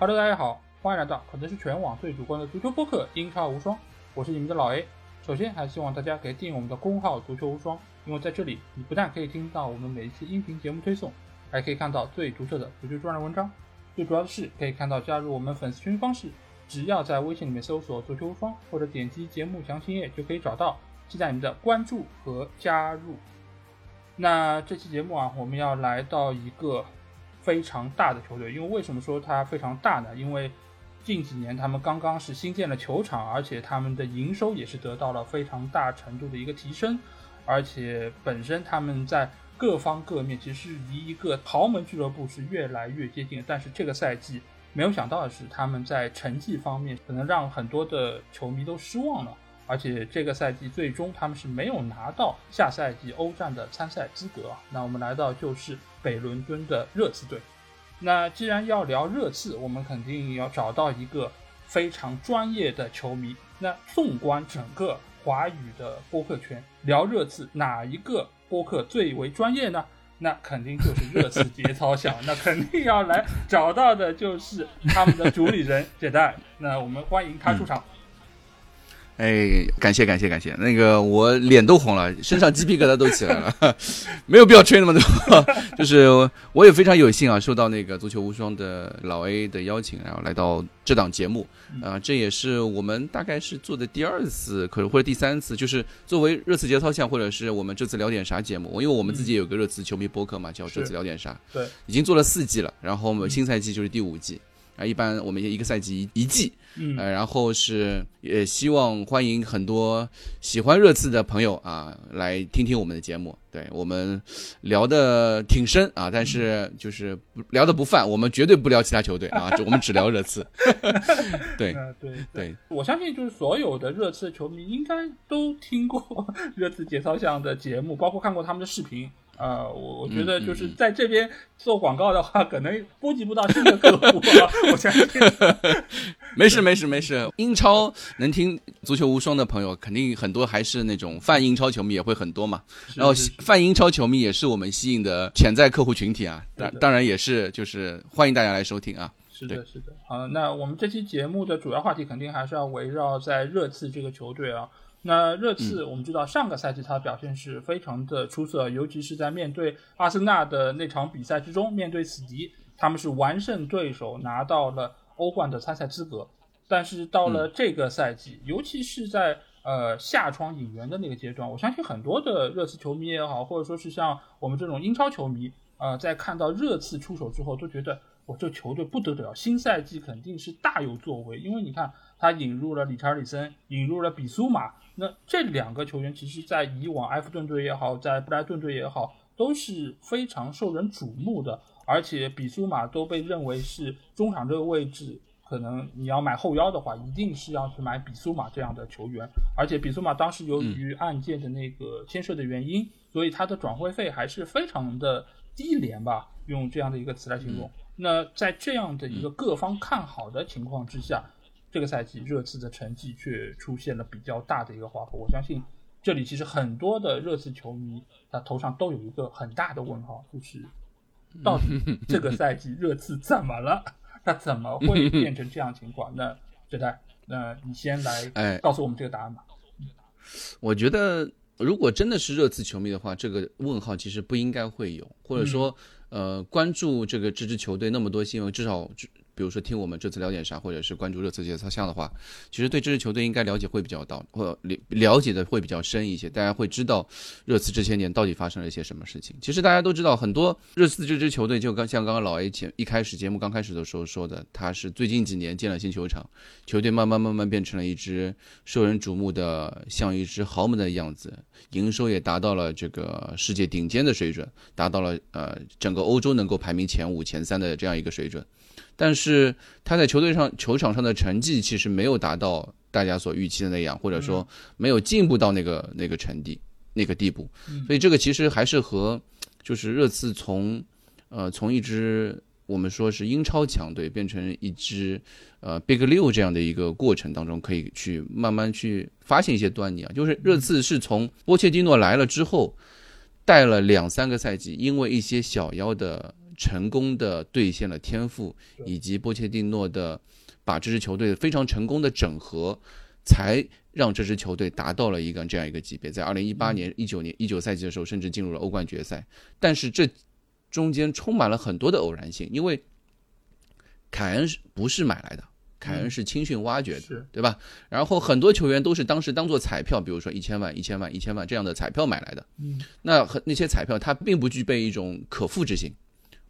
Hello，大家好，欢迎来到可能是全网最主观的足球播客《英超无双》，我是你们的老 A。首先，还是希望大家可以订阅我们的公号“足球无双”，因为在这里，你不但可以听到我们每一期音频节目推送，还可以看到最独特的足球专栏文章。最主要的是，可以看到加入我们粉丝群方式，只要在微信里面搜索“足球无双”或者点击节目详情页就可以找到。期待你们的关注和加入。那这期节目啊，我们要来到一个非常大的球队，因为为什么说它非常大呢？因为近几年他们刚刚是新建了球场，而且他们的营收也是得到了非常大程度的一个提升，而且本身他们在各方各面其实离一个豪门俱乐部是越来越接近。但是这个赛季没有想到的是，他们在成绩方面可能让很多的球迷都失望了。而且这个赛季最终他们是没有拿到下赛季欧战的参赛资格。那我们来到就是北伦敦的热刺队。那既然要聊热刺，我们肯定要找到一个非常专业的球迷。那纵观整个华语的播客圈，聊热刺哪一个播客最为专业呢？那肯定就是热刺节操小。那肯定要来找到的就是他们的主理人 杰代。那我们欢迎他出场。哎，感谢感谢感谢，那个我脸都红了，身上鸡皮疙瘩都起来了，没有必要吹那么多，就是我也非常有幸啊，受到那个足球无双的老 A 的邀请，然后来到这档节目，啊，这也是我们大概是做的第二次，可能或者第三次，就是作为热刺节操项，或者是我们这次聊点啥节目，因为我们自己有个热刺球迷播客嘛，叫这次聊点啥，对，已经做了四季了，然后我们新赛季就是第五季。啊，一般我们一个赛季一季，嗯，呃，然后是也希望欢迎很多喜欢热刺的朋友啊，来听听我们的节目。对我们聊的挺深啊，但是就是聊的不泛，我们绝对不聊其他球队啊，我们只聊热刺。对对对，我相信就是所有的热刺球迷应该都听过 热刺节操项的节目，包括看过他们的视频。呃，我我觉得就是在这边做广告的话，可能波及不到新的客户。我相信，没事没事没事。英超能听足球无双的朋友，肯定很多还是那种泛英超球迷也会很多嘛。然后泛英超球迷也是我们吸引的潜在客户群体啊。当当然也是就是欢迎大家来收听啊。是的，是的。好，那我们这期节目的主要话题肯定还是要围绕在热刺这个球队啊。那热刺，我们知道上个赛季他的表现是非常的出色，尤其是在面对阿森纳的那场比赛之中，面对死敌，他们是完胜对手，拿到了欧冠的参赛资格。但是到了这个赛季，尤其是在呃夏窗引援的那个阶段，我相信很多的热刺球迷也好，或者说是像我们这种英超球迷，呃，在看到热刺出手之后，都觉得我这球队不得了，新赛季肯定是大有作为，因为你看他引入了理查里森，引入了比苏马。那这两个球员，其实，在以往埃弗顿队也好，在布莱顿队也好，都是非常受人瞩目的。而且比苏马都被认为是中场这个位置，可能你要买后腰的话，一定是要去买比苏马这样的球员。而且比苏马当时由于案件的那个牵涉的原因，所以他的转会费还是非常的低廉吧，用这样的一个词来形容。那在这样的一个各方看好的情况之下。这个赛季热刺的成绩却出现了比较大的一个滑坡，我相信这里其实很多的热刺球迷他头上都有一个很大的问号，就是到底 这个赛季热刺怎么了？他怎么会变成这样情况？那这代，那你先来 告诉我们这个答案吧。我觉得如果真的是热刺球迷的话，这个问号其实不应该会有，或者说，呃，关注这个这支球队那么多新闻，至少。比如说听我们这次聊点啥，或者是关注热刺这些操项的话，其实对这支球队应该了解会比较到，或了了解的会比较深一些。大家会知道热刺这些年到底发生了一些什么事情。其实大家都知道，很多热刺这支球队就刚像刚刚老 A 前一开始节目刚开始的时候说的，他是最近几年建了新球场，球队慢慢慢慢变成了一支受人瞩目的像一支豪门的样子，营收也达到了这个世界顶尖的水准，达到了呃整个欧洲能够排名前五前三的这样一个水准。但是他在球队上球场上的成绩其实没有达到大家所预期的那样，或者说没有进步到那个那个成绩那个地步，所以这个其实还是和就是热刺从呃从一支我们说是英超强队变成一支呃 Big 六这样的一个过程当中，可以去慢慢去发现一些端倪啊。就是热刺是从波切蒂诺来了之后，带了两三个赛季，因为一些小妖的。成功的兑现了天赋，以及波切蒂诺的把这支球队非常成功的整合，才让这支球队达到了一个这样一个级别。在二零一八年、一九年、一九赛季的时候，甚至进入了欧冠决赛。但是这中间充满了很多的偶然性，因为凯恩是不是买来的？凯恩是青训挖掘的，对吧？然后很多球员都是当时当做彩票，比如说一千万、一千万、一千万这样的彩票买来的。嗯，那和那些彩票它并不具备一种可复制性，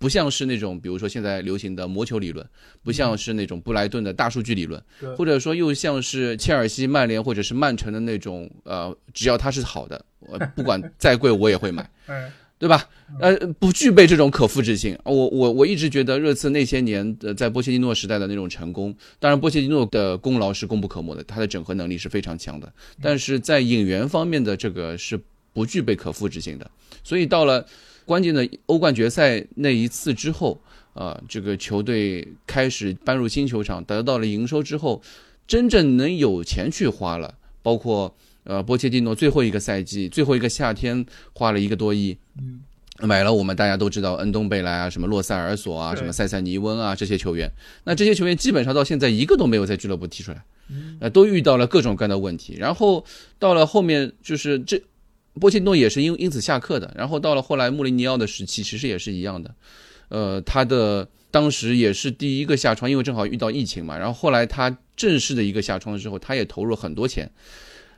不像是那种比如说现在流行的魔球理论，不像是那种布莱顿的大数据理论，或者说又像是切尔西、曼联或者是曼城的那种呃，只要它是好的，我不管再贵我也会买。对吧？呃，不具备这种可复制性。我我我一直觉得热刺那些年的在波切蒂诺时代的那种成功，当然波切蒂诺的功劳是功不可没的，他的整合能力是非常强的。但是在引援方面的这个是不具备可复制性的。所以到了关键的欧冠决赛那一次之后，啊，这个球队开始搬入新球场，得到了营收之后，真正能有钱去花了，包括。呃，波切蒂诺最后一个赛季，最后一个夏天花了一个多亿，嗯，买了我们大家都知道恩东贝莱啊，什么洛塞尔索啊，什么塞塞尼翁啊这些球员。那这些球员基本上到现在一个都没有在俱乐部踢出来，呃，都遇到了各种各样的问题。然后到了后面，就是这波切诺也是因因此下课的。然后到了后来穆里尼奥的时期，其实也是一样的。呃，他的当时也是第一个下窗，因为正好遇到疫情嘛。然后后来他正式的一个下窗之后，他也投入很多钱。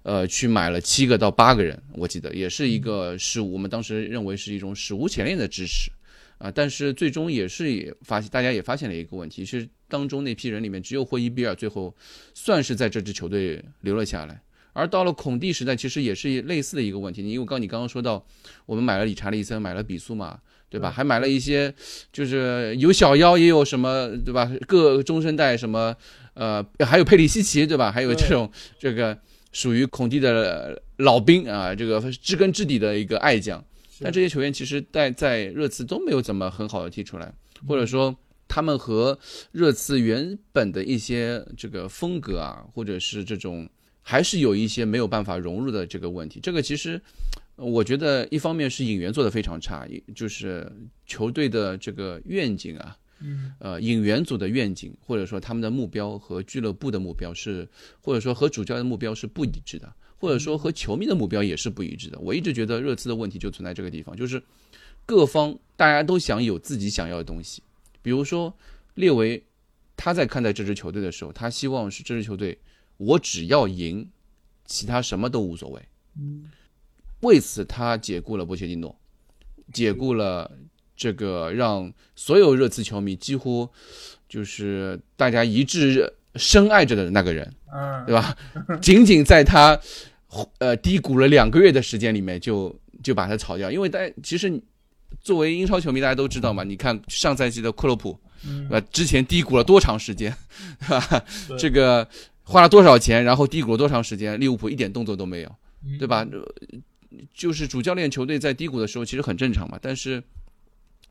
呃，去买了七个到八个人，我记得也是一个史，我们当时认为是一种史无前例的支持，啊，但是最终也是也发现，大家也发现了一个问题，是当中那批人里面只有霍伊比尔最后算是在这支球队留了下来，而到了孔蒂时代，其实也是类似的一个问题，因为刚你刚刚说到，我们买了理查利森，买了比苏马，对吧？还买了一些，就是有小妖，也有什么，对吧？各中生代什么，呃，还有佩里西奇，对吧？还有这种这个。属于孔蒂的老兵啊，这个知根知底的一个爱将，但这些球员其实在在热刺都没有怎么很好的踢出来，或者说他们和热刺原本的一些这个风格啊，或者是这种还是有一些没有办法融入的这个问题。这个其实我觉得一方面是引援做的非常差，就是球队的这个愿景啊。嗯，呃，引援组的愿景或者说他们的目标和俱乐部的目标是，或者说和主教练的目标是不一致的，或者说和球迷的目标也是不一致的。我一直觉得热刺的问题就存在这个地方，就是各方大家都想有自己想要的东西。比如说列维，他在看待这支球队的时候，他希望是这支球队我只要赢，其他什么都无所谓。嗯，为此他解雇了波切蒂诺，解雇了。这个让所有热刺球迷几乎就是大家一致深爱着的那个人，嗯，对吧？仅仅在他呃低谷了两个月的时间里面，就就把他炒掉。因为大家其实作为英超球迷，大家都知道嘛。你看上赛季的克洛普，呃，之前低谷了多长时间，对吧？这个花了多少钱，然后低谷了多长时间，利物浦一点动作都没有，对吧？就是主教练球队在低谷的时候，其实很正常嘛。但是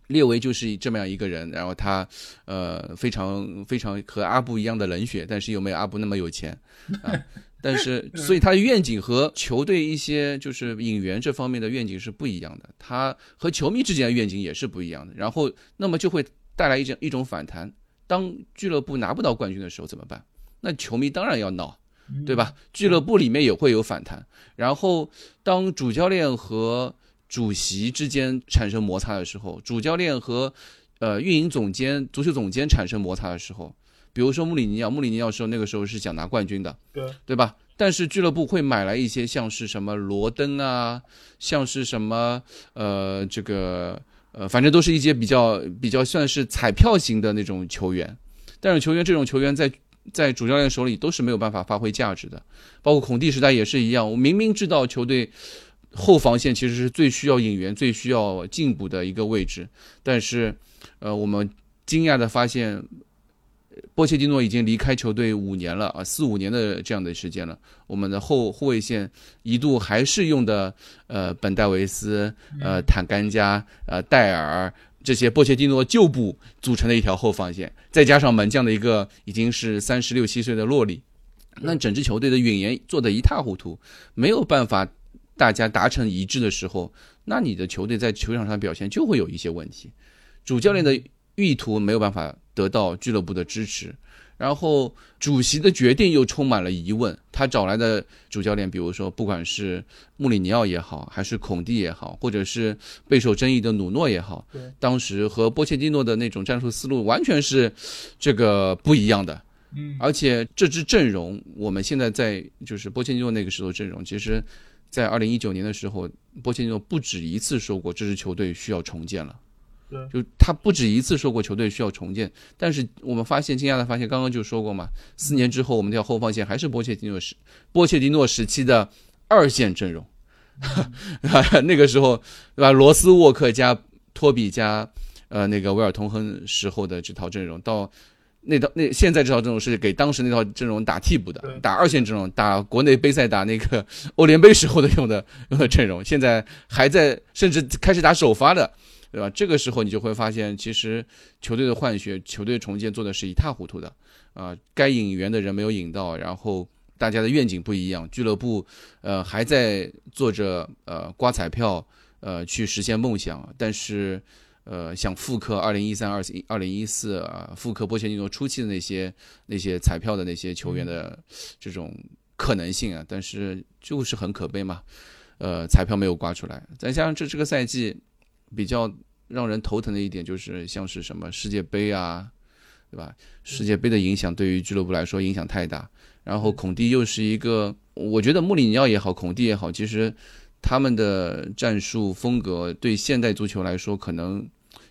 列维就是这么样一个人，然后他，呃，非常非常和阿布一样的冷血，但是又没有阿布那么有钱，啊，但是所以他的愿景和球队一些就是引援这方面的愿景是不一样的，他和球迷之间的愿景也是不一样的，然后那么就会带来一种一种反弹，当俱乐部拿不到冠军的时候怎么办？那球迷当然要闹，对吧？俱乐部里面也会有反弹，然后当主教练和主席之间产生摩擦的时候，主教练和，呃，运营总监、足球总监产生摩擦的时候，比如说穆里尼奥，穆里尼奥时候那个时候是想拿冠军的，对对吧？但是俱乐部会买来一些像是什么罗登啊，像是什么呃这个呃，反正都是一些比较比较算是彩票型的那种球员，但是球员这种球员在在主教练手里都是没有办法发挥价值的，包括孔蒂时代也是一样，我明明知道球队。后防线其实是最需要引援、最需要进补的一个位置，但是，呃，我们惊讶的发现，波切蒂诺已经离开球队五年了啊，四五年的这样的时间了。我们的后后卫线一度还是用的呃本戴维斯、呃坦甘加、呃戴尔这些波切蒂诺旧部组成的一条后防线，再加上门将的一个已经是三十六七岁的洛里，那整支球队的运营做得一塌糊涂，没有办法。大家达成一致的时候，那你的球队在球场上的表现就会有一些问题。主教练的意图没有办法得到俱乐部的支持。然后主席的决定又充满了疑问，他找来的主教练，比如说不管是穆里尼奥也好，还是孔蒂也好，或者是备受争议的努诺也好，当时和波切蒂诺的那种战术思路完全是这个不一样的。嗯，而且这支阵容，我们现在在就是波切蒂诺那个时候阵容，其实，在二零一九年的时候，波切蒂诺不止一次说过这支球队需要重建了。就他不止一次说过球队需要重建，但是我们发现惊讶的发现，刚刚就说过嘛，四年之后我们这条后防线还是波切蒂诺时波切蒂诺时期的二线阵容，那个时候对吧？罗斯沃克加托比加呃那个维尔通亨时候的这套阵容，到那套那现在这套阵容是给当时那套阵容打替补的，打二线阵容，打国内杯赛打那个欧联杯时候的用的用的阵容，现在还在甚至开始打首发的。对吧？这个时候你就会发现，其实球队的换血、球队重建做的是一塌糊涂的，啊，该引援的人没有引到，然后大家的愿景不一样，俱乐部呃还在做着呃刮彩票，呃去实现梦想，但是呃想复刻二零一三、二二零一四啊，复刻波切蒂诺初期的那些那些彩票的那些球员的这种可能性啊，但是就是很可悲嘛，呃彩票没有刮出来，再加上这这个赛季。比较让人头疼的一点就是，像是什么世界杯啊，对吧？世界杯的影响对于俱乐部来说影响太大。然后孔蒂又是一个，我觉得穆里尼奥也好，孔蒂也好，其实他们的战术风格对现代足球来说可能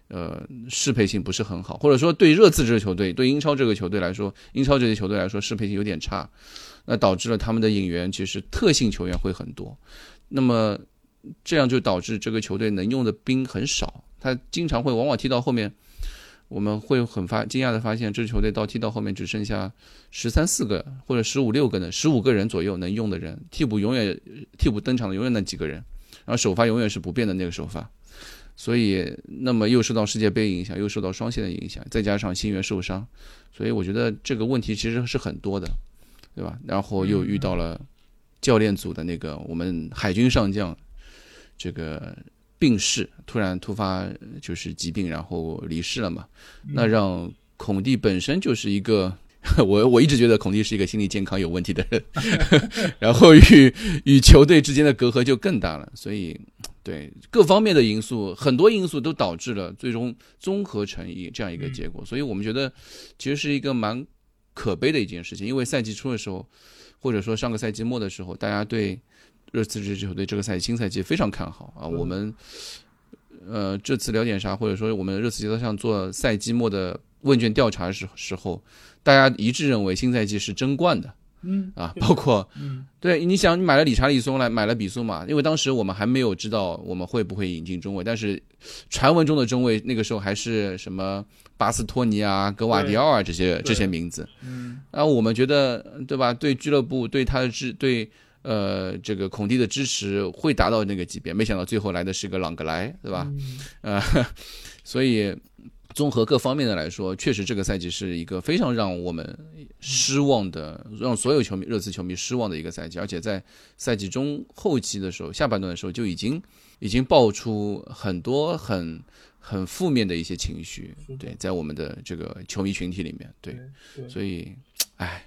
呃适配性不是很好，或者说对热刺这个球队、对英超这个球队来说，英超这些球队来说适配性有点差，那导致了他们的引援其实特性球员会很多。那么。这样就导致这个球队能用的兵很少，他经常会往往踢到后面，我们会很发惊讶的发现，这支球队到踢到后面只剩下十三四个或者十五六个呢，十五个人左右能用的人，替补永远替补登场的永远那几个人，然后首发永远是不变的那个首发，所以那么又受到世界杯影响，又受到双线的影响，再加上新援受伤，所以我觉得这个问题其实是很多的，对吧？然后又遇到了教练组的那个我们海军上将。这个病逝，突然突发就是疾病，然后离世了嘛？那让孔蒂本身就是一个，我我一直觉得孔蒂是一个心理健康有问题的人，然后与与球队之间的隔阂就更大了。所以，对各方面的因素，很多因素都导致了最终综合成一这样一个结果。所以我们觉得，其实是一个蛮可悲的一件事情。因为赛季初的时候，或者说上个赛季末的时候，大家对。热刺这支球队这个赛季新赛季非常看好啊！我们呃这次了解啥，或者说我们热刺节奏上做赛季末的问卷调查时时候，大家一致认为新赛季是争冠的。嗯啊，包括嗯，对，你想你买了理查利松来买了比苏马，因为当时我们还没有知道我们会不会引进中卫，但是传闻中的中卫那个时候还是什么巴斯托尼啊、格瓦迪奥啊这些这些名字。嗯，然后我们觉得对吧？对俱乐部对他的支对。呃，这个孔蒂的支持会达到那个级别，没想到最后来的是个朗格莱，对吧？呃，所以综合各方面的来说，确实这个赛季是一个非常让我们失望的，让所有球迷、热刺球迷失望的一个赛季。而且在赛季中后期的时候，下半段的时候就已经已经爆出很多很很负面的一些情绪，对，在我们的这个球迷群体里面，对，所以，唉。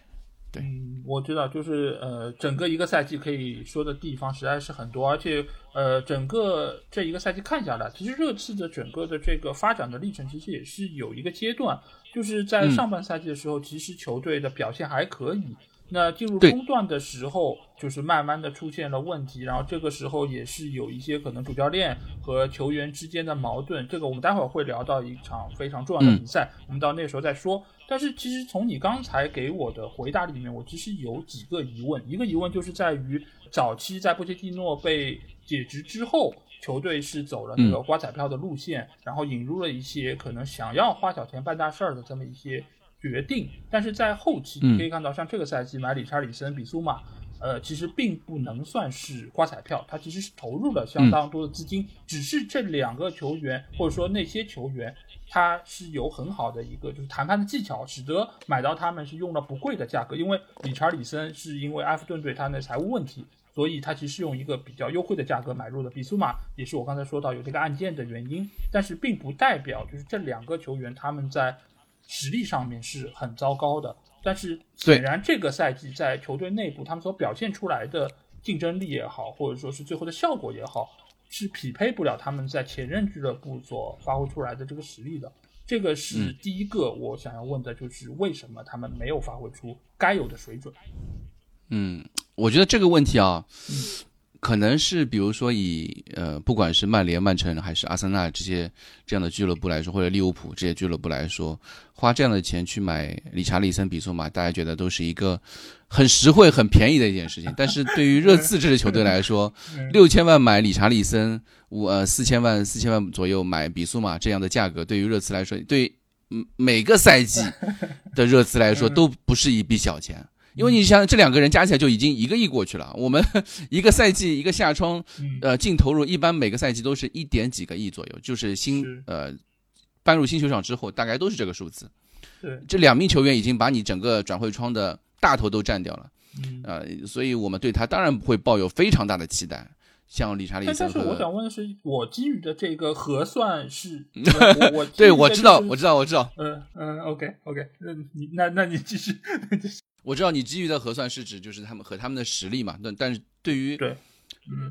嗯，我知道，就是呃，整个一个赛季可以说的地方实在是很多，而且呃，整个这一个赛季看下来，其实热刺的整个的这个发展的历程，其实也是有一个阶段，就是在上半赛季的时候，其实球队的表现还可以。那进入中段的时候，就是慢慢的出现了问题，然后这个时候也是有一些可能主教练和球员之间的矛盾，这个我们待会儿会聊到一场非常重要的比赛，我们到那时候再说。但是其实从你刚才给我的回答里面，我其实有几个疑问，一个疑问就是在于早期在波切蒂诺被解职之后，球队是走了那个刮彩票的路线，然后引入了一些可能想要花小钱办大事儿的这么一些。决定，但是在后期你可以看到，像这个赛季买理查里森、比苏马，呃，其实并不能算是刮彩票，他其实是投入了相当多的资金，只是这两个球员或者说那些球员，他是有很好的一个就是谈判的技巧，使得买到他们是用了不贵的价格，因为理查里森是因为埃弗顿对他的财务问题。所以他其实用一个比较优惠的价格买入的比苏马，也是我刚才说到有这个案件的原因。但是并不代表就是这两个球员他们在实力上面是很糟糕的。但是显然这个赛季在球队内部他们所表现出来的竞争力也好，或者说是最后的效果也好，是匹配不了他们在前任俱乐部所发挥出来的这个实力的。这个是第一个我想要问的，就是为什么他们没有发挥出该有的水准？嗯，我觉得这个问题啊，可能是比如说以呃，不管是曼联、曼城还是阿森纳这些这样的俱乐部来说，或者利物浦这些俱乐部来说，花这样的钱去买理查利森、比苏马，大家觉得都是一个很实惠、很便宜的一件事情。但是对于热刺这支球队来说，六千万买理查利森，五呃四千万、四千万左右买比苏马这样的价格，对于热刺来说，对每个赛季的热刺来说 都不是一笔小钱。因为你想，这两个人加起来就已经一个亿过去了。我们 一个赛季一个夏窗，呃，净投入一般每个赛季都是一点几个亿左右，就是新呃搬入新球场之后，大概都是这个数字。对，这两名球员已经把你整个转会窗的大头都占掉了，呃，所以我们对他当然会抱有非常大的期待。像理查利森，但是我想问的是，我基于的这个核算是，我对我知道，我知道，我知道，嗯嗯，OK OK，那你那那你继续。我知道你基于的核算是指就是他们和他们的实力嘛，但但是对于对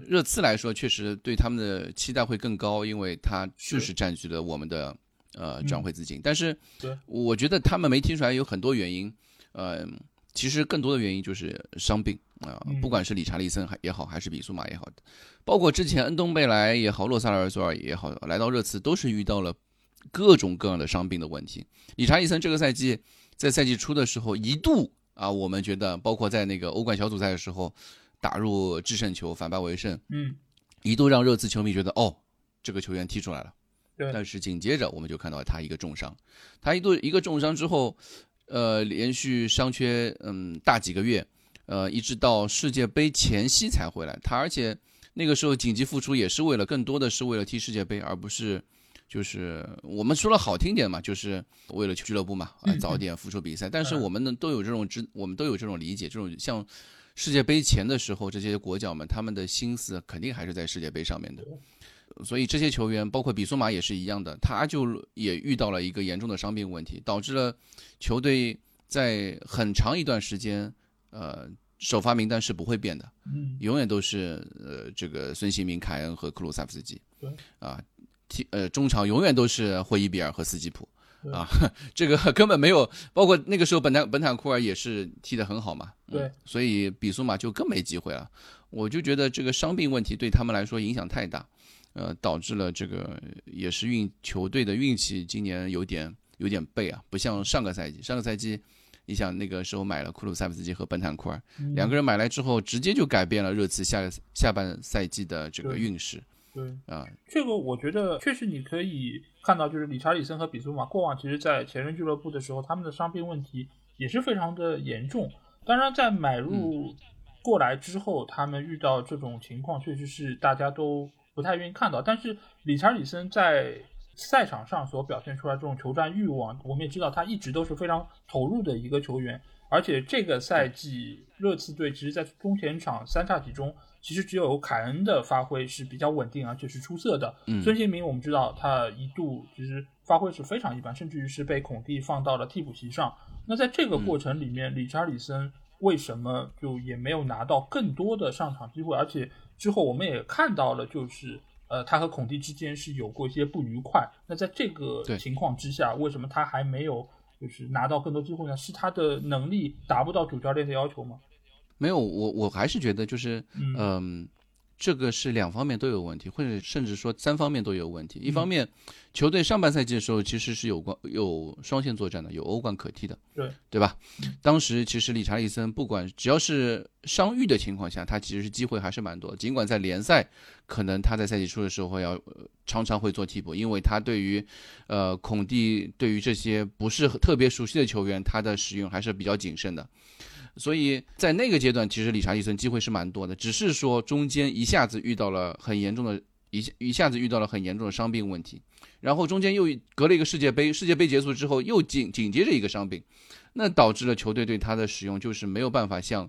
热刺来说，确实对他们的期待会更高，因为他就是占据了我们的呃转会资金。但是我觉得他们没踢出来有很多原因，呃，其实更多的原因就是伤病啊，不管是理查利森还也好，还是比苏马也好，包括之前恩东贝莱也好，洛萨尔索尔也好，来到热刺都是遇到了各种各样的伤病的问题。理查利森这个赛季在赛季初的时候一度。啊，我们觉得，包括在那个欧冠小组赛的时候，打入制胜球，反败为胜，嗯，一度让热刺球迷觉得，哦，这个球员踢出来了。对。但是紧接着，我们就看到他一个重伤，他一度一个重伤之后，呃，连续伤缺，嗯，大几个月，呃，一直到世界杯前夕才回来。他而且那个时候紧急复出，也是为了更多的是为了踢世界杯，而不是。就是我们说了好听点嘛，就是为了俱乐部嘛，啊，早点复出比赛。但是我们呢都有这种知，我们都有这种理解，这种像世界杯前的时候，这些国脚们他们的心思肯定还是在世界杯上面的。所以这些球员，包括比苏马也是一样的，他就也遇到了一个严重的伤病问题，导致了球队在很长一段时间，呃，首发名单是不会变的，嗯，永远都是呃这个孙兴民、凯恩和克鲁塞夫斯基，对，啊。踢呃中场永远都是霍伊比尔和斯基普，啊，这个根本没有，包括那个时候本坦本坦库尔也是踢得很好嘛，对，所以比苏马就更没机会了。我就觉得这个伤病问题对他们来说影响太大，呃，导致了这个也是运球队的运气今年有点有点背啊，不像上个赛季，上个赛季你想那个时候买了库鲁塞夫斯基和本坦库尔两个人买来之后，直接就改变了热刺下下半赛季的这个运势。对啊，这个我觉得确实你可以看到，就是理查里森和比苏马过往其实，在前任俱乐部的时候，他们的伤病问题也是非常的严重。当然，在买入过来之后，他们遇到这种情况，确实是大家都不太愿意看到。但是理查里森在赛场上所表现出来这种求战欲望，我们也知道他一直都是非常投入的一个球员。而且这个赛季热刺队其实，在中前场三叉戟中。其实只有凯恩的发挥是比较稳定而且是出色的。孙兴民我们知道他一度其实发挥是非常一般，甚至于是被孔蒂放到了替补席上。那在这个过程里面，理查里森为什么就也没有拿到更多的上场机会？而且之后我们也看到了，就是呃他和孔蒂之间是有过一些不愉快。那在这个情况之下，为什么他还没有就是拿到更多机会呢？是他的能力达不到主教练的要求吗？没有，我我还是觉得就是，嗯，这个是两方面都有问题，或者甚至说三方面都有问题。一方面，球队上半赛季的时候其实是有关有双线作战的，有欧冠可踢的，对对吧？当时其实理查利森不管只要是伤愈的情况下，他其实是机会还是蛮多。尽管在联赛，可能他在赛季初的时候要常常会做替补，因为他对于呃孔蒂对于这些不是特别熟悉的球员，他的使用还是比较谨慎的。所以在那个阶段，其实理查利森机会是蛮多的，只是说中间一下子遇到了很严重的一一下子遇到了很严重的伤病问题，然后中间又隔了一个世界杯，世界杯结束之后又紧紧接着一个伤病，那导致了球队对他的使用就是没有办法像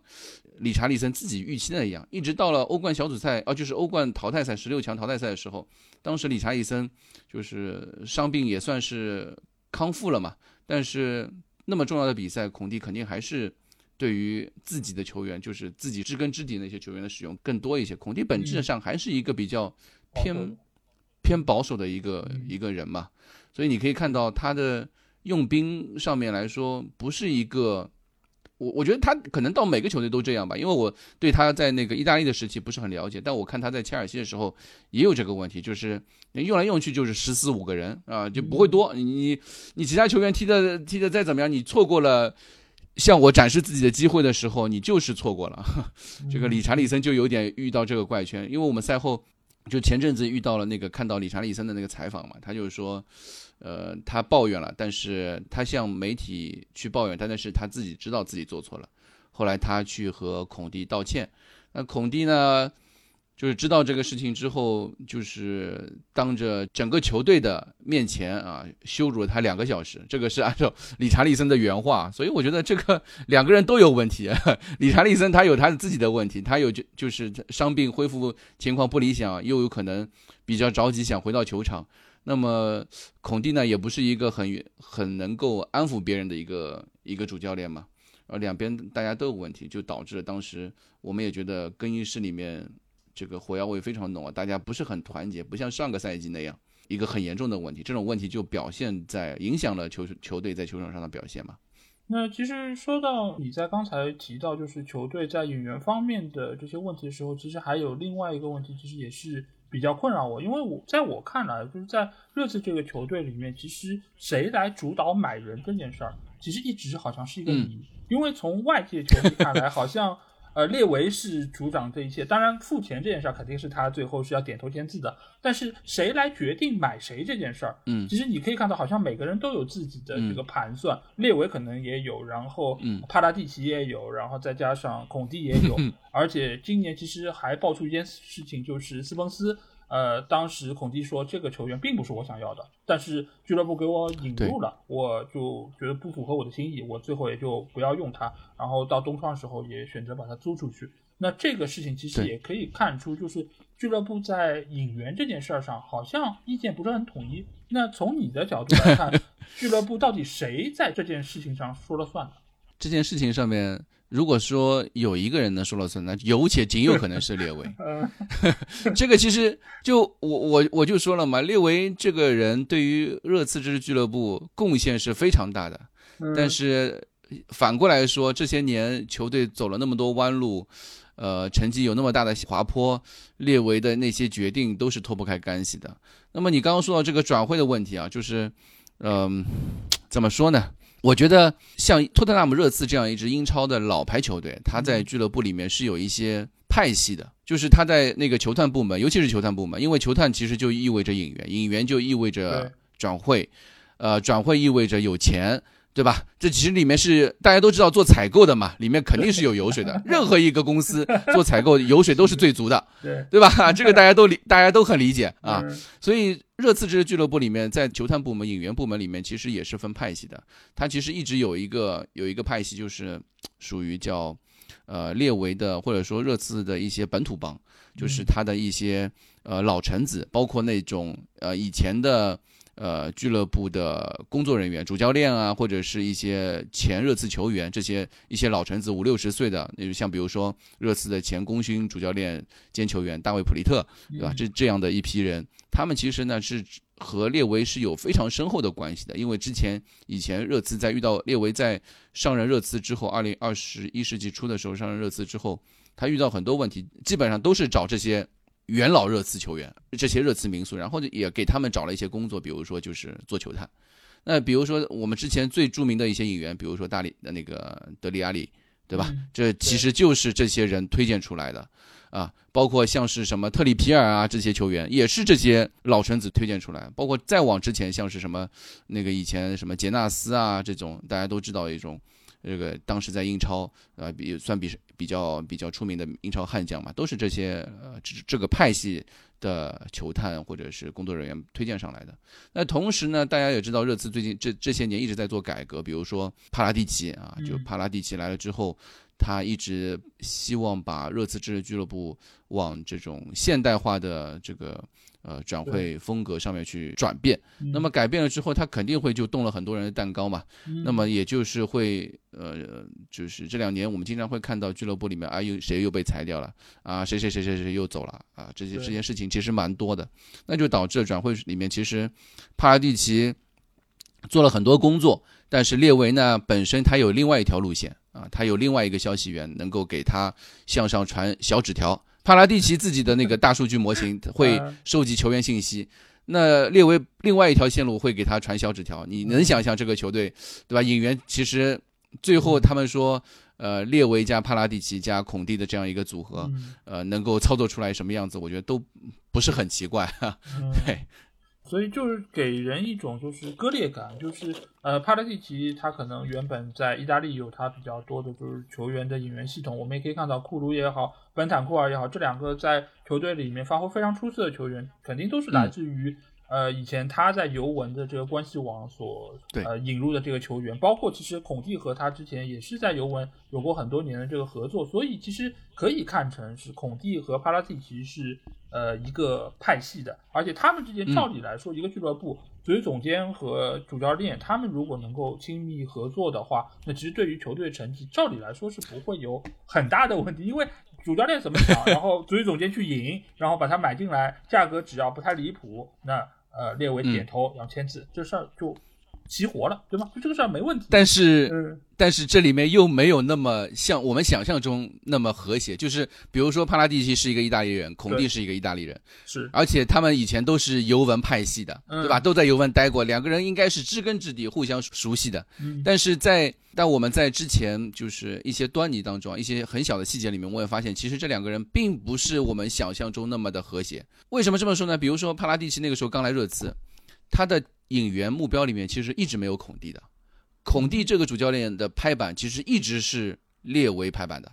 理查利森自己预期的一样，一直到了欧冠小组赛，哦，就是欧冠淘汰赛十六强淘汰赛的时候，当时理查利森就是伤病也算是康复了嘛，但是那么重要的比赛，孔蒂肯定还是。对于自己的球员，就是自己知根知底那些球员的使用更多一些。孔蒂本质上还是一个比较偏偏保守的一个一个人嘛，所以你可以看到他的用兵上面来说，不是一个我我觉得他可能到每个球队都这样吧，因为我对他在那个意大利的时期不是很了解，但我看他在切尔西的时候也有这个问题，就是用来用去就是十四五个人啊，就不会多。你你其他球员踢的踢的再怎么样，你错过了。向我展示自己的机会的时候，你就是错过了。这个理查利森就有点遇到这个怪圈，因为我们赛后就前阵子遇到了那个看到理查利森的那个采访嘛，他就是说，呃，他抱怨了，但是他向媒体去抱怨，但是他自己知道自己做错了。后来他去和孔蒂道歉，那孔蒂呢？就是知道这个事情之后，就是当着整个球队的面前啊，羞辱了他两个小时。这个是按照 理查利森的原话，所以我觉得这个 两个人都有问题。理查利森他有他自己的问题，他有就就是伤病恢复情况不理想，又有可能比较着急想回到球场。那么孔蒂呢，也不是一个很很能够安抚别人的一个一个主教练嘛。而两边大家都有问题，就导致了当时我们也觉得更衣室里面。这个火药味非常浓啊，大家不是很团结，不像上个赛季那样一个很严重的问题。这种问题就表现在影响了球球队在球场上的表现嘛。那其实说到你在刚才提到就是球队在引援方面的这些问题的时候，其实还有另外一个问题，其实也是比较困扰我，因为我在我看来，就是在热刺这个球队里面，其实谁来主导买人这件事儿，其实一直好像是一个谜，因为从外界球迷看来，好像。呃，列维是主掌这一切，当然付钱这件事儿肯定是他最后是要点头签字的。但是谁来决定买谁这件事儿，嗯，其实你可以看到，好像每个人都有自己的这个盘算。列维可能也有，然后帕拉蒂奇也有，然后再加上孔蒂也有。而且今年其实还爆出一件事情，就是斯彭斯。呃，当时孔蒂说这个球员并不是我想要的，但是俱乐部给我引入了，我就觉得不符合我的心意，我最后也就不要用他。然后到冬窗的时候也选择把它租出去。那这个事情其实也可以看出，就是俱乐部在引援这件事儿上好像意见不是很统一。那从你的角度来看，俱乐部到底谁在这件事情上说了算呢？这件事情上面。如果说有一个人能说了算，那有且仅有可能是列维。这个其实就我我我就说了嘛，列维这个人对于热刺这支俱乐部贡献是非常大的。但是反过来说，这些年球队走了那么多弯路，呃，成绩有那么大的滑坡，列维的那些决定都是脱不开干系的。那么你刚刚说到这个转会的问题啊，就是，嗯，怎么说呢？我觉得像托特纳姆热刺这样一支英超的老牌球队，他在俱乐部里面是有一些派系的，就是他在那个球探部门，尤其是球探部门，因为球探其实就意味着引援，引援就意味着转会，呃，转会意味着有钱。对吧？这其实里面是大家都知道做采购的嘛，里面肯定是有油水的。任何一个公司做采购，油水都是最足的，对对吧？这个大家都理，大家都很理解啊。所以热刺这支俱乐部里面，在球探部门、引援部门里面，其实也是分派系的。它其实一直有一个有一个派系，就是属于叫呃列维的，或者说热刺的一些本土帮，就是他的一些呃老臣子，包括那种呃以前的。呃，俱乐部的工作人员、主教练啊，或者是一些前热刺球员，这些一些老臣子五六十岁的，那就像比如说热刺的前功勋主教练兼球员大卫普利特，对吧？这这样的一批人，他们其实呢是和列维是有非常深厚的关系的，因为之前以前热刺在遇到列维在上任热刺之后，二零二十一世纪初的时候上任热刺之后，他遇到很多问题，基本上都是找这些。元老热刺球员，这些热刺名宿，然后也给他们找了一些工作，比如说就是做球探。那比如说我们之前最著名的一些演员，比如说大理的那个德里阿里，对吧？这其实就是这些人推荐出来的啊。包括像是什么特里皮尔啊这些球员，也是这些老臣子推荐出来。包括再往之前，像是什么那个以前什么杰纳斯啊这种，大家都知道一种，这个当时在英超啊比算比比较比较出名的英超悍将嘛，都是这些呃这这个派系的球探或者是工作人员推荐上来的。那同时呢，大家也知道热刺最近这这些年一直在做改革，比如说帕拉蒂奇啊，就帕拉蒂奇来了之后。他一直希望把热刺这支俱乐部往这种现代化的这个呃转会风格上面去转变。那么改变了之后，他肯定会就动了很多人的蛋糕嘛。那么也就是会呃，就是这两年我们经常会看到俱乐部里面啊，又谁又被裁掉了啊，谁谁谁谁谁又走了啊，这些这件事情其实蛮多的。那就导致转会里面其实帕拉蒂奇做了很多工作，但是列维呢本身他有另外一条路线。啊，他有另外一个消息源能够给他向上传小纸条。帕拉蒂奇自己的那个大数据模型 会收集球员信息，那列维另外一条线路会给他传小纸条。你能想象这个球队，对吧？引援其实最后他们说，呃，列维加帕拉蒂奇加孔蒂的这样一个组合，呃，能够操作出来什么样子，我觉得都不是很奇怪。对。所以就是给人一种就是割裂感，就是呃，帕拉蒂奇他可能原本在意大利有他比较多的就是球员的引援系统，我们也可以看到库卢也好，本坦库尔也好，这两个在球队里面发挥非常出色的球员，肯定都是来自于。呃，以前他在尤文的这个关系网所呃引入的这个球员，包括其实孔蒂和他之前也是在尤文有过很多年的这个合作，所以其实可以看成是孔蒂和帕拉蒂奇是呃一个派系的，而且他们之间照理来说，一个俱乐部足球总监和主教练他们如果能够亲密合作的话，那其实对于球队成绩照理来说是不会有很大的问题，因为主教练怎么想，然后 足球总监去赢，然后把他买进来，价格只要不太离谱，那。呃，列为点头，然后签字，这事儿就齐活了，对吗？就这个事儿没问题。但是，但是这里面又没有那么像我们想象中那么和谐。就是比如说，帕拉蒂奇是一个意大利人，孔蒂是一个意大利人，是，而且他们以前都是尤文派系的，对吧？都在尤文待过，两个人应该是知根知底，互相熟悉的。但是在但我们在之前就是一些端倪当中，一些很小的细节里面，我也发现，其实这两个人并不是我们想象中那么的和谐。为什么这么说呢？比如说帕拉蒂奇那个时候刚来热刺，他的引援目标里面其实一直没有孔蒂的。孔蒂这个主教练的拍板其实一直是列维拍板的，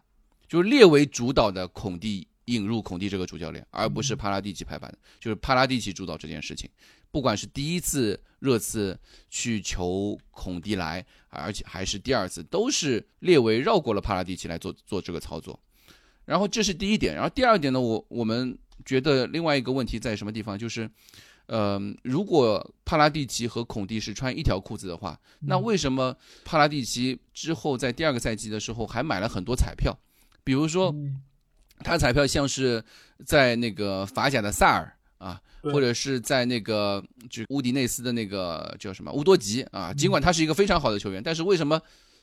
就是列维主导的孔蒂引入孔蒂这个主教练，而不是帕拉蒂奇拍板的，就是帕拉蒂奇主导这件事情。不管是第一次热刺去求孔蒂来，而且还是第二次，都是列维绕过了帕拉蒂奇来做做这个操作。然后这是第一点，然后第二点呢，我我们觉得另外一个问题在什么地方？就是，呃，如果帕拉蒂奇和孔蒂是穿一条裤子的话，那为什么帕拉蒂奇之后在第二个赛季的时候还买了很多彩票？比如说，他彩票像是在那个法甲的萨尔。啊，或者是在那个就乌迪内斯的那个叫什么乌多吉啊，尽管他是一个非常好的球员，但是为什么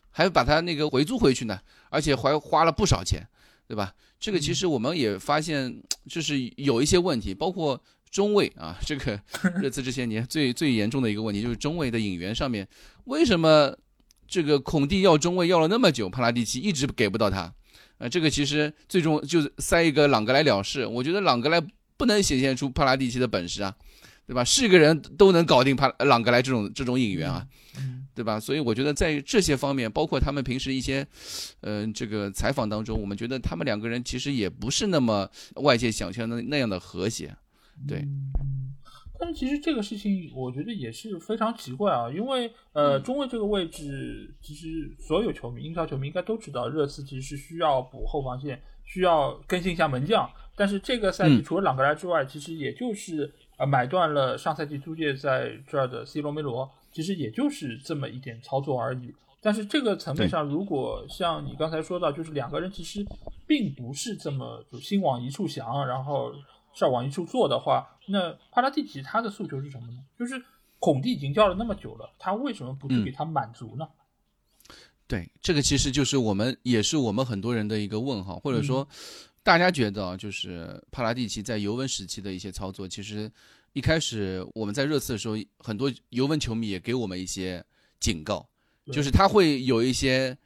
还把他那个回租回去呢？而且还花了不少钱，对吧？这个其实我们也发现，就是有一些问题，包括中卫啊，这个 热刺这些年最最严重的一个问题就是中卫的引援上面，为什么这个孔蒂要中卫要了那么久，帕拉蒂奇一直给不到他？啊，这个其实最终就是塞一个朗格莱了事。我觉得朗格莱。不能显现出帕拉蒂奇的本事啊，对吧？是个人都能搞定帕朗格莱这种这种引援啊，对吧？所以我觉得在这些方面，包括他们平时一些，嗯，这个采访当中，我们觉得他们两个人其实也不是那么外界想象的那样的和谐，对。但是其实这个事情，我觉得也是非常奇怪啊，因为呃，中卫这个位置，其实所有球迷、英超球迷应该都知道，热刺其实是需要补后防线，需要更新一下门将。但是这个赛季除了朗格莱之外，其实也就是呃买断了上赛季租借在这儿的 C 罗梅罗，其实也就是这么一点操作而已。但是这个层面上，如果像你刚才说到，就是两个人其实并不是这么就心往一处想，然后事儿往一处做的话，那帕拉蒂奇他的诉求是什么呢？就是孔蒂已经叫了那么久了，他为什么不去给他满足呢？对，这个其实就是我们也是我们很多人的一个问号，或者说。大家觉得啊，就是帕拉蒂奇在尤文时期的一些操作，其实一开始我们在热刺的时候，很多尤文球迷也给我们一些警告，就是他会有一些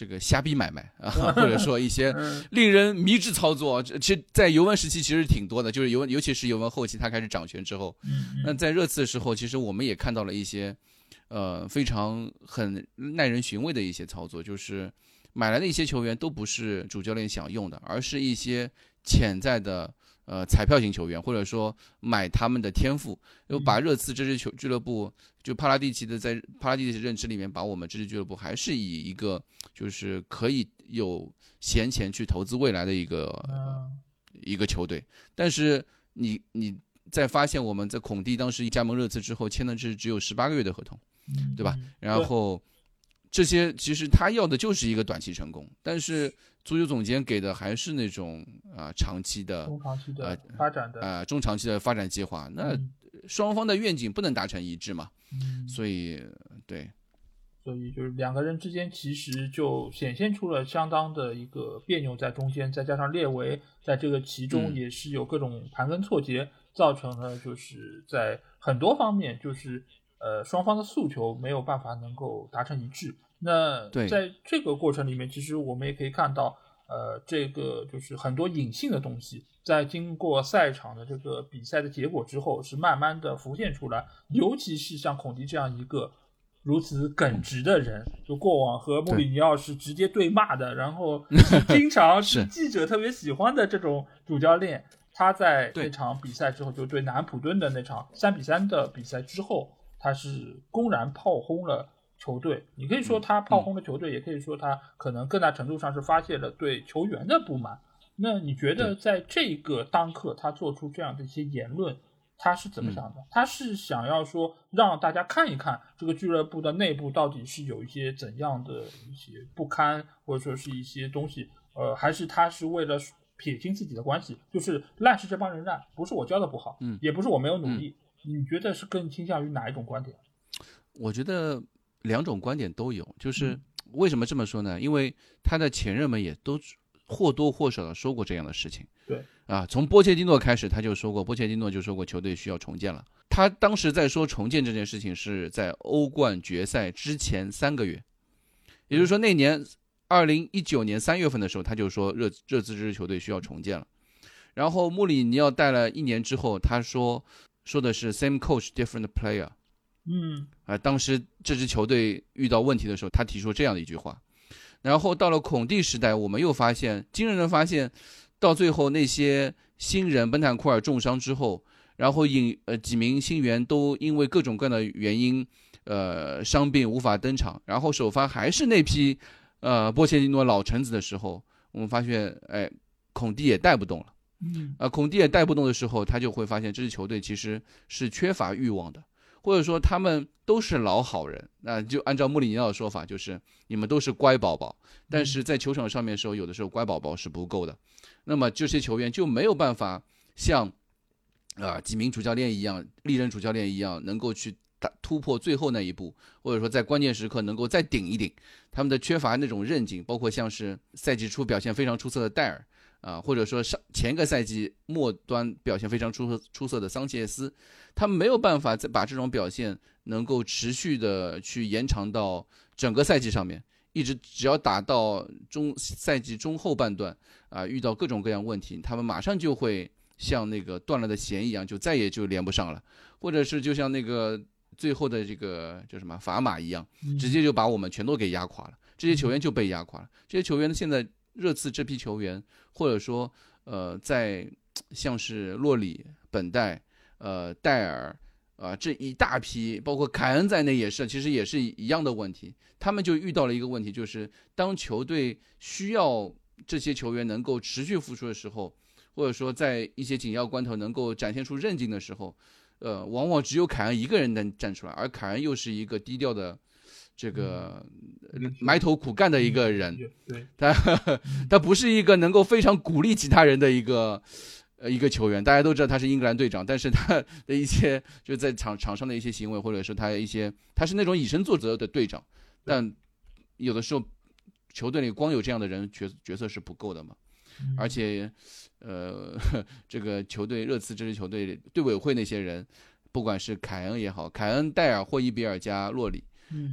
这个瞎逼买卖啊，或者说一些令人迷之操作。其实，在尤文时期其实挺多的，就是尤尤其是尤文后期他开始掌权之后，那在热刺的时候，其实我们也看到了一些呃非常很耐人寻味的一些操作，就是。买来的一些球员都不是主教练想用的，而是一些潜在的呃彩票型球员，或者说买他们的天赋，又把热刺这支球俱乐部，就帕拉蒂奇的在帕拉蒂奇的认知里面，把我们这支俱乐部还是以一个就是可以有闲钱去投资未来的一个一个球队，但是你你在发现我们在孔蒂当时一加盟热刺之后签的是只有十八个月的合同，对吧？然后这些其实他要的就是一个短期成功，但是足球总监给的还是那种啊长期的中长期的发展的啊中长期的发展计划，那双方的愿景不能达成一致嘛？所以对。所以就是两个人之间其实就显现出了相当的一个别扭在中间，再加上列维在这个其中也是有各种盘根错节，造成了就是在很多方面就是呃双方的诉求没有办法能够达成一致。那在这个过程里面，其实我们也可以看到，呃，这个就是很多隐性的东西，在经过赛场的这个比赛的结果之后，是慢慢的浮现出来，尤其是像孔蒂这样一个。如此耿直的人，就过往和穆里尼奥是直接对骂的，然后 经常是记者特别喜欢的这种主教练。他在那场比赛之后，就对南安普敦的那场三比三的比赛之后，他是公然炮轰了球队。你可以说他炮轰了球队，也可以说他可能更大程度上是发泄了对球员的不满。那你觉得在这个当刻，他做出这样的一些言论？他是怎么想的？他是想要说让大家看一看这个俱乐部的内部到底是有一些怎样的一些不堪，或者说是一些东西，呃，还是他是为了撇清自己的关系？就是烂是这帮人烂，不是我教的不好，嗯，也不是我没有努力。你觉得是更倾向于哪一种观点？我觉得两种观点都有。就是为什么这么说呢？因为他的前任们也都或多或少的说过这样的事情。对。啊，从波切蒂诺开始，他就说过，波切蒂诺就说过球队需要重建了。他当时在说重建这件事情是在欧冠决赛之前三个月，也就是说那年二零一九年三月份的时候，他就说热热刺这支球队需要重建了。然后穆里尼奥带了一年之后，他说说的是 same coach different player。嗯，啊，当时这支球队遇到问题的时候，他提出这样的一句话。然后到了孔蒂时代，我们又发现惊人的发现。到最后，那些新人本坦库尔重伤之后，然后引呃几名新员都因为各种各样的原因，呃伤病无法登场，然后首发还是那批，呃波切蒂诺老臣子的时候，我们发现，哎，孔蒂也带不动了，嗯，啊孔蒂也带不动的时候，他就会发现这支球队其实是缺乏欲望的。或者说他们都是老好人，那就按照穆里尼奥的说法，就是你们都是乖宝宝。但是在球场上面的时候，有的时候乖宝宝是不够的。那么这些球员就没有办法像啊几名主教练一样，历任主教练一样，能够去打突破最后那一步，或者说在关键时刻能够再顶一顶。他们的缺乏那种韧劲，包括像是赛季初表现非常出色的戴尔。啊，或者说上前个赛季末端表现非常出色出色的桑切斯，他们没有办法再把这种表现能够持续的去延长到整个赛季上面，一直只要打到中赛季中后半段啊，遇到各种各样问题，他们马上就会像那个断了的弦一样，就再也就连不上了，或者是就像那个最后的这个叫什么砝码一样，直接就把我们全都给压垮了，这些球员就被压垮了，这些球员现在。热刺这批球员，或者说，呃，在像是洛里、本代、呃戴尔，啊这一大批，包括凯恩在内也是，其实也是一样的问题。他们就遇到了一个问题，就是当球队需要这些球员能够持续付出的时候，或者说在一些紧要关头能够展现出韧劲的时候，呃，往往只有凯恩一个人能站出来，而凯恩又是一个低调的。这个埋头苦干的一个人，他他不是一个能够非常鼓励其他人的一个呃一个球员。大家都知道他是英格兰队长，但是他的一些就在场场上的一些行为，或者说他一些他是那种以身作则的队长。但有的时候球队里光有这样的人角角色是不够的嘛。而且呃，这个球队热刺这支球队队委会那些人，不管是凯恩也好，凯恩、戴尔、霍伊比尔加洛里。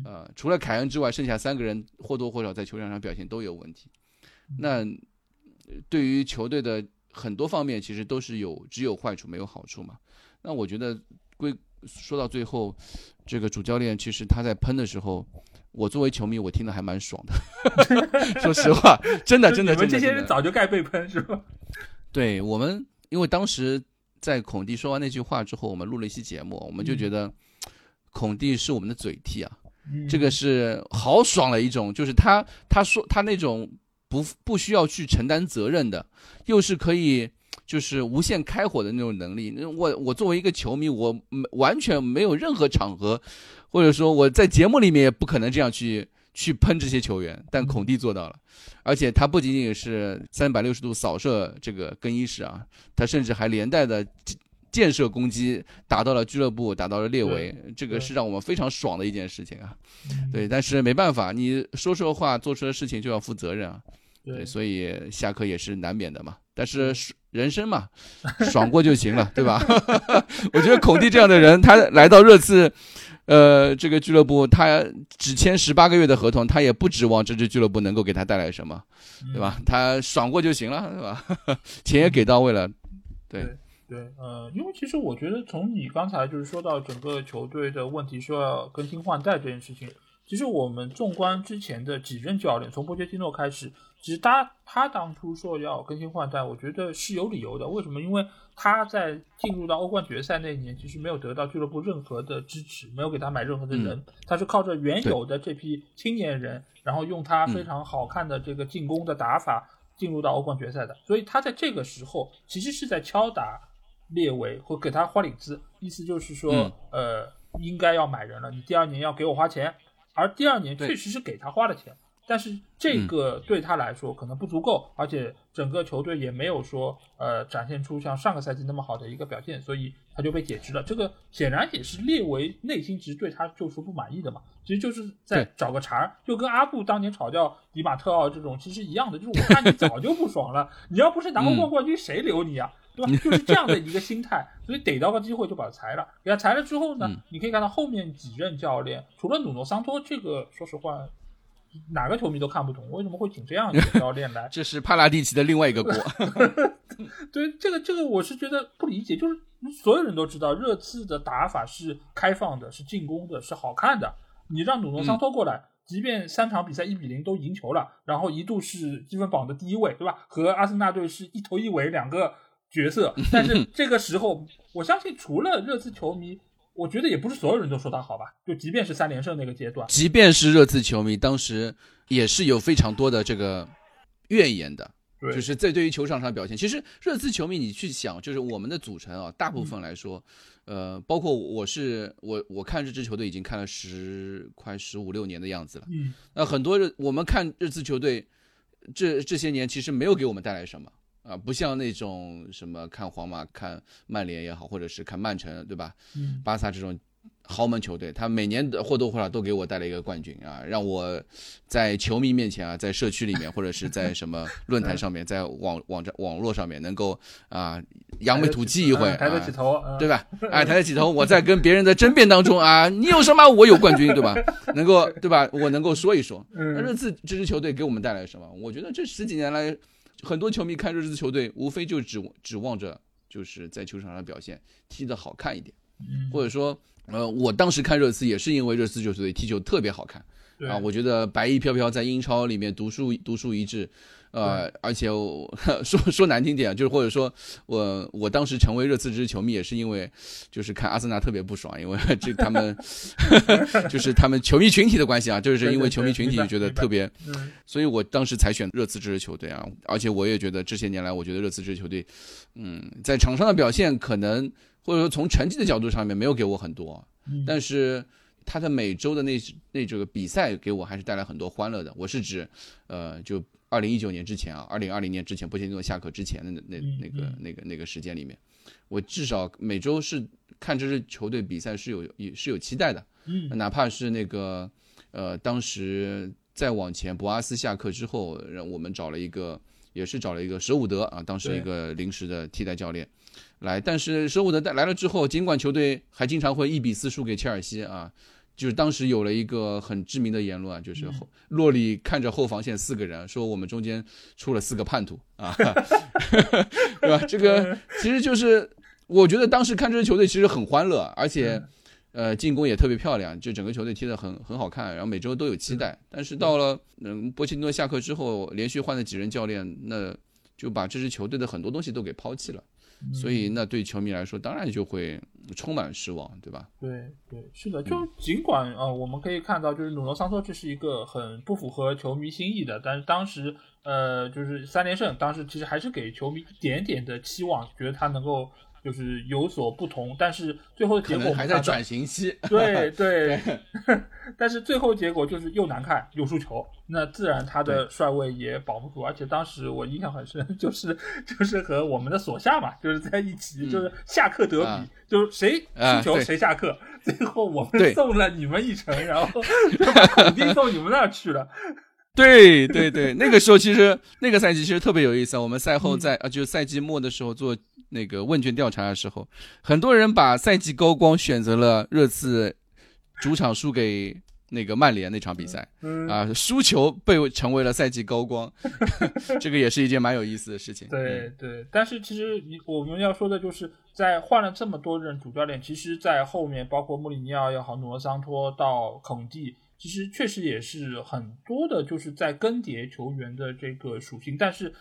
呃，除了凯恩之外，剩下三个人或多或少在球场上表现都有问题。那对于球队的很多方面，其实都是有只有坏处没有好处嘛。那我觉得归说到最后，这个主教练其实他在喷的时候，我作为球迷，我听的还蛮爽的。说实话，真的真的，你们这些人早就该被喷是吧？对我们，因为当时在孔蒂说完那句话之后，我们录了一期节目，我们就觉得孔蒂是我们的嘴替啊，这个是好爽的一种，就是他他说他那种不不需要去承担责任的，又是可以就是无限开火的那种能力。我我作为一个球迷，我完全没有任何场合。或者说我在节目里面也不可能这样去去喷这些球员，但孔蒂做到了，而且他不仅仅是三百六十度扫射这个更衣室啊，他甚至还连带的建设攻击，打到了俱乐部，打到了列维，这个是让我们非常爽的一件事情啊。对，但是没办法，你说说话做出的事情就要负责任啊。对，所以下课也是难免的嘛。但是人生嘛，爽过就行了，对吧？我觉得孔蒂这样的人，他来到热刺。呃，这个俱乐部他只签十八个月的合同，他也不指望这支俱乐部能够给他带来什么，对吧？他爽过就行了，对吧？钱也给到位了，对对，呃，因为其实我觉得从你刚才就是说到整个球队的问题说要更新换代这件事情，其实我们纵观之前的几任教练，从波切蒂诺开始。其实他他当初说要更新换代，我觉得是有理由的。为什么？因为他在进入到欧冠决赛那一年，其实没有得到俱乐部任何的支持，没有给他买任何的人，他是靠着原有的这批青年人，然后用他非常好看的这个进攻的打法进入到欧冠决赛的。所以他在这个时候其实是在敲打列为或给他花里子，意思就是说，呃，应该要买人了，你第二年要给我花钱，而第二年确实是给他花了钱。但是这个对他来说可能不足够，而且整个球队也没有说呃展现出像上个赛季那么好的一个表现，所以他就被解职了。这个显然也是列为内心其实对他就是不满意的嘛，其实就是在找个茬儿，就跟阿布当年炒掉迪马特奥这种其实一样的，就是我看你早就不爽了，你要不是拿过冠冠军谁留你啊，对吧？就是这样的一个心态，所以逮到个机会就把他裁了。给他裁了之后呢，你可以看到后面几任教练，除了努诺桑托，这个说实话。哪个球迷都看不懂，为什么会请这样一个教练来？这是帕拉蒂奇的另外一个锅。对，这个这个我是觉得不理解，就是所有人都知道热刺的打法是开放的，是进攻的，是好看的。你让努诺桑托过来，即便三场比赛一比零都赢球了，然后一度是积分榜的第一位，对吧？和阿森纳队是一头一尾两个角色，但是这个时候，我相信除了热刺球迷。我觉得也不是所有人都说他好吧，就即便是三连胜那个阶段，即便是热刺球迷当时也是有非常多的这个怨言的，就是在对于球场上表现。其实热刺球迷你去想，就是我们的组成啊，大部分来说，呃，包括我是我我看这支球队已经看了十快十五六年的样子了，嗯，那很多热我们看热刺球队这这些年其实没有给我们带来什么。啊，不像那种什么看皇马、看曼联也好，或者是看曼城，对吧？嗯，巴萨这种豪门球队，他每年的或多或少都给我带来一个冠军啊，让我在球迷面前啊，在社区里面或者是在什么 论坛上面，在网网站网络上面能够啊扬眉吐气一回，抬得起头，对吧？哎，抬得起头，我在跟别人的争辩当中啊，你有什么，我有冠军，对吧？能够对吧？我能够说一说，那这次这支球队给我们带来什么？我觉得这十几年来。很多球迷看热刺球队，无非就指指望着就是在球场上表现踢得好看一点，或者说，呃，我当时看热刺也是因为热刺球队踢球特别好看，啊，我觉得白衣飘飘在英超里面独树独树一帜。呃，而且 说说难听点，就是或者说我我当时成为热刺支球迷，也是因为就是看阿森纳特别不爽，因为 这他们 就是他们球迷群体的关系啊，就是因为球迷群体觉得特别，所以我当时才选热刺这支球队啊。而且我也觉得这些年来，我觉得热刺这支球队，嗯，在场上的表现可能或者说从成绩的角度上面没有给我很多，但是他的每周的那那这个比赛给我还是带来很多欢乐的。我是指，呃，就。二零一九年之前啊，二零二零年之前，波切蒂诺下课之前的那那那个那个那个时间里面，我至少每周是看这支球队比赛是有也是有期待的，嗯，哪怕是那个呃，当时再往前，博阿斯下课之后，让我们找了一个，也是找了一个舍伍德啊，当时一个临时的替代教练。来，但是舍伍德带来了之后，尽管球队还经常会一比四输给切尔西啊。就是当时有了一个很知名的言论，就是洛里看着后防线四个人，说我们中间出了四个叛徒啊，对吧？这个其实就是我觉得当时看这支球队其实很欢乐，而且，呃，进攻也特别漂亮，就整个球队踢得很很好看，然后每周都有期待。但是到了嗯波切蒂诺下课之后，连续换了几任教练，那就把这支球队的很多东西都给抛弃了。所以那对球迷来说，当然就会充满失望，对吧？对对，是的。就尽管呃，我们可以看到，就是努诺桑托这是一个很不符合球迷心意的，但是当时呃，就是三连胜，当时其实还是给球迷一点点的期望，觉得他能够。就是有所不同，但是最后结果还在转型期。对对，但是最后结果就是又难看又输球，那自然他的帅位也保不住。而且当时我印象很深，就是就是和我们的所下嘛，就是在一起，就是下课德比，就是谁输球谁下课。最后我们送了你们一程，然后就把孔蒂送你们那儿去了。对对对，那个时候其实那个赛季其实特别有意思啊。我们赛后在啊，就赛季末的时候做。那个问卷调查的时候，很多人把赛季高光选择了热刺主场输给那个曼联那场比赛，啊，输球被成为了赛季高光，这个也是一件蛮有意思的事情。对对，但是其实你我们要说的就是在换了这么多任主教练，其实，在后面包括穆里尼奥也好，努尔桑托到孔蒂，其实确实也是很多的，就是在更迭球员的这个属性，但是。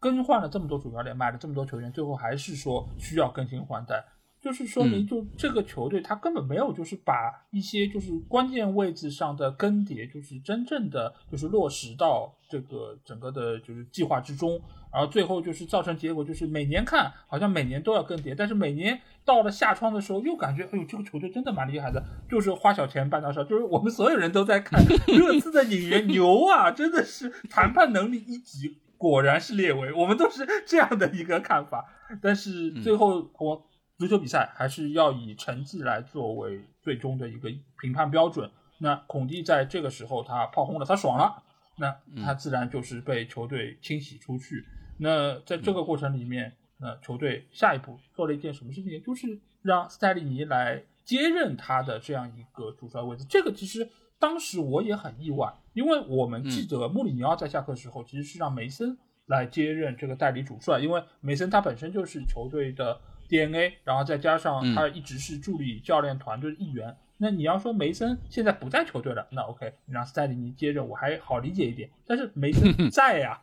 更换了这么多主教练，买了这么多球员，最后还是说需要更新换代，就是说明就这个球队他根本没有就是把一些就是关键位置上的更迭，就是真正的就是落实到这个整个的就是计划之中，然后最后就是造成结果就是每年看好像每年都要更迭，但是每年到了夏窗的时候又感觉哎呦这个球队真的蛮厉害的，就是花小钱办大事，就是我们所有人都在看 热刺的引援牛啊，真的是谈判能力一级。果然是列维，我们都是这样的一个看法。但是最后，我足球比赛还是要以成绩来作为最终的一个评判标准。那孔蒂在这个时候他炮轰了，他爽了，那他自然就是被球队清洗出去。那在这个过程里面，呃球队下一步做了一件什么事情？就是让斯泰利尼来接任他的这样一个主帅位置。这个其实。当时我也很意外，因为我们记得穆里尼奥在下课时候其实是让梅森来接任这个代理主帅，因为梅森他本身就是球队的 DNA，然后再加上他一直是助理教练团队的一员。那你要说梅森现在不在球队了，那 OK，你让斯泰里尼接任我还好理解一点。但是梅森 在呀，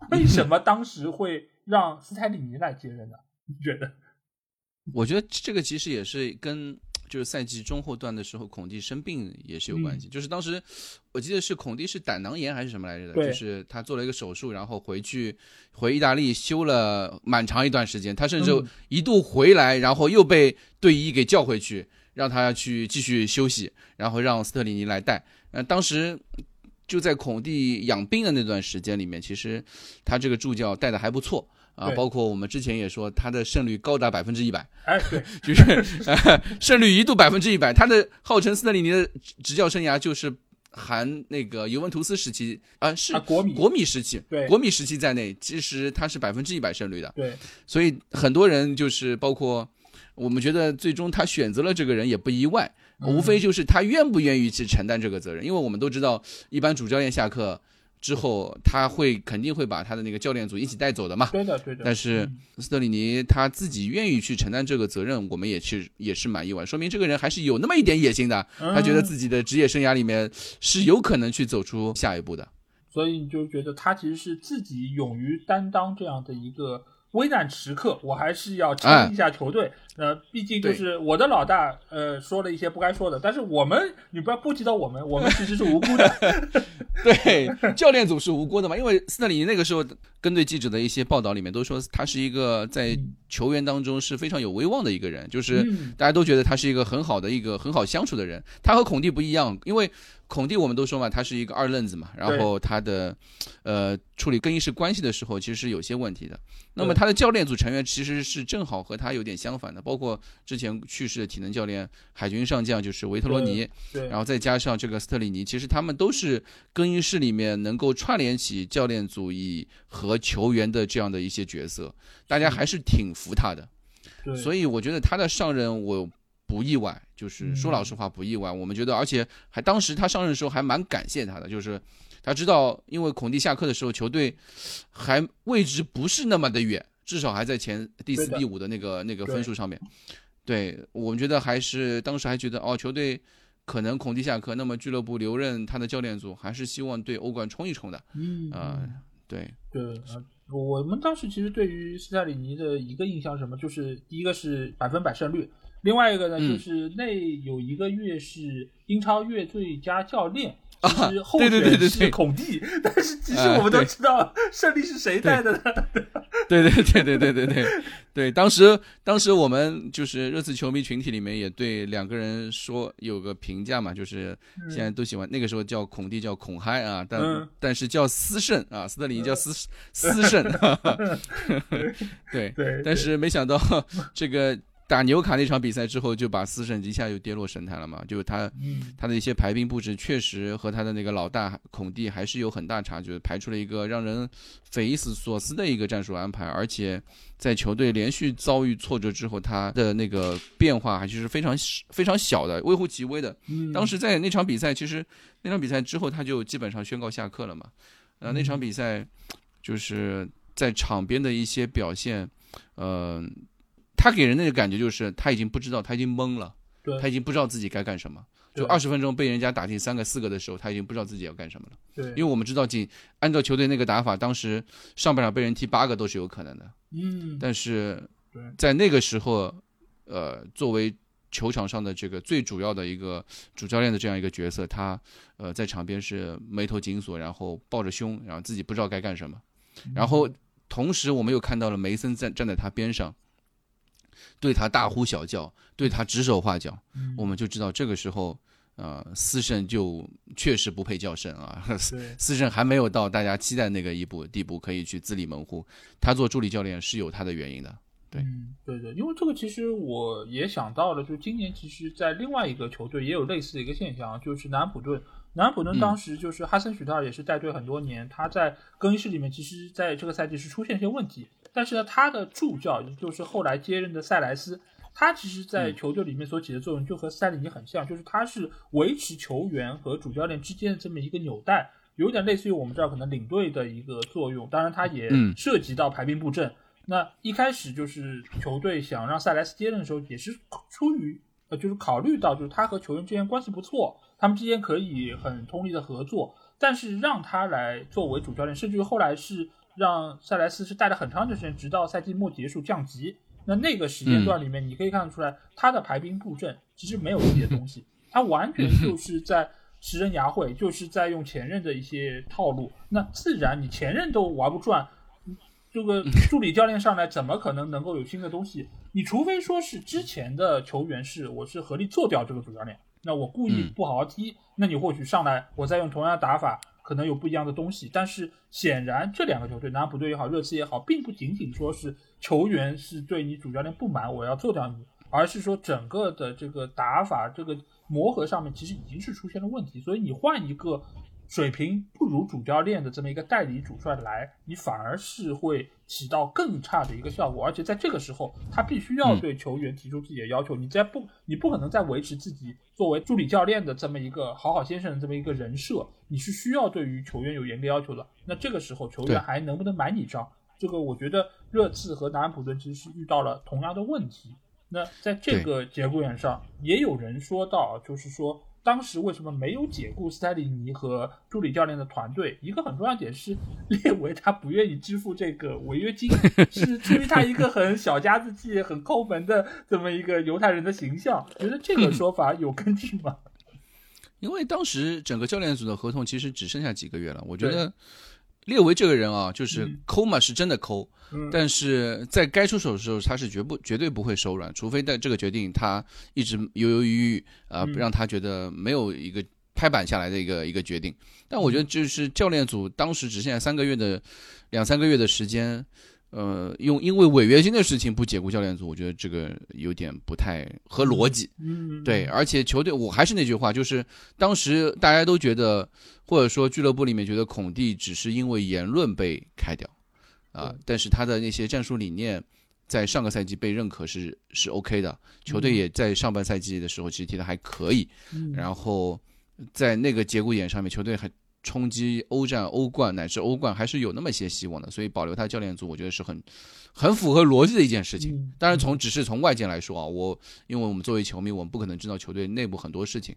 为什么当时会让斯泰里尼来接任呢？你觉得？我觉得这个其实也是跟。就是赛季中后段的时候，孔蒂生病也是有关系。就是当时我记得是孔蒂是胆囊炎还是什么来着的，就是他做了一个手术，然后回去回意大利休了蛮长一段时间。他甚至一度回来，然后又被队医给叫回去，让他去继续休息，然后让斯特里尼来带。呃，当时就在孔蒂养病的那段时间里面，其实他这个助教带的还不错。啊，包括我们之前也说，他的胜率高达百分之一百，哎，对，就是 胜率一度百分之一百。他的号称斯特里尼的执教生涯就是含那个尤文图斯时期啊，是国米国米时期，对，国米时期在内，其实他是百分之一百胜率的，对。所以很多人就是包括我们觉得，最终他选择了这个人也不意外，无非就是他愿不愿意去承担这个责任，因为我们都知道，一般主教练下课。之后他会肯定会把他的那个教练组一起带走的嘛？对的，对的。但是斯特里尼他自己愿意去承担这个责任，我们也是也是蛮意外，说明这个人还是有那么一点野心的。他觉得自己的职业生涯里面是有可能去走出下一步的。所以你就觉得他其实是自己勇于担当这样的一个。危难时刻，我还是要撑一下球队。呃，毕竟就是我的老大，呃，说了一些不该说的。但是我们，你不要波及到我们，我们其实是无辜的。对，教练组是无辜的嘛？因为斯特里尼那个时候跟对记者的一些报道里面都说，他是一个在球员当中是非常有威望的一个人，就是大家都觉得他是一个很好的一个很好相处的人。他和孔蒂不一样，因为。孔蒂，我们都说嘛，他是一个二愣子嘛，然后他的，呃，处理更衣室关系的时候，其实是有些问题的。那么他的教练组成员其实是正好和他有点相反的，包括之前去世的体能教练海军上将就是维特罗尼，然后再加上这个斯特里尼，其实他们都是更衣室里面能够串联起教练组以和球员的这样的一些角色，大家还是挺服他的。所以我觉得他的上任我。不意外，就是说老实话不意外。我们觉得，而且还当时他上任的时候还蛮感谢他的，就是他知道，因为孔蒂下课的时候，球队还位置不是那么的远，至少还在前第四、第五的那个那个分数上面。对我们觉得还是当时还觉得哦，球队可能孔蒂下课，那么俱乐部留任他的教练组，还是希望对欧冠冲一冲的。嗯啊、对，对啊，我们当时其实对于斯泰里尼的一个印象是什么，就是第一个是百分百胜率，另外一个呢，嗯。就是那有一个月是英超月最佳教练。啊其实后对对对选是对对孔蒂，但是其实啊我们都知道胜利是谁带的呢？对对对对对对对对，当时当时我们就是热刺球迷群体里面也对两个人说有个评价嘛，就是现在都喜欢那个时候叫孔蒂叫孔嗨啊，但、嗯。但是叫斯圣啊，斯特林叫斯斯圣，对。对但是没想到这个打纽卡那场比赛之后，就把斯圣一下就跌落神坛了嘛，就是他嗯他的一些排兵布置确实和他的那个老大孔蒂还是有很大差距，排出了一个让人匪夷所思的一个战术安排，而且在球队连续遭遇挫折之后，他的那个变化还是非常非常小的，微乎其微的。嗯，当时在那场比赛，其实那场比赛之后，他就基本上宣告下课了嘛。呃，那场比赛就是在场边的一些表现，呃，他给人的感觉就是他已经不知道，他已经懵了，他已经不知道自己该干什么。就对二十分钟被人家打进三个四个的时候，他已经不知道自己要干什么了。对，因为我们知道，仅按照球队那个打法，当时上半场被人踢八个都是有可能的。嗯，但是在那个时候，呃，作为球场上的这个最主要的一个主教练的这样一个角色，他呃在场边是眉头紧锁，然后抱着胸，然后自己不知道该干什么。然后同时，我们又看到了梅森站站在他边上，对他大呼小叫，对他指手画脚，嗯我们就知道这个时候。呃，四圣就确实不配叫圣啊！四圣还没有到大家期待那个一步地步，可以去自立门户。他做助理教练是有他的原因的。对嗯，对对，因为这个其实我也想到了，就今年其实，在另外一个球队也有类似的一个现象，就是南安普顿。南安普顿当时就是哈森许特尔也是带队很多年，他在更衣室里面，其实在这个赛季是出现一些问题，但是呢，他的助教也就是后来接任的塞莱斯，他其实在球队里面所起的作用就和斯泰里尼很像，就是他是维持球员和主教练之间的这么一个纽带，有点类似于我们这儿可能领队的一个作用，当然他也嗯涉及到排兵布阵。那一开始就是球队想让塞莱斯接任的时候，也是出于呃，就是考虑到就是他和球员之间关系不错，他们之间可以很通力的合作，但是让他来作为主教练，甚至于后来是让塞莱斯是带了很长一段时间，直到赛季末结束降级。那那个时间段里面，你可以看得出来，他的排兵布阵其实没有自己的东西，他完全就是在食人牙慧，就是在用前任的一些套路。那自然你前任都玩不转，这个助理教练上来怎么可能能够有新的东西？你除非说是之前的球员是我是合力做掉这个主教练，那我故意不好好踢，那你或许上来我再用同样的打法，可能有不一样的东西。但是显然这两个球队，南安普顿也好，热刺也好，并不仅仅说是球员是对你主教练不满，我要做掉你，而是说整个的这个打法、这个磨合上面其实已经是出现了问题。所以你换一个水平不如主教练的这么一个代理主帅来，你反而是会起到更差的一个效果。而且在这个时候，他必须要对球员提出自己的要求，你在不你不可能再维持自己作为助理教练的这么一个好好先生的这么一个人设，你是需要对于球员有严格要求的。那这个时候，球员还能不能买你账？这个我觉得热刺和南安普顿其实是遇到了同样的问题。那在这个节骨眼上，也有人说到，就是说当时为什么没有解雇斯泰里尼和助理教练的团队？一个很重要点是，列维他不愿意支付这个违约金，是出于他一个很小家子气、很抠门的这么一个犹太人的形象。觉得这个说法有根据吗？因为当时整个教练组的合同其实只剩下几个月了，我觉得列维这个人啊，就是嗯。抠嘛，是真的抠，嗯。但是在该出手的时候，他是绝不绝对不会手软，除非在这个决定他一直犹犹豫豫啊、不让他觉得没有一个拍板下来的一个一个决定。但我觉得就是教练组当时只剩下三个月的两三个月的时间，呃，用因为违约金的事情不解雇教练组，我觉得这个有点不太合逻辑。嗯，对，而且球队，我还是那句话，就是当时大家都觉得，或者说俱乐部里面觉得孔蒂只是因为言论被开掉，啊对，但是他的那些战术理念在上个赛季被认可是是 OK 的，球队也在上半赛季的时候其实踢得还可以，嗯，然后在那个节骨眼上面，球队还冲击欧战、欧冠乃至欧冠还是有那么些希望的，所以保留他教练组，我觉得是很很符合逻辑的一件事情。当然，从只是从外界来说啊，我因为我们作为球迷，我们不可能知道球队内部很多事情，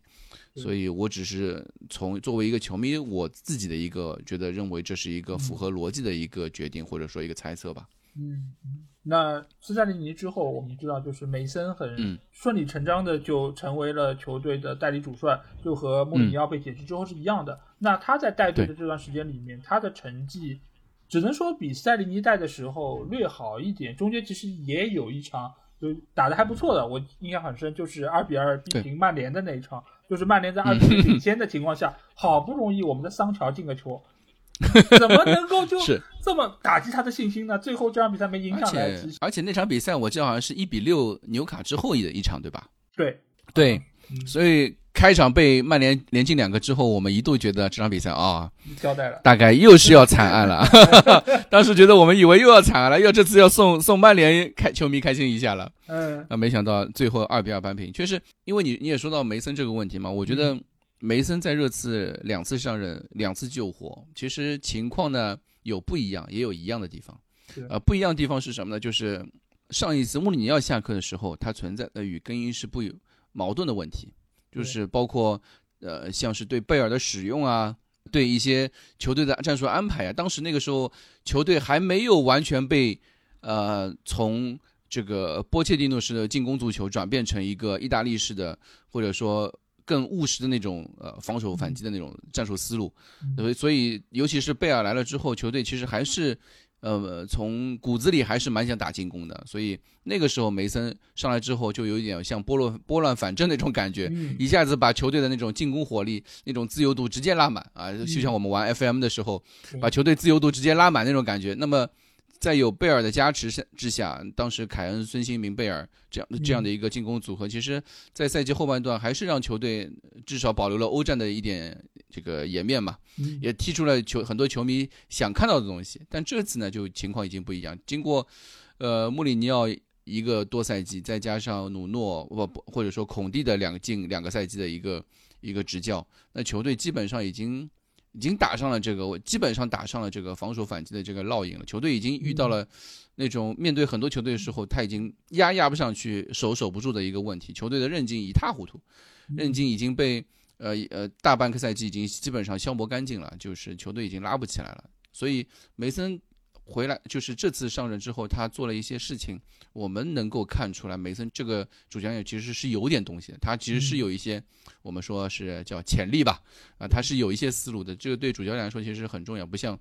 所以我只是从作为一个球迷，我自己的一个觉得认为这是一个符合逻辑的一个决定，或者说一个猜测吧。嗯，那斯塞利尼之后，我们知道就是梅森很顺理成章的就成为了球队的代理主帅，就和穆里尼奥被解职之后是一样的。那他在带队的这段时间里面，他的成绩只能说比塞利尼带的时候略好一点。中间其实也有一场就打的还不错的，我印象很深，就是二比二逼平曼联的那一场，就是曼联在二比零领先的情况下，好不容易我们的桑乔进个球。怎么能够就这么打击他的信心呢？最后这场比赛没赢下来。而且而且那场比赛我记得好像是一比六纽卡之后的一场，对吧？对对，所以开场被曼联连进两个之后，我们一度觉得这场比赛啊，交代了，大概又是要惨案了。当时觉得我们以为又要惨案了，要这次要送送曼联开球迷开心一下了。嗯，啊，没想到最后二比二扳平。确实，因为你你也说到梅森这个问题嘛，我觉得。梅森在热刺两次上任，两次救火，其实情况呢有不一样，也有一样的地方。呃，不一样的地方是什么呢？就是上一次穆里尼奥下课的时候，他存在的与更衣室不有矛盾的问题，就是包括呃，像是对贝尔的使用啊，对一些球队的战术安排啊。当时那个时候，球队还没有完全被呃从这个波切蒂诺式的进攻足球转变成一个意大利式的，或者说。更务实的那种呃防守反击的那种战术思路，所以所以尤其是贝尔来了之后，球队其实还是呃从骨子里还是蛮想打进攻的。所以那个时候梅森上来之后，就有一点像拨乱拨乱反正那种感觉，一下子把球队的那种进攻火力、那种自由度直接拉满啊，就像我们玩 FM 的时候，把球队自由度直接拉满那种感觉。那么。在有贝尔的加持下之下，当时凯恩、孙兴民、贝尔这样这样的一个进攻组合，其实，在赛季后半段还是让球队至少保留了欧战的一点这个颜面嘛，也踢出了球很多球迷想看到的东西。但这次呢，就情况已经不一样。经过，呃，穆里尼奥一个多赛季，再加上努诺不不或者说孔蒂的两个近两个赛季的一个一个执教，那球队基本上已经。已经打上了这个，我基本上打上了这个防守反击的这个烙印了。球队已经遇到了那种面对很多球队的时候，他已经压压不上去、守守不住的一个问题。球队的韧劲一塌糊涂，韧劲已经被呃呃大半个赛季已经基本上消磨干净了，就是球队已经拉不起来了。所以梅森。回来就是这次上任之后，他做了一些事情，我们能够看出来，梅森这个主教练其实是有点东西的，他其实是有一些我们说是叫潜力吧，啊，他是有一些思路的，这个对主教练来说其实很重要，不像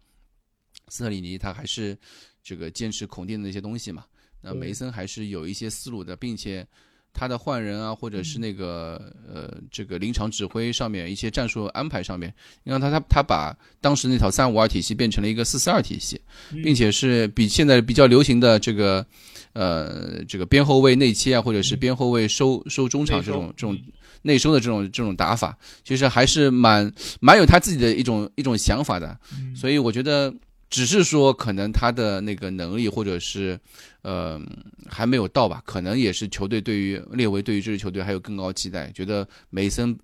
斯特里尼，他还是这个坚持孔蒂的那些东西嘛，那梅森还是有一些思路的，并且。他的换人啊，或者是那个呃，这个临场指挥上面一些战术安排上面，你看他他他把当时那套三五二体系变成了一个四四二体系，并且是比现在比较流行的这个呃这个边后卫内切啊，或者是边后卫收收中场这种这种内收的这种这种打法，其实还是蛮蛮有他自己的一种一种想法的，所以我觉得。只是说，可能他的那个能力，或者是，呃，还没有到吧？可能也是球队对于列维对于这支球队还有更高期待，觉得梅森。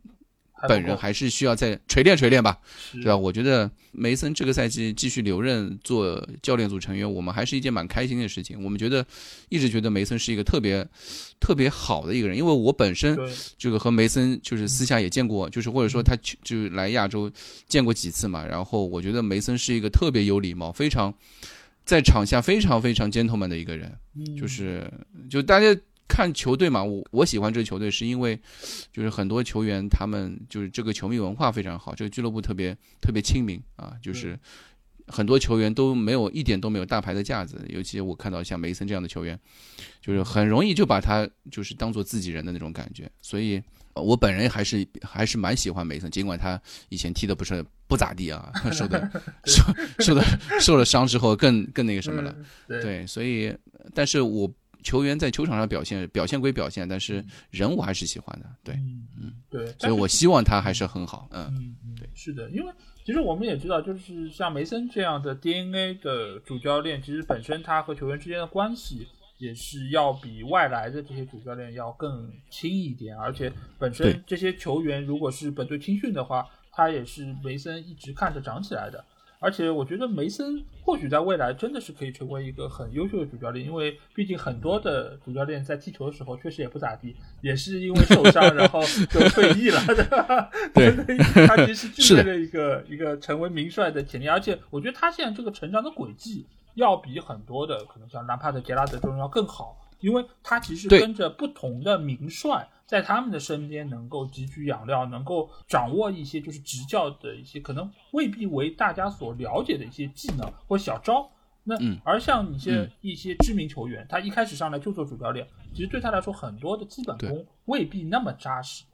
本人还是需要再锤炼锤炼吧，对吧？我觉得梅森这个赛季继续留任做教练组成员，我们还是一件蛮开心的事情。我们觉得一直觉得梅森是一个特别特别好的一个人，因为我本身这个和梅森就是私下也见过，就是或者说他就来亚洲见过几次嘛。然后我觉得梅森是一个特别有礼貌、非常在场下非常非常 gentleman 的一个人，就是就大家。看球队嘛，我我喜欢这个球队是因为，就是很多球员他们就是这个球迷文化非常好，这个俱乐部特别特别亲民啊，就是很多球员都没有一点都没有大牌的架子，尤其我看到像梅森这样的球员，就是很容易就把他就是当做自己人的那种感觉，所以我本人还是还是蛮喜欢梅森，尽管他以前踢的不是不咋地啊，受的 受受的受了伤之后更更那个什么了，对，所以但是我。球员在球场上表现表现归表现，但是人我还是喜欢的，对，嗯，对，所以我希望他还是很好，嗯，对，是的，因为其实我们也知道，就是像梅森这样的 DNA 的主教练，其实本身他和球员之间的关系也是要比外来的这些主教练要更亲一点，而且本身这些球员如果是本队青训的话。他也是梅森一直看着长起来的。而且我觉得梅森或许在未来真的是可以成为一个很优秀的主教练，因为毕竟很多的主教练在踢球的时候确实也不咋地，也是因为受伤 然后就退役了，对吧？对，他其实具备了一个一个成为名帅的潜力，而且我觉得他现在这个成长的轨迹要比很多的可能像兰帕德、杰拉德这种要更好，因为他其实跟着不同的名帅。在他们的身边能够汲取养料，能够掌握一些就是执教的一些可能未必为大家所了解的一些技能或小招。那而像一些一些知名球员，他一开始上来就做主教练，其实对他来说很多的基本功未必那么扎实。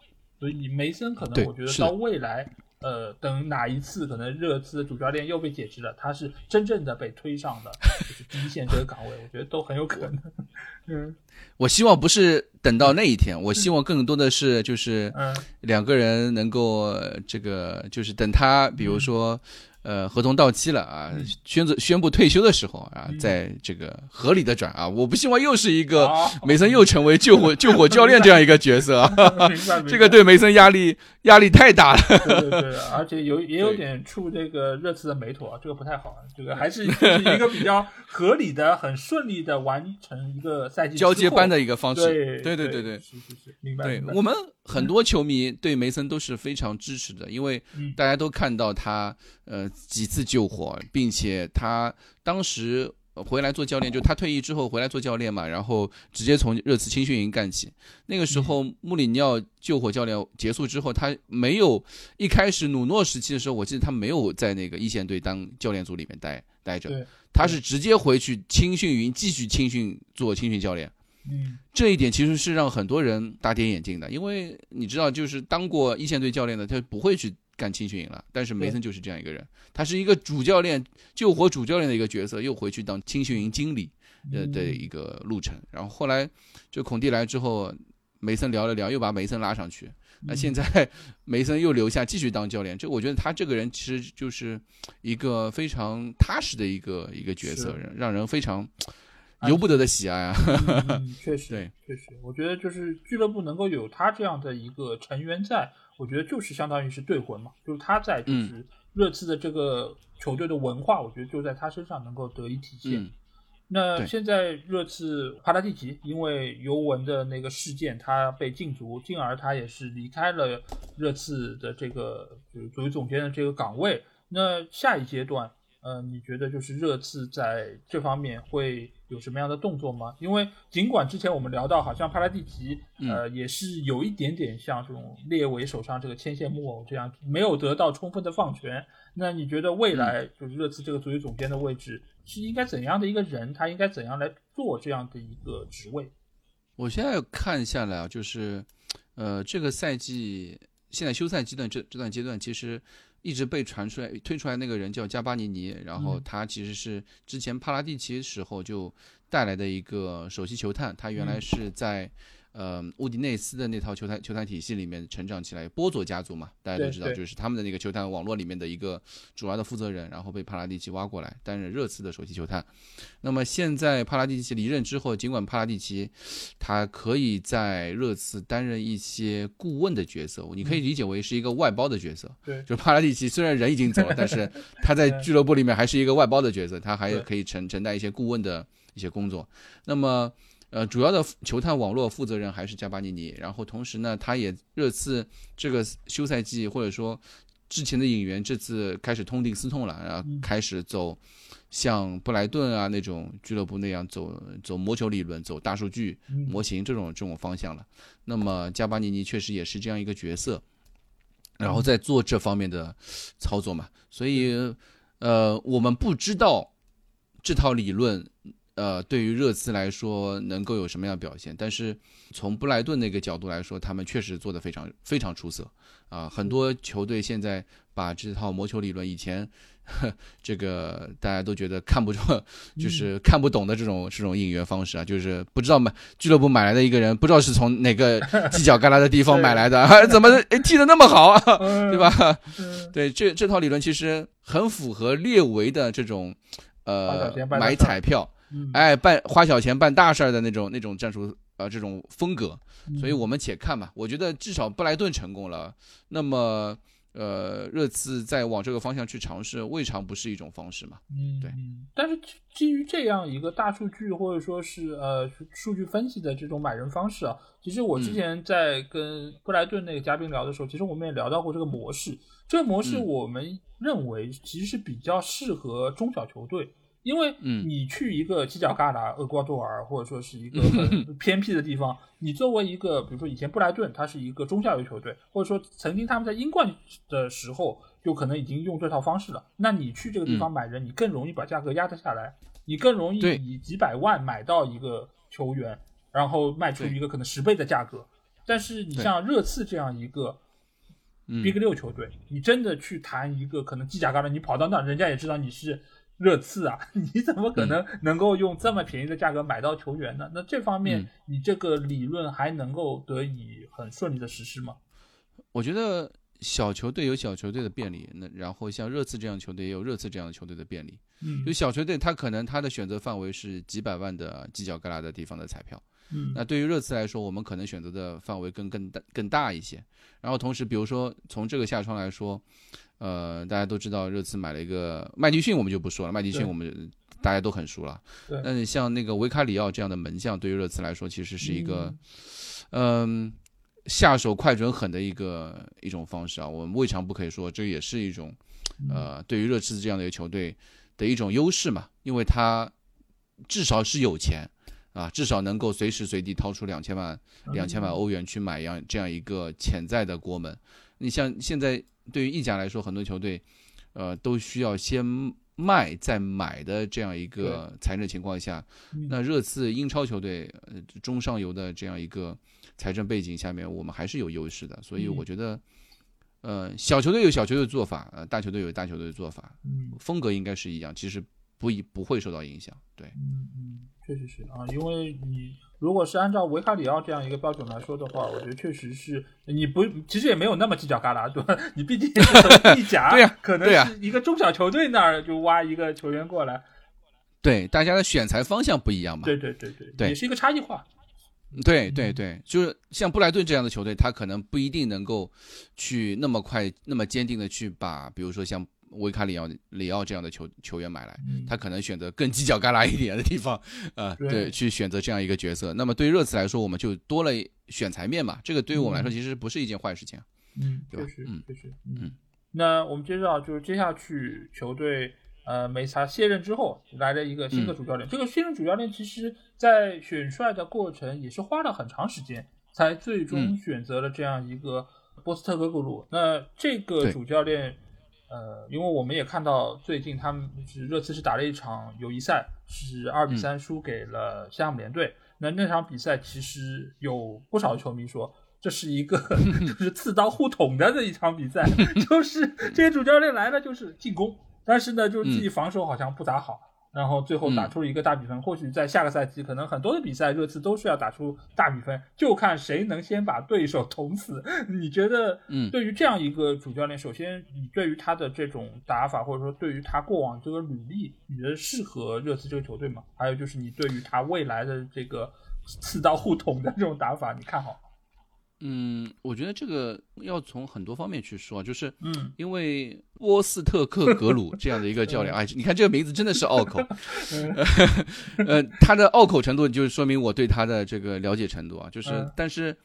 所以梅森可能我觉得到未来，呃，等哪一次可能热刺的主教练又被解职了，他是真正的被推上的就是第一线这个岗位，我觉得都很有可能。嗯。我希望不是等到那一天，我希望更多的是就是两个人能够这个就是等他，比如说。呃，合同到期了啊，宣布宣布退休的时候啊，在这个合理的转啊，我不希望又是一个梅森又成为救火 救火教练这样一个角色，这个对梅森压力压力太大了。对对对，而且有也有点触这个热刺的眉头啊，这个不太好，这个还是一个比较合理的、很顺利的完成一个赛季交接班的一个方式。对对对对，是是是，明白。对我们很多球迷对梅森都是非常支持的，因为大家都看到他呃。几次救火，并且他当时回来做教练，就他退役之后回来做教练嘛，然后直接从热刺青训营干起。那个时候穆里尼奥救火教练结束之后，他没有一开始努诺时期的时候，我记得他没有在那个一线队当教练组里面待待着，他是直接回去青训营继续青训做青训教练。嗯，这一点其实是让很多人大跌眼镜的，因为你知道，就是当过一线队教练的，他不会去。干青训营了，但是梅森就是这样一个人，他是一个主教练、救火主教练的一个角色，又回去当青训营经理呃的一个路程。然后后来就孔蒂来之后，梅森聊了聊，又把梅森拉上去。那现在 梅森又留下继续当教练，这我觉得他这个人其实就是一个非常踏实的一个一个角色，让人非常由不得的喜爱啊。确实，对，确实，我觉得就是俱乐部能够有他这样的一个成员在。我觉得就是相当于是队魂嘛，就是他在就是热刺的这个球队的文化，我觉得就在他身上能够得以体现。那现在热刺帕拉蒂奇因为尤文的那个事件，他被禁足，进而他也是离开了热刺的这个就是作为总监的这个岗位。那下一阶段。嗯，你觉得就是热刺在这方面会有什么样的动作吗？因为尽管之前我们聊到，好像帕拉蒂奇，呃，也是有一点点像这种列维手上这个牵线木偶这样，没有得到充分的放权。那你觉得未来就是热刺这个足球总监的位置是应该怎样的一个人？他应该怎样来做这样的一个职位？我现在看下来啊，就是，呃，这个赛季现在休赛阶段这这段阶段，其实。一直被传出来推出来那个人叫加巴尼尼，然后他其实是之前帕拉蒂奇时候就带来的一个首席球探，他原来是在。呃，乌迪内斯的那套球探球探体系里面成长起来，波佐家族嘛，大家都知道，就是他们的那个球探网络里面的一个主要的负责人，然后被帕拉蒂奇挖过来担任热刺的首席球探。那么现在帕拉蒂奇离任之后，尽管帕拉蒂奇他可以在热刺担任一些顾问的角色，你可以理解为是一个外包的角色。对，就帕拉蒂奇虽然人已经走了，但是他在俱乐部里面还是一个外包的角色，他还可以承承担一些顾问的一些工作。那么。呃，主要的球探网络负责人还是加巴尼尼，然后同时呢，他也热刺这个休赛季或者说之前的引援，这次开始痛定思痛了，然后开始走像布莱顿啊那种俱乐部那样走走魔球理论、走大数据模型这种这种方向了。那么加巴尼尼确实也是这样一个角色，然后在做这方面的操作嘛，所以呃，我们不知道这套理论。呃，对于热刺来说，能够有什么样表现？但是从布莱顿那个角度来说，他们确实做得非常非常出色啊！很多球队现在把这套魔球理论，以前这个大家都觉得看不中，就是看不懂的这种这种应援方式啊，就是不知道买俱乐部买来的一个人，不知道是从哪个犄角旮旯的地方买来的，怎么踢得那么好啊？对吧？对，这这套理论其实很符合列维的这种呃买彩票。哎，办花小钱办大事儿的那种那种战术，呃，这种风格，所以我们且看吧。我觉得至少布莱顿成功了，那么呃，热刺在往这个方向去尝试，未尝不是一种方式嘛。嗯，对。但是基于这样一个大数据或者说是呃数据分析的这种买人方式啊，其实我之前在跟布莱顿那个嘉宾聊的时候，其实我们也聊到过这个模式。这个模式我们认为其实是比较适合中小球队。因为你去一个犄角旮旯，厄瓜多尔，或者说是一个 很偏僻的地方，你作为一个，比如说以前布莱顿，它是一个中下游球队，或者说曾经他们在英冠的时候，就可能已经用这套方式了。那你去这个地方买人，你更容易把价格压得下来，你更容易以几百万买到一个球员，然后卖出一个可能十倍的价格。但是你像热刺这样一个 Big 六球队，你真的去谈一个可能犄角旮旯，你跑到那，人家也知道你是。热刺啊，你怎么可能能够用这么便宜的价格买到球员呢？那这方面你这个理论还能够得以很顺利的实施吗？我觉得小球队有小球队的便利，那然后像热刺这样球队也有热刺这样的球队的便利。嗯，就小球队他可能他的选择范围是几百万的犄角旮旯的地方的彩票。嗯，那对于热刺来说，我们可能选择的范围更更大更大一些。然后同时，比如说从这个下窗来说。呃，大家都知道热刺买了一个麦迪逊，我们就不说了。麦迪逊我们大家都很熟了。对。但是像那个维卡里奥这样的门将，对于热刺来说，其实是一个，嗯，下手快准狠的一个一种方式啊。我们未尝不可以说，这也是一种，呃，对于热刺这样的一个球队的一种优势嘛。因为他至少是有钱啊，至少能够随时随地掏出两千万、两千万欧元去买样这样一个潜在的国门。你像现在。对于意甲来说，很多球队，呃，都需要先卖再买的这样一个财政情况下，那热刺英超球队中上游的这样一个财政背景下面，我们还是有优势的。所以我觉得，呃，小球队有小球队的做法，呃，大球队有大球队的做法，风格应该是一样，其实不一不会受到影响。对，确实是啊，因为你。如果是按照维卡里奥这样一个标准来说的话，我觉得确实是你不，其实也没有那么犄角旮旯，对吧？你毕竟是 意甲，对呀，可能是一个中小球队那儿就挖一个球员过来，对，大家的选材方向不一样嘛，对对对对，也是一个差异化，对对对，就是像布莱顿这样的球队，他可能不一定能够去那么快、那么坚定的去把，比如说像。维卡里奥里奥这样的球球员买来，他可能选择更犄角旮旯一点的地方，呃，对，去选择这样一个角色。那么对于热刺来说，我们就多了选材面嘛，这个对于我们来说其实不是一件坏事情，嗯，确实，嗯，确实，嗯。那我们接着啊就是接下去球队呃梅萨卸任之后来了一个新的主教练，这个新任主教练其实在选帅的过程也是花了很长时间，才最终选择了这样一个波斯特格格鲁。那这个主教练。呃，因为我们也看到最近他们是热刺是打了一场友谊赛，是二比三输给了西汉姆联队。那那场比赛其实有不少球迷说，这是一个 就是刺刀互捅的这一场比赛，就是这些主教练来了就是进攻，但是呢，就是自己防守好像不咋好。然后最后打出了一个大比分，或许在下个赛季，可能很多的比赛热刺都是要打出大比分，就看谁能先把对手捅死。你觉得，嗯，对于这样一个主教练，首先你对于他的这种打法，或者说对于他过往这个履历，你觉得适合热刺这个球队吗？还有就是你对于他未来的这个刺刀互捅的这种打法，你看好？嗯，我觉得这个要从很多方面去说，就是，嗯，因为波斯特克格鲁这样的一个教练，哎，你看这个名字真的是拗口，呃，他的拗口程度就是说明我对他的这个了解程度啊，就是，但是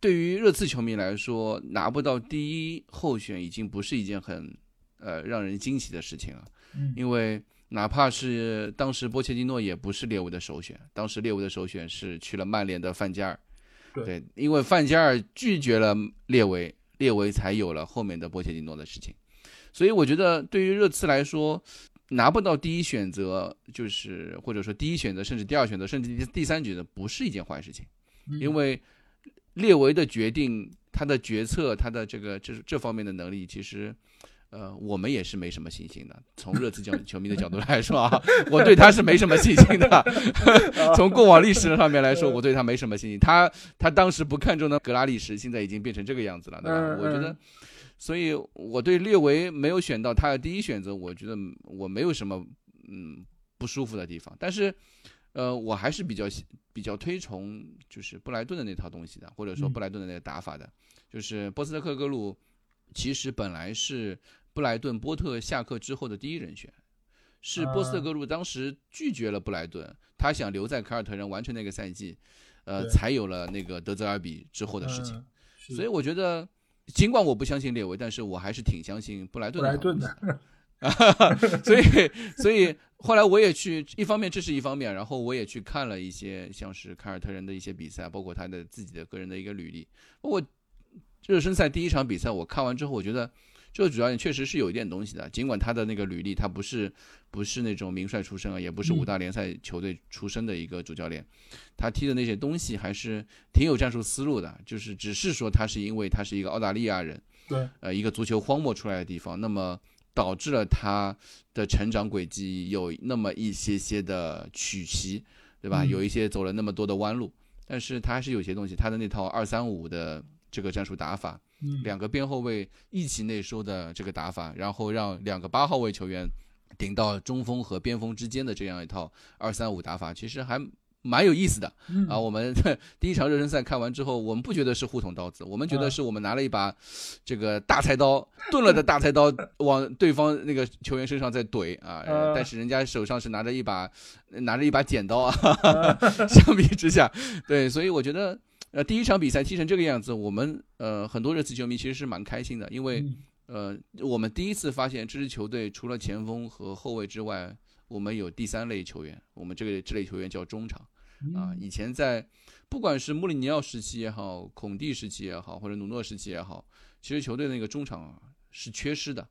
对于热刺球迷来说，拿不到第一候选已经不是一件很呃让人惊喜的事情了，因为哪怕是当时波切蒂诺也不是列维的首选，当时列维的首选是去了曼联的范加尔。对，因为范加尔拒绝了列维，列维才有了后面的波切蒂诺的事情。所以我觉得，对于热刺来说，拿不到第一选择，就是或者说第一选择，甚至第二选择，甚至第第三选择，不是一件坏事情。因为列维的决定，他的决策，他的这个这这方面的能力，其实。呃，我们也是没什么信心的。从热刺角球迷的角度来说啊，我对他是没什么信心的。从过往历史上面来说，我对他没什么信心。他他当时不看重的格拉利什，现在已经变成这个样子了，对吧？我觉得，所以我对列维没有选到他的第一选择，我觉得我没有什么嗯不舒服的地方。但是，呃，我还是比较比较推崇就是布莱顿的那套东西的，或者说布莱顿的那个打法的，就是波斯特克格鲁。其实本来是布莱顿波特下课之后的第一人选，是波斯特格鲁当时拒绝了布莱顿，他想留在凯尔特人完成那个赛季，呃，才有了那个德泽尔比之后的事情。所以我觉得，尽管我不相信列维，但是我还是挺相信布莱顿的。布莱顿的。所以，所以后来我也去，一方面这是一方面，然后我也去看了一些像是凯尔特人的一些比赛，包括他的自己的个人的一个履历。我热身赛第一场比赛我看完之后，我觉得这个主教练确实是有一点东西的。尽管他的那个履历，他不是不是那种名帅出身啊，也不是五大联赛球队出身的一个主教练，他踢的那些东西还是挺有战术思路的。就是只是说他是因为他是一个澳大利亚人，对，呃，一个足球荒漠出来的地方，那么。导致了他的成长轨迹有那么一些些的曲奇，对吧？有一些走了那么多的弯路，但是他还是有些东西。他的那套二三五的这个战术打法，两个边后卫一起内收的这个打法，然后让两个八号位球员顶到中锋和边锋之间的这样一套二三五打法，其实还。蛮有意思的啊！我们 第一场热身赛看完之后，我们不觉得是互捅刀子，我们觉得是我们拿了一把这个大菜刀钝了的大菜刀 往对方那个球员身上在怼啊！但是人家手上是拿着一把拿着一把剪刀啊！相比之下，对，所以我觉得呃第一场比赛踢成这个样子，我们呃很多热刺球迷其实是蛮开心的，因为呃我们第一次发现这支球队除了前锋和后卫之外，我们有第三类球员，我们这个这类球员叫中场。啊，以前在不管是穆里尼奥时期也好，孔蒂时期也好，或者努诺时期也好，其实球队那个中场是缺失的，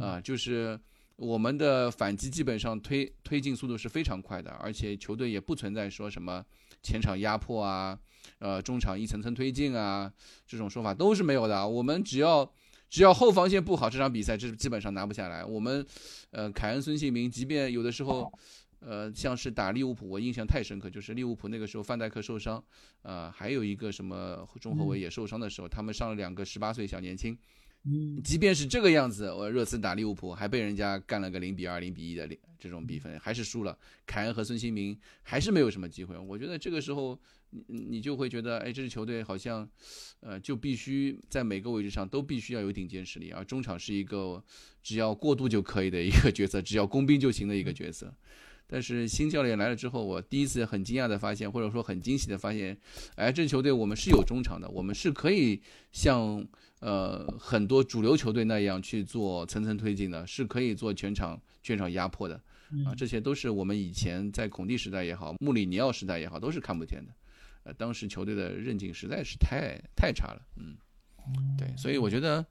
啊，就是我们的反击基本上推推进速度是非常快的，而且球队也不存在说什么前场压迫啊，呃，中场一层层推进啊这种说法都是没有的。我们只要只要后防线不好，这场比赛这基本上拿不下来。我们呃，凯恩、孙兴民，即便有的时候。呃，像是打利物浦，我印象太深刻，就是利物浦那个时候范戴克受伤，呃，还有一个什么中后卫也受伤的时候，他们上了两个十八岁小年轻。嗯，即便是这个样子，我热刺打利物浦还被人家干了个零比二、零比一的这种比分，还是输了。凯恩和孙兴民还是没有什么机会。我觉得这个时候，你你就会觉得，哎，这支球队好像，呃，就必须在每个位置上都必须要有顶尖实力，而中场是一个只要过渡就可以的一个角色，只要工兵就行的一个角色。但是新教练来了之后，我第一次很惊讶的发现，或者说很惊喜的发现，哎，这支球队我们是有中场的，我们是可以像呃很多主流球队那样去做层层推进的，是可以做全场全场压迫的啊，这些都是我们以前在孔蒂时代也好，穆里尼奥时代也好，都是看不见的。呃，当时球队的韧劲实在是太太差了，嗯，对，所以我觉得。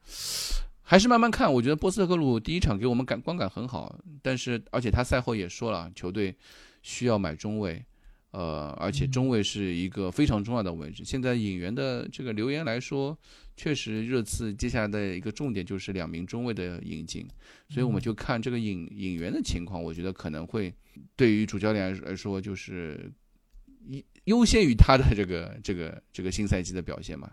还是慢慢看，我觉得波斯特克鲁第一场给我们感观感很好，但是而且他赛后也说了，球队需要买中卫，呃，而且中卫是一个非常重要的位置。现在引援的这个留言来说，确实热刺接下来的一个重点就是两名中卫的引进，所以我们就看这个引引援的情况，我觉得可能会对于主教练来说就是优优先于他的这个 这个这个新赛季的表现嘛，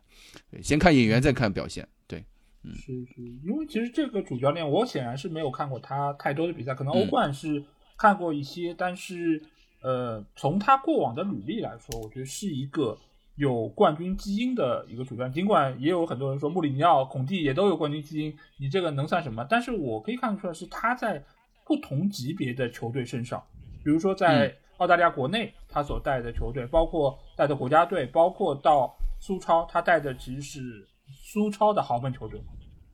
对先看演员再看表现，对。嗯是是，因为其实这个主教练，我显然是没有看过他太多的比赛，可能欧冠是看过一些，但是呃，从他过往的履历来说，我觉得是一个有冠军基因的一个主教练。尽管也有很多人说穆里尼奥、孔蒂也都有冠军基因，你这个能算什么？但是我可以看得出来，是他在不同级别的球队身上，比如说在澳大利亚国内，他所带的球队，包括带的国家队，包括到苏超，他带的其实是。苏超的豪门球队，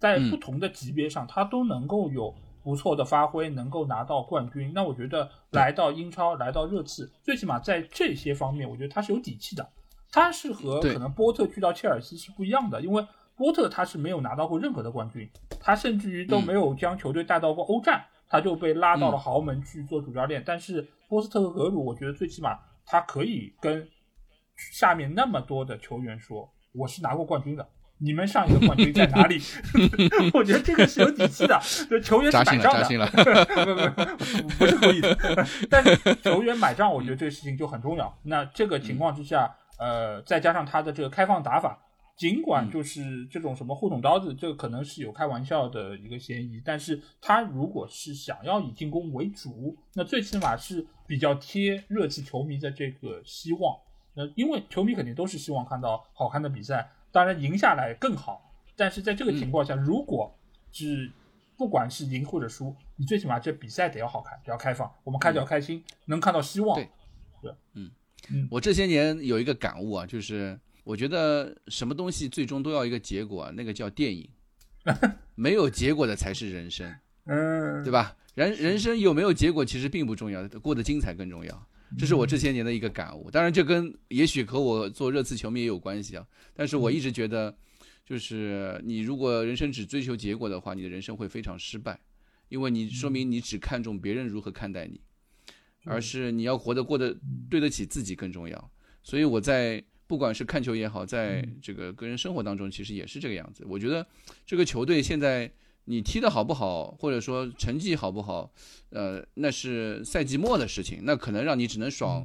在不同的级别上，他都能够有不错的发挥，能够拿到冠军。那我觉得来到英超，来到热刺，最起码在这些方面，我觉得他是有底气的。他是和可能波特去到切尔西是不一样的，因为波特他是没有拿到过任何的冠军，他甚至于都没有将球队带到过欧战，他就被拉到了豪门去做主教练。但是波斯特和格鲁，我觉得最起码他可以跟下面那么多的球员说，我是拿过冠军的。你们上一个冠军在哪里？我觉得这个是有底气的，就球员是买账的，不不不是故意的。但是球员买账，我觉得这个事情就很重要。那这个情况之下，呃，再加上他的这个开放打法，尽管就是这种什么护捅刀子，这个可能是有开玩笑的一个嫌疑，但是他如果是想要以进攻为主，那最起码是比较贴热刺球迷的这个希望。那，因为球迷肯定都是希望看到好看的比赛。当然赢下来更好，但是在这个情况下，如果是不管是赢或者输，你最起码这比赛得要好看，得要开放，我们看着要开心，能看到希望。对，对，嗯。嗯，我这些年有一个感悟啊，就是我觉得什么东西最终都要一个结果啊，那个叫电影，没有结果的才是人生，嗯，对吧？人人生有没有结果其实并不重要，过得精彩更重要。这是我这些年的一个感悟。当然，这跟也许和我做热刺球迷也有关系啊。但是我一直觉得，就是你如果人生只追求结果的话，你的人生会非常失败，因为你说明你只看重别人如何看待你，而是你要活得过得对得起自己更重要。所以我在不管是看球也好，在这个个人生活当中，其实也是这个样子。我觉得这个球队现在。你踢得好不好，或者说成绩好不好，呃，那是赛季末的事情，那可能让你只能爽，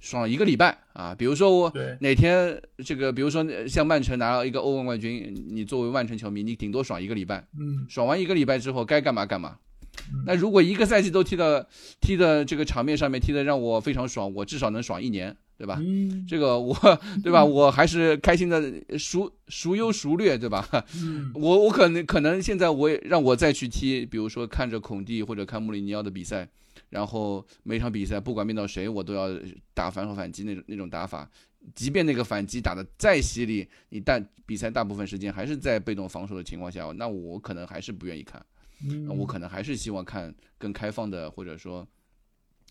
爽一个礼拜啊。比如说我哪天这个，比如说像曼城拿了一个欧冠冠军，你作为曼城球迷，你顶多爽一个礼拜，嗯，爽完一个礼拜之后该干嘛干嘛。那如果一个赛季都踢的踢的这个场面上面踢的让我非常爽，我至少能爽一年。对吧？这个我，对吧？我还是开心的，孰孰优孰劣，对吧？我我可能可能现在我也让我再去踢，比如说看着孔蒂或者看穆里尼奥的比赛，然后每场比赛不管面到谁，我都要打反手反击那种那种打法，即便那个反击打的再犀利，你但比赛大部分时间还是在被动防守的情况下，那我可能还是不愿意看，我可能还是希望看更开放的，或者说。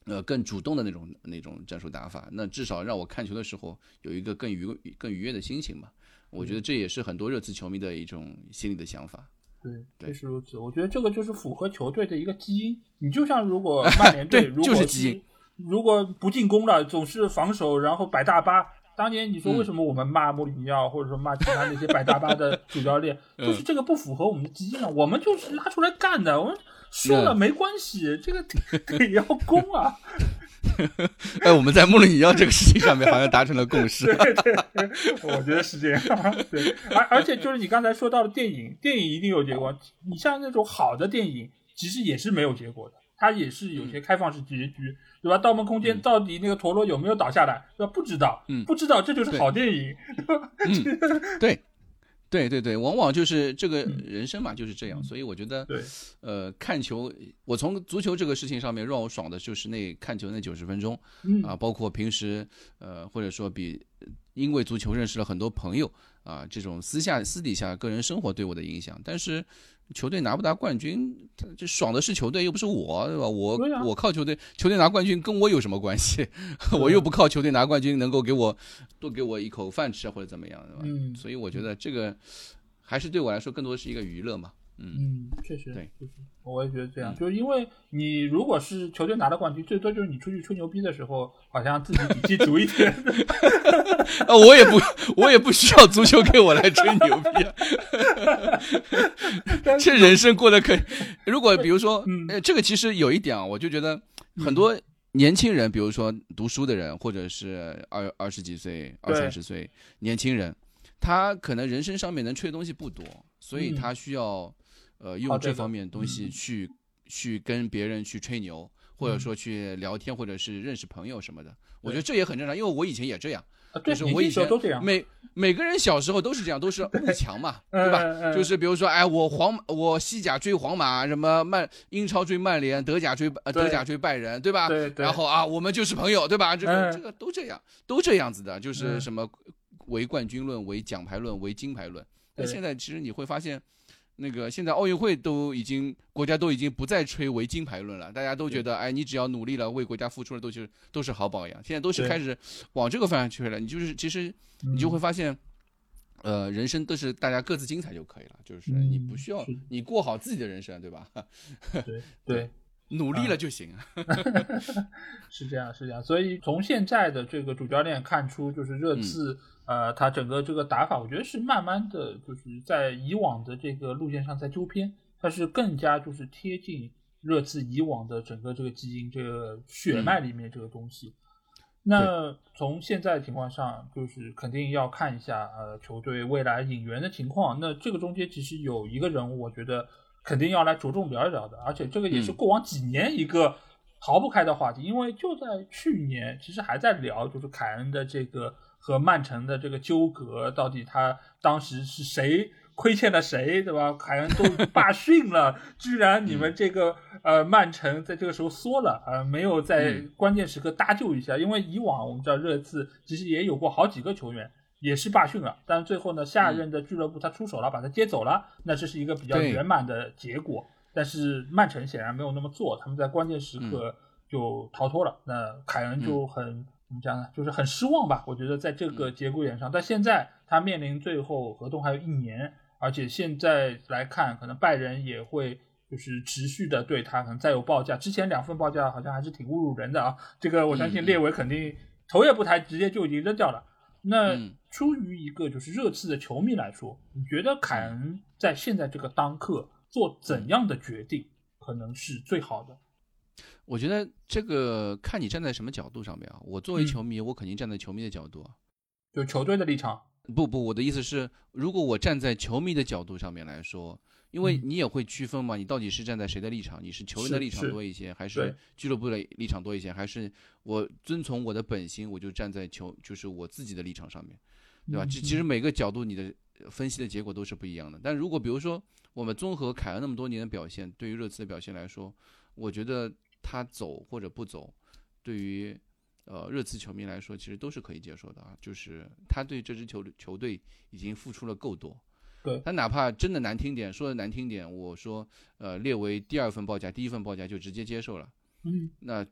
呃，更主动的那种那种战术打法，那至少让我看球的时候有一个更愉更愉悦的心情吧。我觉得这也是很多热刺球迷的一种心理的想法。对，确实如此。我觉得这个就是符合球队的一个基因。你就像如果曼联 队，如果基因，如果不进攻了，总是防守，然后摆大巴。当年你说为什么我们骂穆里尼奥，或者说骂其他那些摆大巴的主教练，就是这个不符合我们的基因啊。我们就是拉出来干的，我们。输了没关系，这个得 要攻啊！哎，我们在穆里尼奥这个事情上面好像达成了共识。对对，我觉得是这样。对，而而且就是你刚才说到的电影，电影一定有结果。你像那种好的电影，其实也是没有结果的，它也是有些开放式结局，对吧？《盗梦空间》到底那个陀螺有没有倒下来，对吧？不知道，不知道，这就是好电影。对。对对对，往往就是这个人生嘛，就是这样。所以我觉得，呃，看球，我从足球这个事情上面让我爽的就是那看球那九十分钟，啊，包括平时，呃，或者说比因为足球认识了很多朋友啊，这种私下私底下个人生活对我的影响，但是。球队拿不拿冠军，这爽的是球队，又不是我，对吧？我我靠球队，球队拿冠军跟我有什么关系？我又不靠球队拿冠军能够给我多给我一口饭吃或者怎么样，对吧？嗯，所以我觉得这个还是对我来说更多的是一个娱乐嘛。嗯，确实，对，我也觉得这样，就是因为你如果是球队拿了冠军，最多就是你出去吹牛逼的时候，好像自己底气足一点。啊，我也不，我也不需要足球给我来吹牛逼。这人生过得可，如果比如说，呃，这个其实有一点啊，我就觉得很多年轻人，比如说读书的人，或者是二二十几岁、二三十岁年轻人，他可能人生上面能吹的东西不多，所以他需要。呃，用这方面东西去去跟别人去吹牛，或者说去聊天，或者是认识朋友什么的，我觉得这也很正常，因为我以前也这样，就是我以前每每个人小时候都是这样，都是慕强嘛，对吧？就是比如说，哎，我皇我西甲追皇马，什么曼英超追曼联，德甲追德甲追拜仁，对吧？然后啊，我们就是朋友，对吧？这个这个都这样，都这样子的，就是什么唯冠军论、唯奖牌论、唯金牌论。那现在其实你会发现。那个现在奥运会都已经国家都已经不再吹为金牌论了，大家都觉得哎，你只要努力了，为国家付出了，都是都是好榜样。现在都是开始往这个方向去了。你就是其实你就会发现，呃，人生都是大家各自精彩就可以了，就是你不需要你过好自己的人生，对吧？对 对，努力了就行。是这样是这样，所以从现在的这个主教练看出，就是热刺。呃，他整个这个打法，我觉得是慢慢的就是在以往的这个路线上在纠偏，它是更加就是贴近热刺以往的整个这个基因、这个血脉里面这个东西。那从现在的情况上，就是肯定要看一下呃球队未来引援的情况。那这个中间其实有一个人物，我觉得肯定要来着重聊一聊的，而且这个也是过往几年一个逃不开的话题，因为就在去年，其实还在聊就是凯恩的这个。和曼城的这个纠葛，到底他当时是谁亏欠了谁，对吧？凯恩都 罢训了，居然你们这个呃曼城在这个时候缩了，呃，没有在关键时刻搭救一下。因为以往我们知道热刺其实也有过好几个球员也是罢训了，但是最后呢，下任的俱乐部他出手了，把他接走了，那这是一个比较圆满的结果。但是曼城显然没有那么做，他们在关键时刻就逃脱了。那凯恩就很怎么讲呢？就是很失望吧。我觉得在这个节骨眼上，但现在他面临最后合同还有一年，而且现在来看，可能拜仁也会就是持续的对他可能再有报价。之前两份报价好像还是挺侮辱人的啊。这个我相信列维肯定头也不抬，直接就已经扔掉了。那出于一个就是热刺的球迷来说，你觉得凯恩在现在这个当刻？做怎样的决定可能是最好的？我觉得这个看你站在什么角度上面啊。我作为球迷，我肯定站在球迷的角度啊，就球队的立场。不不，我的意思是，如果我站在球迷的角度上面来说，因为你也会区分嘛，你到底是站在谁的立场？你是球员的立场多一些，还是俱乐部的立场多一些？还是我遵从我的本心，我就站在球，就是我自己的立场上面，对吧？其其实每个角度你的分析的结果都是不一样的。但如果比如说。我们综合凯恩那么多年的表现，对于热刺的表现来说，我觉得他走或者不走，对于呃热刺球迷来说，其实都是可以接受的啊。就是他对这支球球队已经付出了够多，对他哪怕真的难听点，说的难听点，我说呃列为第二份报价，第一份报价就直接接受了。嗯，那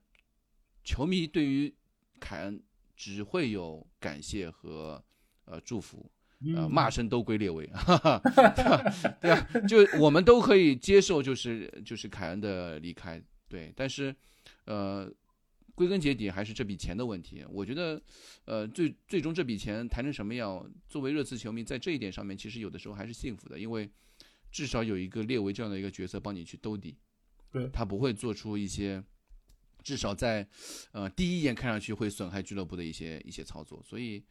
球迷对于凯恩只会有感谢和呃祝福。呃，骂声都归列维，对啊，就我们都可以接受，就是就是凯恩的离开，对，但是，呃，归根结底还是这笔钱的问题。我觉得，呃，最最终这笔钱谈成什么样，作为热刺球迷，在这一点上面，其实有的时候还是幸福的，因为至少有一个列维这样的一个角色帮你去兜底，对他不会做出一些，至少在，呃，第一眼看上去会损害俱乐部的一些一些操作，所以。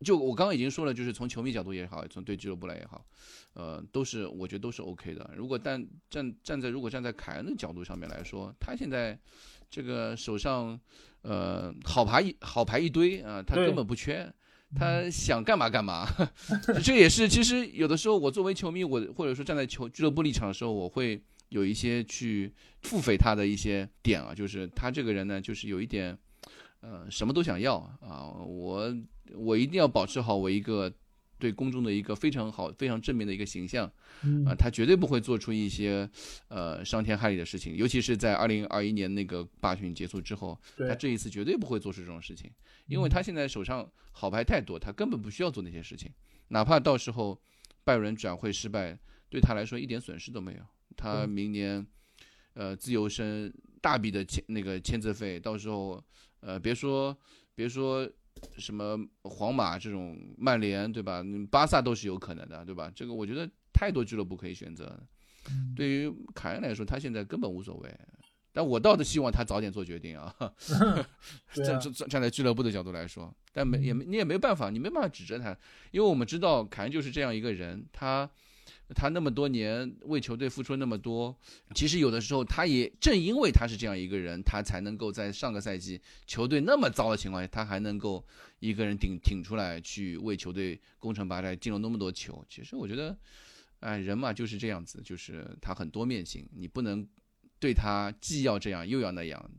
就我刚刚已经说了，就是从球迷角度也好，从对俱乐部来也好，呃，都是我觉得都是 OK 的。如果但站站在如果站在凯恩的角度上面来说，他现在这个手上呃好牌一好牌一堆啊，他根本不缺，他想干嘛干嘛。这也是其实有的时候我作为球迷，我或者说站在球俱乐部立场的时候，我会有一些去腹诽他的一些点啊，就是他这个人呢，就是有一点。呃，什么都想要啊！我我一定要保持好我一个对公众的一个非常好、非常正面的一个形象啊！他绝对不会做出一些呃伤天害理的事情，尤其是在二零二一年那个罢训结束之后，他这一次绝对不会做出这种事情，因为他现在手上好牌太多，他根本不需要做那些事情，哪怕到时候拜仁转会失败，对他来说一点损失都没有。他明年呃自由身大笔的签那个签字费，到时候。呃，别说别说什么皇马这种曼联，对吧？巴萨都是有可能的，对吧？这个我觉得太多俱乐部可以选择。对于凯恩来说，他现在根本无所谓。但我倒是希望他早点做决定啊。站站站在俱乐部的角度来说，但没也没你也没办法，你没办法指责他，因为我们知道凯恩就是这样一个人，他。他那么多年为球队付出那么多，其实有的时候他也正因为他是这样一个人，他才能够在上个赛季球队那么糟的情况下，他还能够一个人顶挺出来去为球队攻城拔寨，进了那么多球。其实我觉得，哎，人嘛就是这样子，就是他很多面性，你不能对他既要这样又要那样，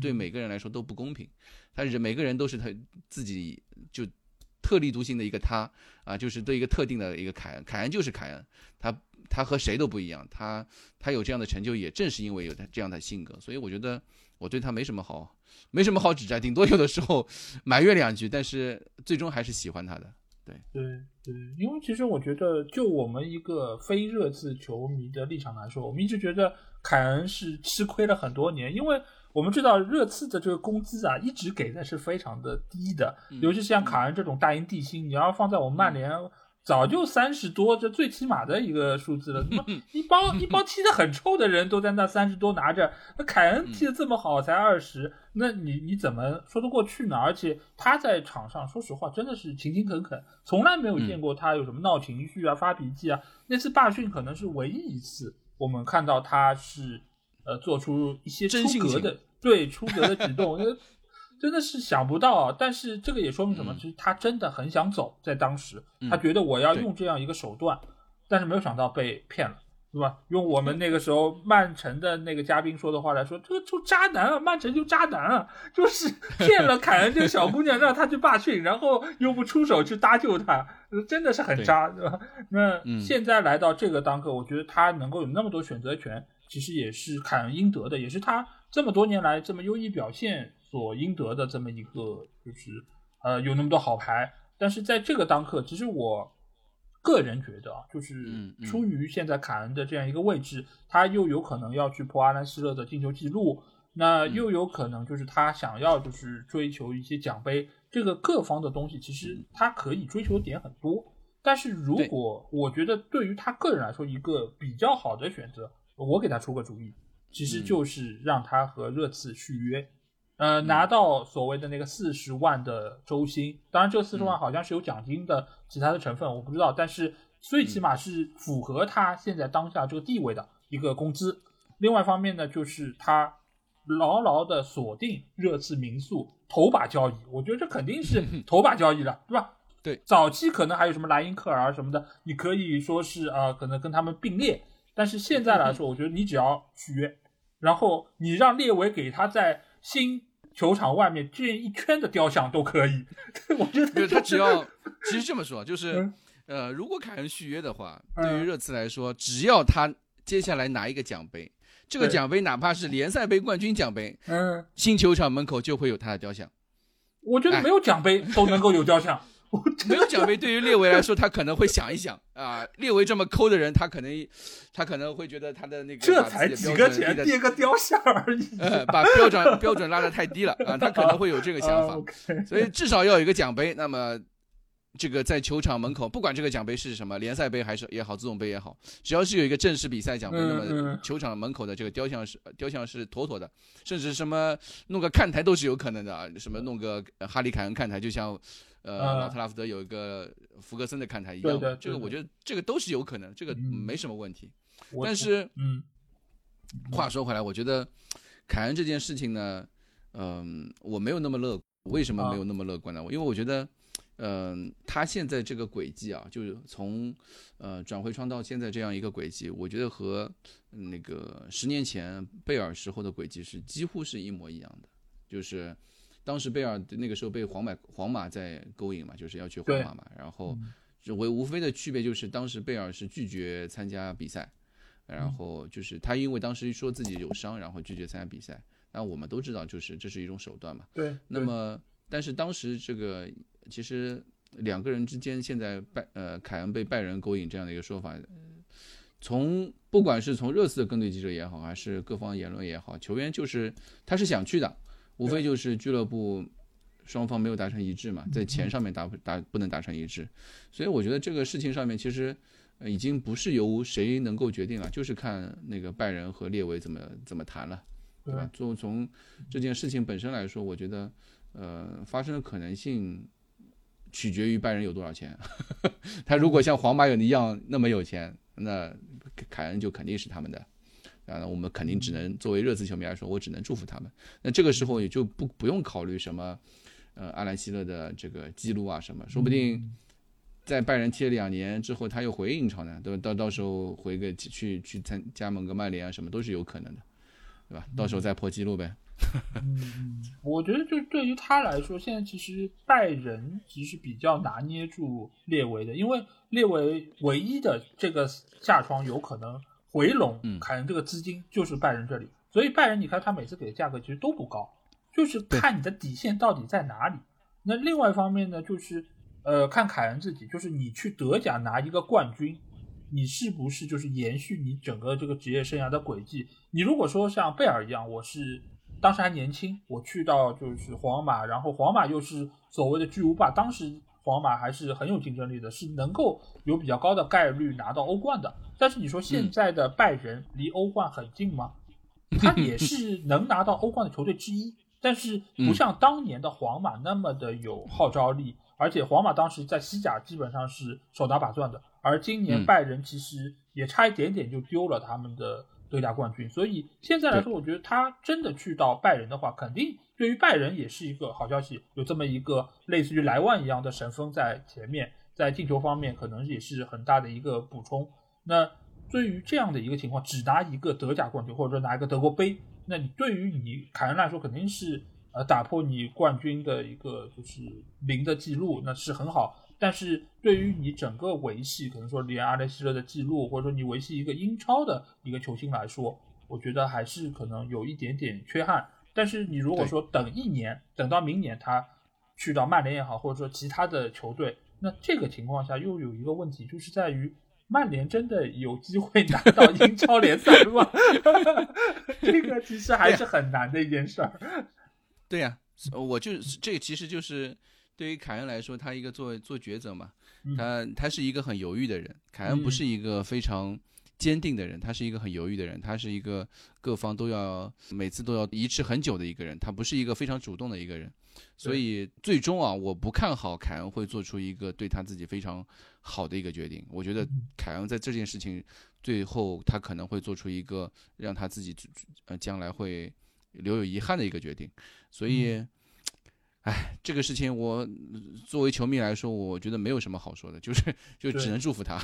对每个人来说都不公平。他人每个人都是他自己就。特立独行的一个他啊，就是对一个特定的一个凯恩，凯恩就是凯恩，他他和谁都不一样，他他有这样的成就，也正是因为有他这样的性格，所以我觉得我对他没什么好，没什么好指摘，顶多有的时候埋怨两句，但是最终还是喜欢他的。对对对，因为其实我觉得，就我们一个非热刺球迷的立场来说，我们一直觉得凯恩是吃亏了很多年，因为。我们知道热刺的这个工资啊，一直给的是非常的低的，尤其是像卡恩这种大英帝星，你要放在我们曼联，早就三十多，这最起码的一个数字了。那么一帮 一帮踢得很臭的人都在那三十多拿着，那凯恩踢得这么好才二十，那你你怎么说得过去呢？而且他在场上，说实话真的是勤勤恳恳，从来没有见过他有什么闹情绪啊、发脾气啊。那次罢训可能是唯一一次，我们看到他是。呃，做出一些出格的，对出格的举动，真的是想不到啊！但是这个也说明什么？其实他真的很想走，在当时，他觉得我要用这样一个手段，但是没有想到被骗了。对吧？用我们那个时候曼城的那个嘉宾说的话来说，这个就渣男啊，曼城就渣男啊，就是骗了凯恩这个小姑娘，让她去罢训，然后又不出手去搭救她，真的是很渣，对吧？那现在来到这个当刻，我觉得他能够有那么多选择权，其实也是凯恩应得的，也是他这么多年来这么优异表现所应得的这么一个，就是呃有那么多好牌。但是在这个当刻，其实我。个人觉得啊，就是出于现在凯恩的这样一个位置，他又有可能要去破阿兰希勒的进球记录，那又有可能就是他想要就是追求一些奖杯，这个各方的东西其实他可以追求点很多。但是如果我觉得对于他个人来说，一个比较好的选择，我给他出个主意，其实就是让他和热刺续约。呃，拿到所谓的那个四十万的周薪，当然这四十万好像是有奖金的其他的成分，我不知道，但是最起码是符合他现在当下这个地位的一个工资。另外一方面呢，就是他牢牢的锁定热刺民宿头把交椅，我觉得这肯定是 头把交椅了，对吧？对，早期可能还有什么莱茵克尔什么的，你可以说是啊，可能跟他们并列，但是现在来说，我觉得你只要续约，然后你让列维给他在。新球场外面建一圈的雕像都可以，我觉得他只要，其实这么说就是，呃，如果凯恩续约的话，对于热刺来说，只要他接下来拿一个奖杯，这个奖杯哪怕是联赛杯冠军奖杯，嗯，新球场门口就会有他的雕像。我觉得没有奖杯都能够有雕像。没有奖杯，对于列维来说，他可能会想一想啊。列维这么抠的人，他可能他可能会觉得他的那个这才几个钱叠个雕像而已，呃，把标准标准拉得太低了 啊。他可能会有这个想法，所以至少要有一个奖杯。那么这个在球场门口，不管这个奖杯是什么，联赛杯还是也好，自动杯也好，只要是有一个正式比赛奖杯，那么球场门口的这个雕像是雕像是妥妥的，甚至什么弄个看台都是有可能的啊。什么弄个哈里凯恩看台，就像。呃，老特拉福德有一个福格森的看台一样，这个我觉得这个都是有可能，这个没什么问题。但是，嗯，话说回来，我觉得凯恩这件事情呢，嗯，我没有那么乐。为什么没有那么乐观呢？因为我觉得，嗯，他现在这个轨迹啊，就是从呃转会窗到现在这样一个轨迹，我觉得和那个十年前贝尔时候的轨迹是几乎是一模一样的，就是。当时贝尔那个时候被皇马皇马在勾引嘛，就是要去皇马嘛，然后唯无非的区别就是当时贝尔是拒绝参加比赛，然后就是他因为当时说自己有伤，然后拒绝参加比赛。那我们都知道，就是这是一种手段嘛。对。那么，但是当时这个其实两个人之间现在拜呃凯恩被拜仁勾引这样的一个说法，从不管是从热刺的跟队记者也好，还是各方言论也好，球员就是他是想去的。无非就是俱乐部双方没有达成一致嘛，在钱上面达不达不能达成一致，所以我觉得这个事情上面其实已经不是由谁能够决定了，就是看那个拜仁和列维怎么怎么谈了，对吧？就从这件事情本身来说，我觉得呃发生的可能性取决于拜仁有多少钱，他如果像皇马有一样那么有钱，那凯恩就肯定是他们的。啊，我们肯定只能作为热刺球迷来说，我只能祝福他们。那这个时候也就不不用考虑什么，呃，阿兰希勒的这个记录啊什么，说不定在拜仁踢了两年之后，他又回英超呢，对吧到到时候回个去去参加盟个曼联啊什么都是有可能的，对吧？到时候再破纪录呗。嗯，我觉得就对于他来说，现在其实拜仁其实比较拿捏住列维的，因为列维唯一的这个下窗有可能。回笼凯恩这个资金就是拜仁这里，所以拜仁你看他每次给的价格其实都不高，就是看你的底线到底在哪里。那另外一方面呢，就是呃看凯恩自己，就是你去德甲拿一个冠军，你是不是就是延续你整个这个职业生涯的轨迹？你如果说像贝尔一样，我是当时还年轻，我去到就是皇马，然后皇马又是所谓的巨无霸，当时。皇马还是很有竞争力的，是能够有比较高的概率拿到欧冠的。但是你说现在的拜仁离欧冠很近吗？他也是 能拿到欧冠的球队之一，但是不像当年的皇马那么的有号召力。而且皇马当时在西甲基本上是手拿把攥的，而今年拜仁其实也差一点点就丢了他们的德甲冠军。所以现在来说，我觉得他真的去到拜仁的话，肯定。对于拜仁也是一个好消息，有这么一个类似于莱万一样的神锋在前面，在进球方面可能也是很大的一个补充。那对于这样的一个情况，只拿一个德甲冠军，或者说拿一个德国杯，那你对于你凯恩来说肯定是呃打破你冠军的一个就是零的记录，那是很好。但是对于你整个维系，可能说连阿莱希勒的记录，或者说你维系一个英超的一个球星来说，我觉得还是可能有一点点缺憾。但是你如果说等一年，等到明年他去到曼联也好，或者说其他的球队，那这个情况下又有一个问题，就是在于曼联真的有机会拿到英超联赛吗？这个其实还是很难的一件事儿。对呀，我就这个其实就是。对于凯恩来说，他一个做做抉择嘛，他他是一个很犹豫的人。凯恩不是一个非常坚定的人，他是一个很犹豫的人，他是一个各方都要每次都要移持很久的一个人，他不是一个非常主动的一个人。所以最终啊，我不看好凯恩会做出一个对他自己非常好的一个决定。我觉得凯恩在这件事情最后，他可能会做出一个让他自己呃将来会留有遗憾的一个决定。所以。哎，这个事情我作为球迷来说，我觉得没有什么好说的，就是就只能祝福他，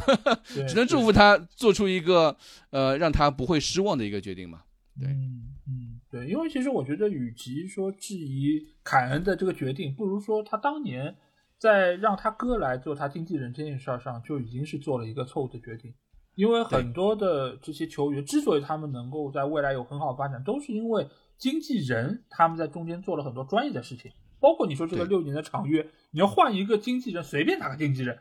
只能祝福他做出一个呃让他不会失望的一个决定嘛。对，嗯，对，因为其实我觉得，与其说质疑凯恩的这个决定，不如说他当年在让他哥来做他经纪人这件事上，就已经是做了一个错误的决定。因为很多的这些球员之所以他们能够在未来有很好的发展，都是因为经纪人他们在中间做了很多专业的事情。包括你说这个六年的长约，你要换一个经纪人，随便哪个经纪人，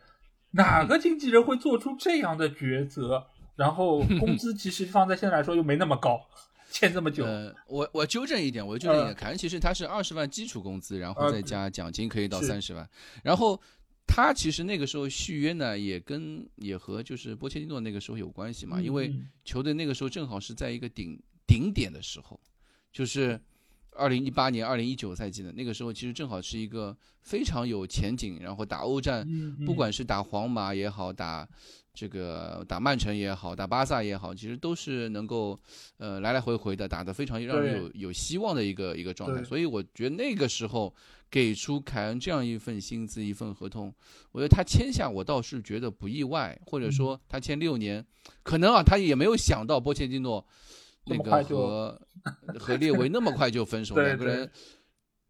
哪个经纪人会做出这样的抉择？然后工资其实放在现在来说又没那么高，欠这么久。呃，我我纠正一点，我纠正一点，凯恩其实他是二十万基础工资，然后再加奖金可以到三十万。然后他其实那个时候续约呢，也跟也和就是波切蒂诺那个时候有关系嘛，因为球队那个时候正好是在一个顶顶点的时候，就是。二零一八年、二零一九赛季的那个时候，其实正好是一个非常有前景，然后打欧战，不管是打皇马也好，打这个打曼城也好，打巴萨也好，其实都是能够呃来来回回的打得非常让人有有希望的一个一个状态。所以我觉得那个时候给出凯恩这样一份薪资、一份合同，我觉得他签下我倒是觉得不意外，或者说他签六年，可能啊他也没有想到波切蒂诺。那个和和列维那么快就分手，两个人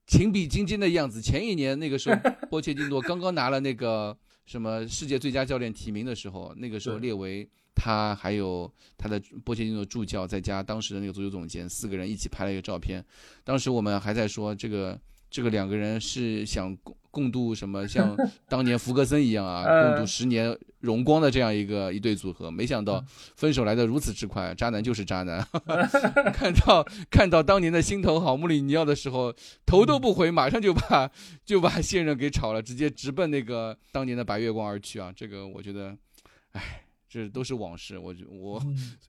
情比金坚的样子。前一年那个时候，波切蒂诺刚刚拿了那个什么世界最佳教练提名的时候，那个时候列维他还有他的波切蒂诺助教，再加当时的那个足球总监，四个人一起拍了一个照片。当时我们还在说这个。这个两个人是想共共度什么，像 当年福格森一样啊，共度十年荣光的这样一个一对组合。没想到分手来的如此之快，渣男就是渣男。看到看到当年的心头好穆里尼奥的时候，头都不回，马上就把就把现任给炒了，直接直奔那个当年的白月光而去啊！这个我觉得，唉。这都是往事，我我，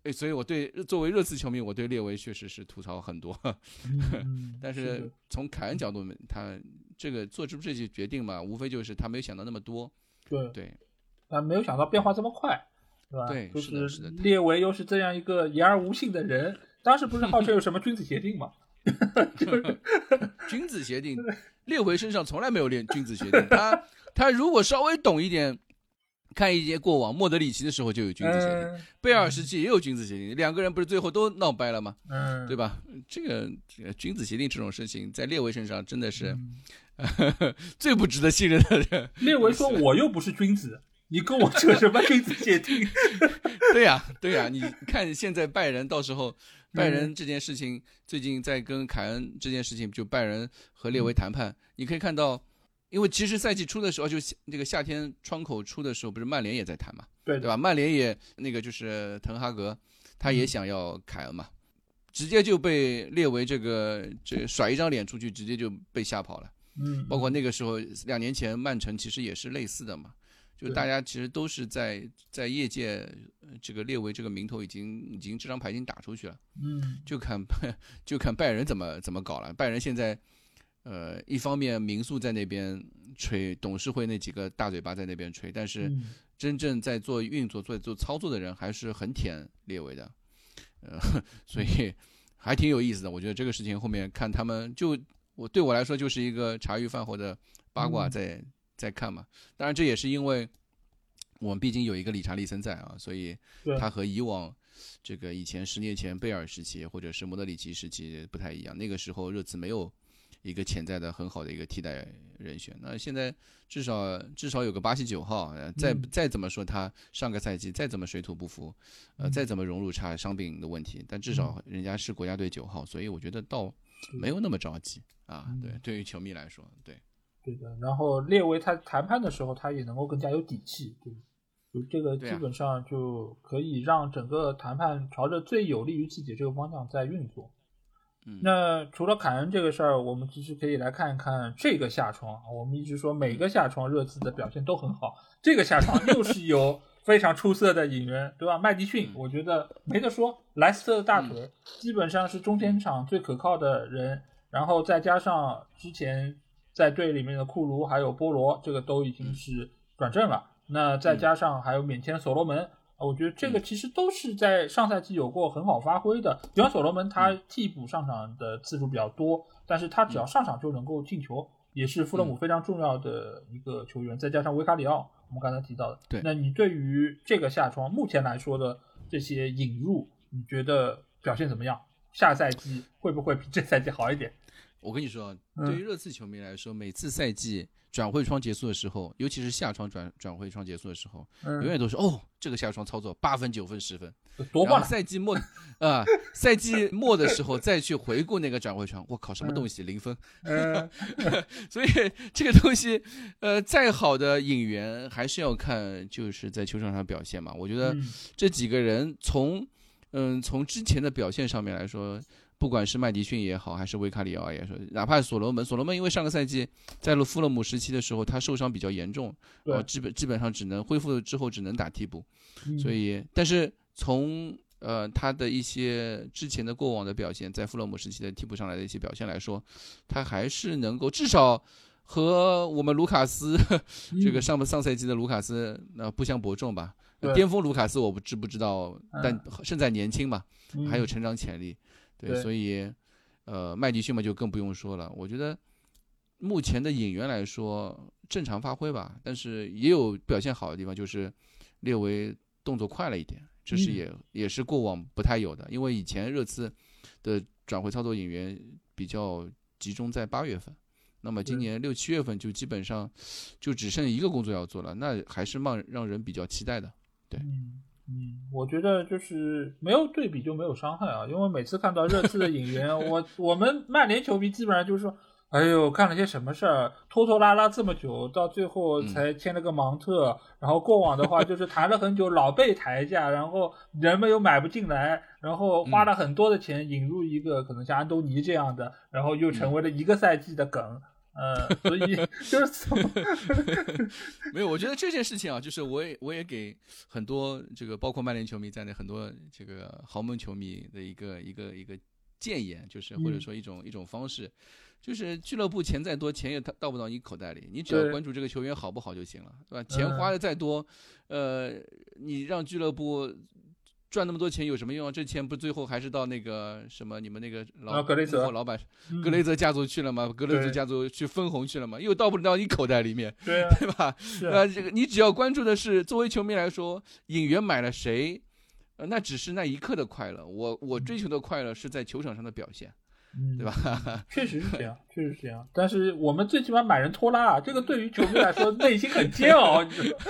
哎，所以我对作为热刺球迷，我对列维确实是吐槽很多。但是从凯恩角度，他这个做出这些决定嘛，无非就是他没有想到那么多。对对，他没有想到变化这么快，是吧？对，就是列维又是这样一个言而无信的人，当时不是号称有什么君子协定吗？君子协定，列维身上从来没有练君子协定。他他如果稍微懂一点。看一些过往，莫德里奇的时候就有君子协定，贝尔时期也有君子协定，两个人不是最后都闹掰了吗？嗯，对吧？这个这个君子协定这种事情，在列维身上真的是 最不值得信任的人。列维说：“我又不是君子，你跟我扯什么君子协定？” 对呀，对呀，你看现在拜仁，到时候拜仁这件事情，最近在跟凯恩这件事情，就拜仁和列维谈判，你可以看到。因为其实赛季初的时候，就那个夏天窗口出的时候，不是曼联也在谈嘛，对对吧？曼联也那个就是滕哈格，他也想要凯恩嘛，直接就被列为这个这甩一张脸出去，直接就被吓跑了。嗯，包括那个时候两年前曼城其实也是类似的嘛，就大家其实都是在在业界这个列为这个名头已经已经这张牌已经打出去了。嗯，就看 就看拜仁怎么怎么搞了。拜仁现在。呃，一方面民宿在那边吹，董事会那几个大嘴巴在那边吹，但是真正在做运作、做做操作的人还是很舔列维的，呃，所以还挺有意思的。我觉得这个事情后面看他们，就我对我来说就是一个茶余饭后的八卦，在在看嘛。当然这也是因为我们毕竟有一个理查利森在啊，所以他和以往这个以前十年前贝尔时期或者是莫德里奇时期不太一样。那个时候热刺没有一个潜在的很好的一个替代人选。那现在至少至少有个巴西九号，再再怎么说他上个赛季再怎么水土不服，呃，再怎么融入差伤病的问题，但至少人家是国家队九号，所以我觉得倒没有那么着急啊。对，对于球迷来说，对对的。然后列维他谈判的时候，他也能够更加有底气，对。就这个基本上就可以让整个谈判朝着最有利于自己这个方向在运作。那除了凯恩这个事儿，我们其实可以来看一看这个下窗。我们一直说每个下窗热刺的表现都很好，这个下窗又是有非常出色的引援，对吧？麦迪逊，我觉得没得说，莱斯特的大腿基本上是中前场最可靠的人，然后再加上之前在队里面的库卢还有波罗，这个都已经是转正了。那再加上还有免签的所罗门啊，我觉得这个其实都是在上赛季有过很好发挥的。比方所罗门他替补上场的次数比较多，但是他只要上场就能够进球，也是富勒姆非常重要的一个球员。再加上维卡里奥，我们刚才提到的，对，那你对于这个夏窗目前来说的这些引入，你觉得表现怎么样？下赛季会不会比这赛季好一点？我跟你说，对于热刺球迷来说，每次赛季转会窗结束的时候，尤其是夏窗转转会窗结束的时候，永远都是哦，这个夏窗操作八分、九分、十分，多棒！赛季末啊，赛季末的时候再去回顾那个转会窗，我靠，什么东西零分？所以这个东西，呃，再好的引援还是要看就是在球场上表现嘛。我觉得这几个人从嗯从之前的表现上面来说。不管是麦迪逊也好，还是维卡里奥也是，哪怕所罗门，所罗门因为上个赛季在了富勒姆时期的时候，他受伤比较严重，呃，基本基本上只能恢复之后只能打替补，所以，但是从呃他的一些之前的过往的表现，在富勒姆时期的替补上来的一些表现来说，他还是能够至少和我们卢卡斯 这个上上赛季的卢卡斯那不相伯仲吧？巅峰卢卡斯我不知不知道，但胜在年轻嘛，还有成长潜力。对，所以，呃，麦迪逊嘛就更不用说了。我觉得目前的引援来说正常发挥吧，但是也有表现好的地方，就是略微动作快了一点，这是也也是过往不太有的。因为以前热刺的转会操作引援比较集中在八月份，那么今年六七月份就基本上就只剩一个工作要做了，那还是让让人比较期待的。对。嗯，我觉得就是没有对比就没有伤害啊，因为每次看到热刺的引援，我我们曼联球迷基本上就是说，哎呦，干了些什么事儿，拖拖拉拉这么久，到最后才签了个芒特，然后过往的话就是谈了很久，老被抬价，然后人们又买不进来，然后花了很多的钱引入一个可能像安东尼这样的，然后又成为了一个赛季的梗。呃，所以 就是没有，我觉得这件事情啊，就是我也我也给很多这个包括曼联球迷在内很多这个豪门球迷的一个一个一个建言，就是或者说一种一种方式，就是俱乐部钱再多，钱也到到不到你口袋里，你只要关注这个球员好不好就行了，对吧？钱花的再多，呃，你让俱乐部。赚那么多钱有什么用啊？这钱不最后还是到那个什么你们那个老格雷泽老板格雷泽家族去了吗？格雷泽家族去分红去了吗？又到不到你口袋里面，对对吧？呃，这个你只要关注的是，作为球迷来说，引援买了谁，呃，那只是那一刻的快乐。我我追求的快乐是在球场上的表现。嗯，对吧？确实是这样，确实是这样。但是我们最起码买人拖拉啊，这个对于球迷来说 内心很煎熬，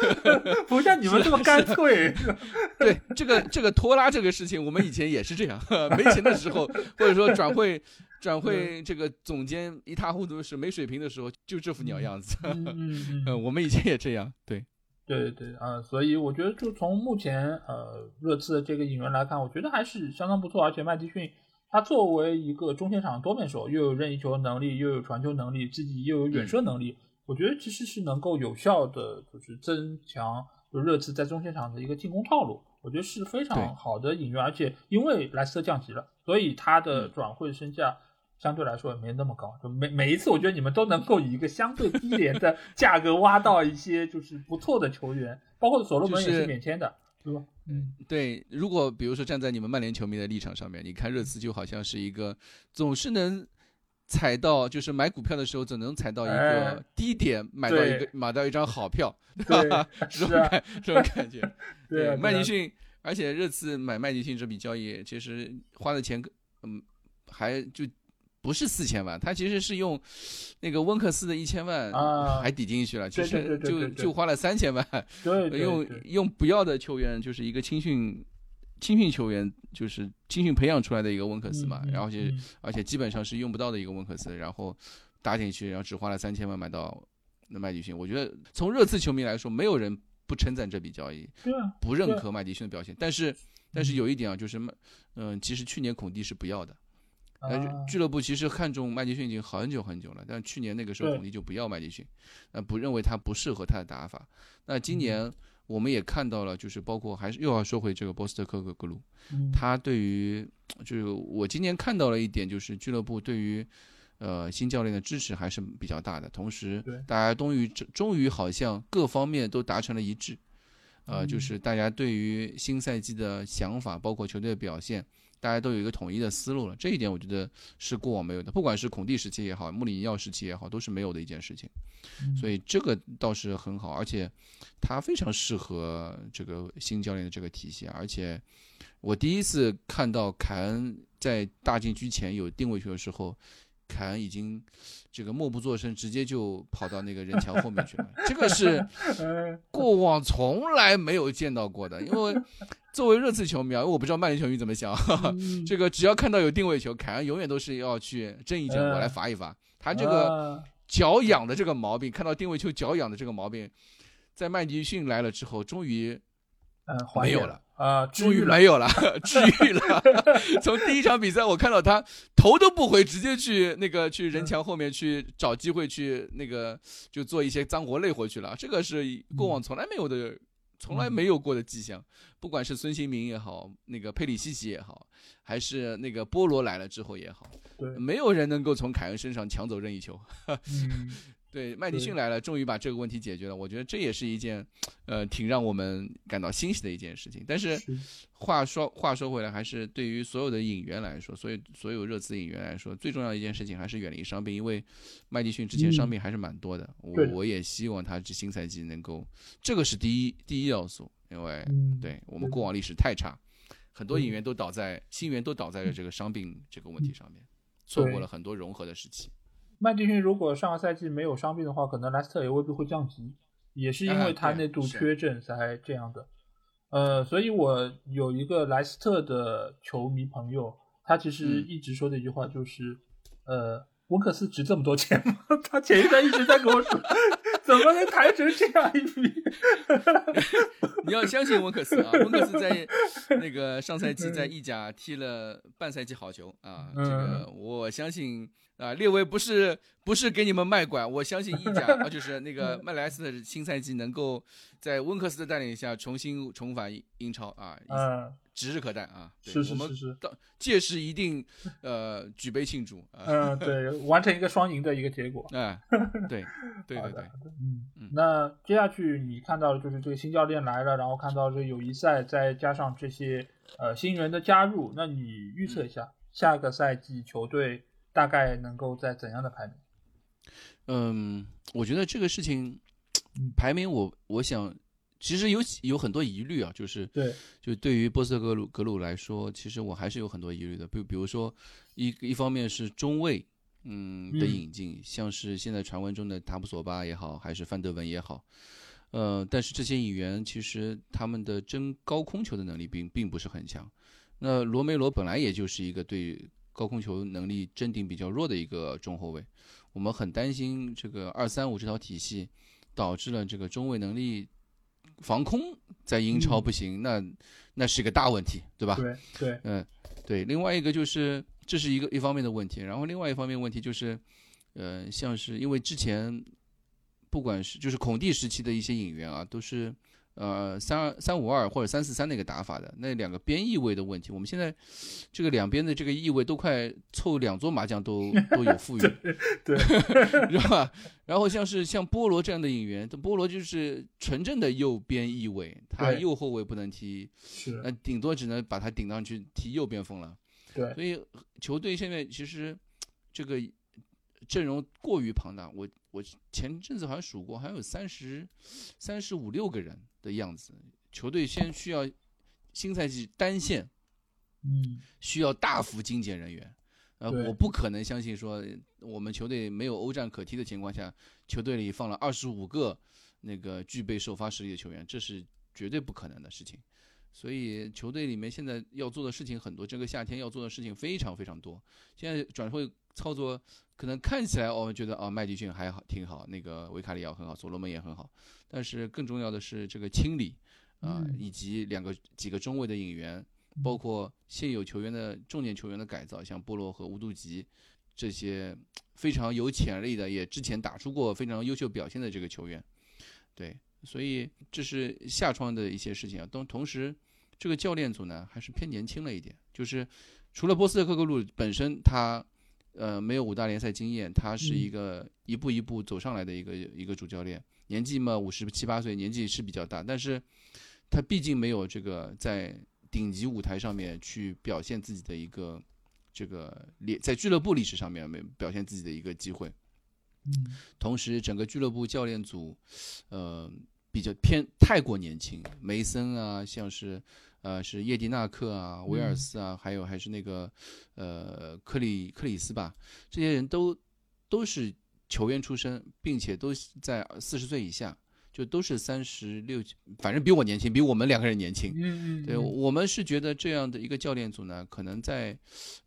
不像你们这么干脆。对，这个这个拖拉这个事情，我们以前也是这样，没钱的时候，或者说转会转会这个总监一塌糊涂是没水平的时候，就这副鸟样子。嗯嗯，我们以前也这样。对，对对啊，所以我觉得就从目前呃热刺的这个引援来看，我觉得还是相当不错，而且麦迪逊。他作为一个中前场多面手，又有任意球能力，又有传球能力，自己又有远射能力，我觉得其实是能够有效的，就是增强就热刺在中前场的一个进攻套路。我觉得是非常好的引援，而且因为莱斯特降级了，所以他的转会身价相对来说也没那么高。就每每一次，我觉得你们都能够以一个相对低廉的 价格挖到一些就是不错的球员，包括所罗门也是免签的。对吧？嗯，对。如果比如说站在你们曼联球迷的立场上面，你看热刺就好像是一个总是能踩到就是买股票的时候总能踩到一哎个低点，买到一个买到一张好票 对吧？这种感这种感觉。对麦迪逊，而且热刺买麦迪逊这笔交易，其实花的钱，嗯，还就不是四千万，他其实是用那个温克斯的一千万啊还抵进去了，其对对实对对对对就就花了三千万，用用不要的球员，就是一个青训青训球员，就是青训培养出来的一个温克斯嘛，嗯然后且嗯而且基本上是用不到的一个温克斯，然后搭进去，然后只花了三千万买到那麦迪逊。我觉得从热刺球迷来说，没有人不称赞这笔交易，不认可麦迪逊的表现。但是但是有一点啊，就是麦嗯、其实去年孔蒂是不要的，但是啊。俱乐部其实看中麦迪逊已经很久很久了，但去年那个时候对。孔蒂就不要麦迪逊，那不认为他不适合他的打法。那今年我们也看到了，就是包括还是又要说回这个波斯特科格格鲁，嗯。他对于就是我今年看到了一点，就是俱乐部对于呃新教练的支持还是比较大的，同时大家终于终于好像各方面都达成了一致，呃，嗯。就是大家对于新赛季的想法，包括球队的表现，大家都有一个统一的思路了。这一点我觉得是过往没有的，不管是孔蒂时期也好，穆里尼奥时期也好，都是没有的一件事情。嗯所以这个倒是很好，而且他非常适合这个新教练的这个体系。而且我第一次看到凯恩在大禁区前有定位球的时候，凯恩已经这个默不作声，直接就跑到那个人墙后面去了。这个是嗯 过往从来没有见到过的，因为作为热刺球迷啊，我不知道曼联球迷怎么想。嗯这个只要看到有定位球，凯恩永远都是要去争一争，嗯我来罚一罚。他这个啊脚痒的这个毛病，看到定位球脚痒的这个毛病，在麦迪逊来了之后，终于没有了啊，治终于没有了，治愈了。从第一场比赛，我看到他头都不回，直接去那个去人墙后面去找机会去那个就做一些脏活累活去了。这个是过往从来没有的。从来没有过的迹象，不管是孙兴民也好，那个佩里西奇也好，还是那个波罗来了之后也好，对，没有人能够从凯恩身上抢走任意球。嗯对，麦迪逊来了，终于把这个问题解决了。我觉得这也是一件，呃，挺让我们感到欣喜的一件事情。但是是。话说话说回来，还是对于所有的引援来说，所以所有热刺引援来说，最重要的一件事情还是远离伤病，因为麦迪逊之前伤病还是蛮多的。我我也希望他这新赛季能够，这个是第一第一要素，因为嗯对我们。过往历史太差，很多对引援都倒在新援都倒在了这个伤病这个问题上面，错过了很多融合的时期。麦迪逊如果上个赛季没有伤病的话，可能莱斯特也未必会降级，也是因为他那度缺阵才这样的。呃，所以我有一个莱斯特的球迷朋友，他其实嗯一直说的一句话就是，呃，温克斯值这么多钱吗？他前一段一直在跟我说，怎么能谈成这样一笔？你要相信温克斯啊，温克斯在那个上赛季在意甲踢了半赛季好球啊，这个我相信啊，列维不是不是给你们卖拐，我相信意甲啊，就是那个麦莱斯的新赛季能够在温克斯的带领下重新重返英超啊，嗯，指日可待啊！对是是是是，到届时一定呃举杯庆祝啊！嗯，对，完成一个双赢的一个结果。哎，对对对对嗯嗯那接下去你看到的就是这个新教练来了，然后看到这个友谊赛，再加上这些呃新人的加入，那你预测一下、嗯下个赛季球队大概能够在怎样的排名？嗯，我觉得这个事情嗯排名我我想其实有有很多疑虑啊，就是对，就对于波斯特格鲁格鲁来说，其实我还是有很多疑虑的。比比如说，一一方面是中卫，嗯的嗯引进，像是现在传闻中的塔布索巴也好，还是范德文也好，呃，但是这些引援其实他们的争高空球的能力并并不是很强。那罗梅罗本来也就是一个对高空球能力镇定比较弱的一个中后卫，我们很担心这个二三五这套体系导致了这个中卫能力防空在英超嗯不行，那那是一个大问题，对吧？对对，嗯，对。另外一个就是这是一个一方面的问题，然后另外一方面问题就是，呃，像是因为之前不管是就是孔蒂时期的一些引援啊，都是呃三二三五二或者三四三那个打法的，那两个边翼位的问题，我们现在这个两边的这个翼位都快凑两桌麻将都 都有富裕，对 知道吧？然后像是像波罗这样的引援，这波罗就是纯正的右边翼位，他右后卫不能踢，是那，顶多只能把他顶上去踢右边锋了。对所以球队现在其实这个阵容过于庞大。我我前阵子好像数过，好像有三十三十五六个人的样子。球队先需要新赛季单线，嗯，需要大幅精简人员。呃，我不可能相信说我们球队没有欧战可踢的情况下，球队里放了二十五个那个具备首发实力的球员，这是绝对不可能的事情。所以球队里面现在要做的事情很多，这个夏天要做的事情非常非常多。现在转会操作可能看起来哦，觉得哦麦迪逊还好挺好，那个维卡里奥很好，所罗门也很好，但是更重要的是这个清理啊、嗯。以及两个几个中卫的引援，包括现有球员的重点球员的改造，像波洛和乌杜吉这些非常有潜力的，也之前打出过非常优秀表现的这个球员，对，所以这是夏窗的一些事情啊。同同时，这个教练组呢还是偏年轻了一点，就是除了波斯特克格鲁本身他呃没有五大联赛经验，他是一个一步一步走上来的一个一个主教练，年纪嘛五十七八岁，年纪是比较大，但是他毕竟没有这个在顶级舞台上面去表现自己的一个这个历在俱乐部历史上面没表现自己的一个机会。嗯同时，整个俱乐部教练组，呃，比较偏太过年轻，梅森啊，像是呃是叶迪纳克啊、威尔斯啊，还有还是那个呃克里克里斯吧，这些人都都是球员出身，并且都在四十岁以下，就都是三十六，反正比我年轻，比我们两个人年轻。对我们是觉得这样的一个教练组呢，可能在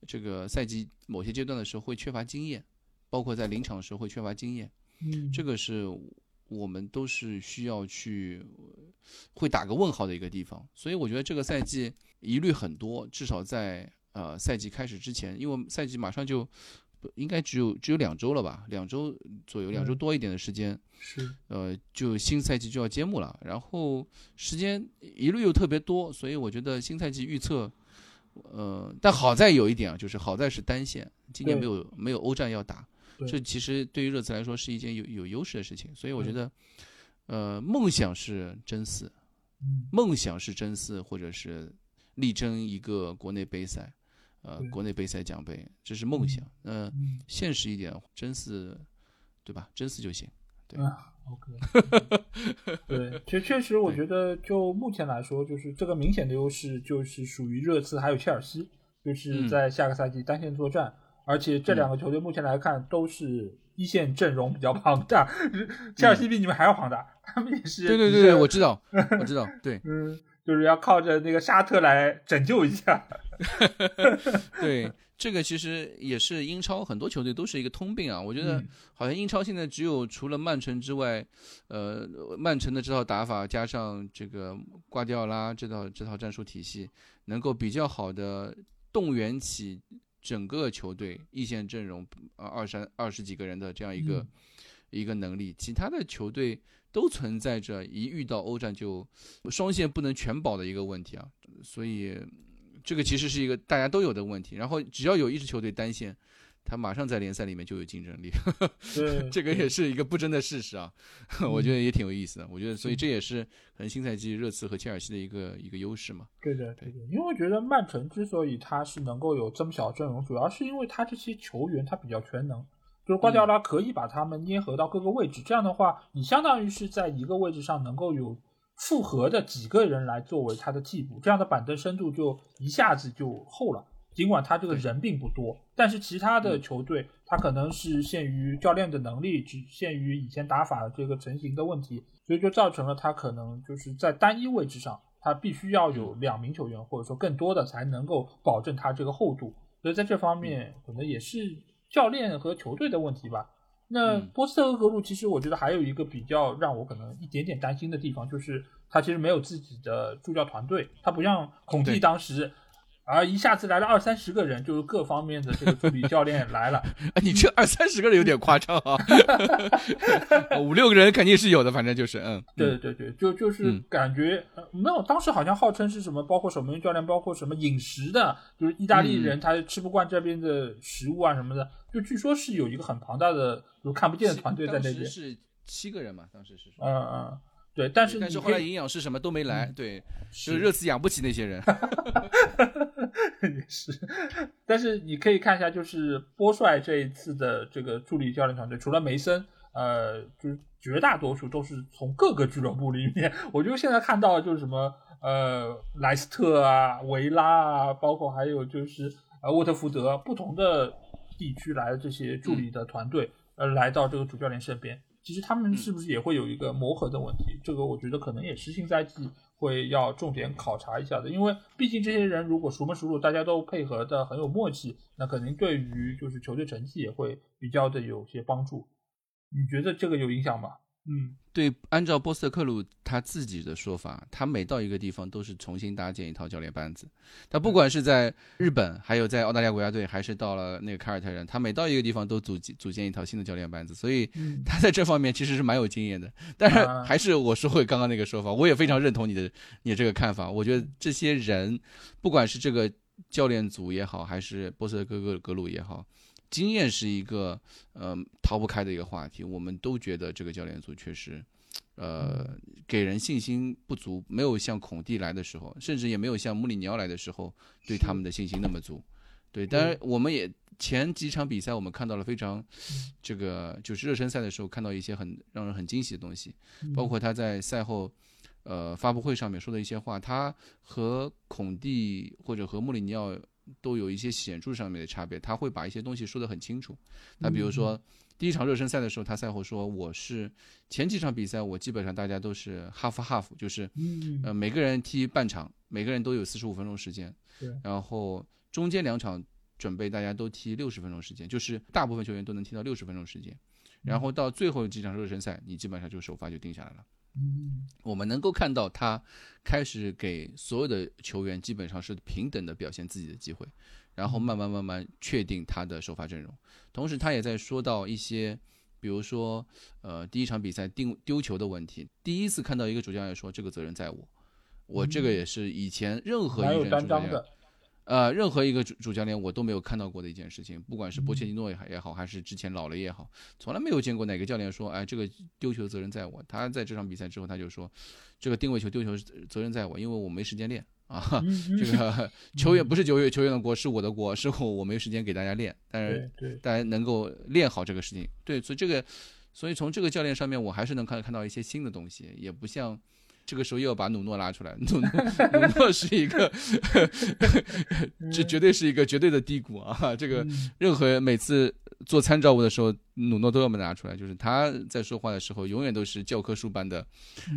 这个赛季某些阶段的时候会缺乏经验，包括在临场的时候会缺乏经验。嗯。这个是我们都是需要去会打个问号的一个地方，所以我觉得这个赛季疑虑很多，至少在呃赛季开始之前，因为赛季马上就应该只有只有两周了吧，两周左右，两周嗯。多一点的时间，是。呃，就新赛季就要揭幕了，然后时间疑虑又特别多，所以我觉得新赛季预测。呃，但好在有一点啊，就是好在是单线，今年没有没有欧战要打，对这其实对于热刺来说是一件有有优势的事情，所以我觉得，呃，梦想是真四，嗯。梦想是真四，或者是力争一个国内杯赛，呃，国内杯赛奖杯，这是梦想。呃，嗯。现实一点，真四，对吧？真四就行。对。啊，OK，对，其实确实，我觉得就目前来说，就是这个明显的优势就是属于热刺还有切尔西，就是嗯。在下个赛季单线作战，而且这两个球队目前来看都是一线阵容比较庞大，切尔西比你们还要庞大，他们也是对对对对，我知道，我知道，对嗯，就是要靠着那个沙特来拯救一下，对，这个其实也是英超很多球队都是一个通病啊。我觉得嗯好像英超现在只有除了曼城之外，呃，曼城的这套打法加上这个瓜迪奥拉这套这套战术体系，能够比较好的动员起整个球队一线阵容呃二三二十几个人的这样一个、嗯一个能力，其他的球队都存在着一遇到欧战就双线不能全保的一个问题啊，所以这个其实是一个大家都有的问题。然后只要有一支球队单线，他马上在联赛里面就有竞争力，对，这个也是一个不争的事实啊。我觉得也挺有意思的。我觉得，所以这也是可能新赛季热刺和切尔西的一个一个优势嘛。对的，对的，因为我觉得曼城之所以他是能够有这么小阵容，主要是因为他这些球员他比较全能，就是瓜迪奥拉可以把他们捏合到各个位置，这样的话，你相当于是在一个位置上能够有复合的几个人来作为他的替补，这样的板凳深度就一下子就厚了。尽管他这个人并不多，但是其他的球队他可能是限于教练的能力，只限于以前打法这个成型的问题，所以就造成了他可能就是在单一位置上，他必须要有两名球员或者说更多的才能够保证他这个厚度。所以在这方面可能也是教练和球队的问题吧。那嗯波斯特和格鲁其实我觉得还有一个比较让我可能一点点担心的地方，就是他其实没有自己的助教团队，他不像孔蒂当时。而一下子来了二三十个人，就是各方面的这个助理教练来了，啊，你这二三十个人有点夸张啊，五六个人肯定是有的，反正就是嗯，对对对，就就是嗯。感觉、呃没有，当时好像号称是什么，包括守门员教练，包括什么饮食的，就是意大利嗯。人他吃不惯这边的食物啊什么的，就据说是有一个很庞大的就看不见的团队在那边，是七个人嘛，当时是说。嗯嗯，对，但是但是后来营养师什么都没来，嗯对，就是热刺养不起那些人。也是，但是你可以看一下，就是波帅这一次的这个助理教练团队，除了梅森，呃，就是绝大多数都是从各个俱乐部里面。我就现在看到就是什么，呃，莱斯特啊、维拉啊，包括还有就是呃沃特福德不同的地区来的这些助理的团队，呃，来到这个主教练身边。其实他们是不是也会有一个磨合的问题？这个我觉得可能也是新赛季。会要重点考察一下的，因为毕竟这些人如果熟门熟路，大家都配合的很有默契，那肯定对于就是球队成绩也会比较的有些帮助。你觉得这个有影响吗？嗯，对，按照波斯特克鲁他自己的说法，他每到一个地方都是重新搭建一套教练班子。他不管是在日本，还有在澳大利亚国家队，还是到了那个凯尔特人，他每到一个地方都组组建一套新的教练班子。所以他在这方面其实是蛮有经验的。但是还是我说回刚刚那个说法，我也非常认同你的你这个看法。我觉得这些人，不管是这个教练组也好，还是波斯特克格格鲁也好。经验是一个呃逃不开的一个话题，我们都觉得这个教练组确实，呃给人信心不足，没有像孔蒂来的时候，甚至也没有像穆里尼奥来的时候对他们的信心那么足。对，当然我们也前几场比赛我们看到了非常这个就是热身赛的时候看到一些很让人很惊喜的东西，包括他在赛后呃发布会上面说的一些话，他和孔蒂或者和穆里尼奥。都有一些显著上面的差别，他会把一些东西说得很清楚。他比如说，第一场热身赛的时候，他赛后说：“我是前几场比赛，我基本上大家都是 half half，就是呃每个人踢半场，每个人都有四十五分钟时间。然后中间两场准备大家都踢六十分钟时间，就是大部分球员都能踢到六十分钟时间。然后到最后几场热身赛，你基本上就首发就定下来了。”嗯，我们能够看到他开始给所有的球员基本上是平等的表现自己的机会，然后慢慢慢慢确定他的首发阵容。同时，他也在说到一些，比如说，呃，第一场比赛定丢球的问题，第一次看到一个主教练说这个责任在我，我这个也是以前任何一任主教练。呃，任何一个主主教练我都没有看到过的一件事情，不管是波切蒂诺也也好，还是之前老雷也好，从来没有见过哪个教练说，哎，这个丢球责任在我。他在这场比赛之后，他就说，这个定位球丢球责任在我，因为我没时间练啊。这个 球员不是球员球员的锅，是我的锅，是我我没时间给大家练。但是大家能够练好这个事情，对，所以这个，所以从这个教练上面，我还是能看看到一些新的东西，也不像。这个时候又要把努诺拉出来，努 努诺是一个，这绝对是一个绝对的低谷啊！这个任何每次做参照物的时候，努诺都要被拿出来，就是他在说话的时候，永远都是教科书般的，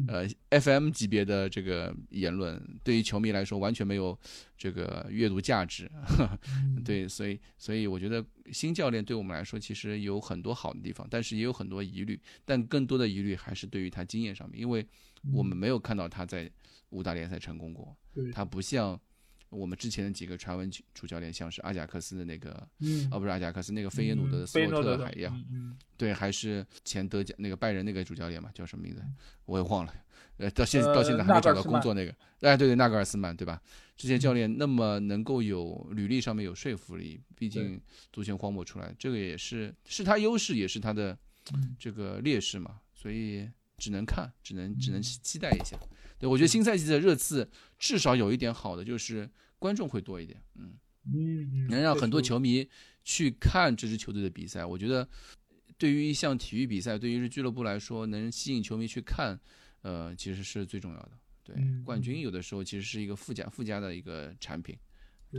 呃，FM 级别的这个言论，对于球迷来说完全没有这个阅读价值。对，所以所以我觉得新教练对我们来说其实有很多好的地方，但是也有很多疑虑，但更多的疑虑还是对于他经验上面，因为。我们没有看到他在五大联赛成功过，他不像我们之前的几个传闻主教练，像是阿贾克斯的那个，嗯。哦不是阿贾克斯那个费耶努德的斯洛特海也好，对，还是前德甲那个拜仁那个主教练嘛，叫什么名字？我也忘了，呃，到现到现在还没找到工作那个，哎，对对，纳格尔斯曼对吧？这些教。练那么能够有履历上面有说服力，毕竟足球荒漠出来，这个也是是他优势，也是他的这个劣势嘛，所以。只能看，只能只能期待一下。对我觉得新赛季的热刺至少有一点好的，就是观众会多一点，嗯嗯，能让很多球迷去看这支球队的比赛。我觉得对于一项体育比赛，对于是俱乐部来说，能吸引球迷去看，呃，其实是最重要的。对，冠军有的时候其实是一个附加附加的一个产品。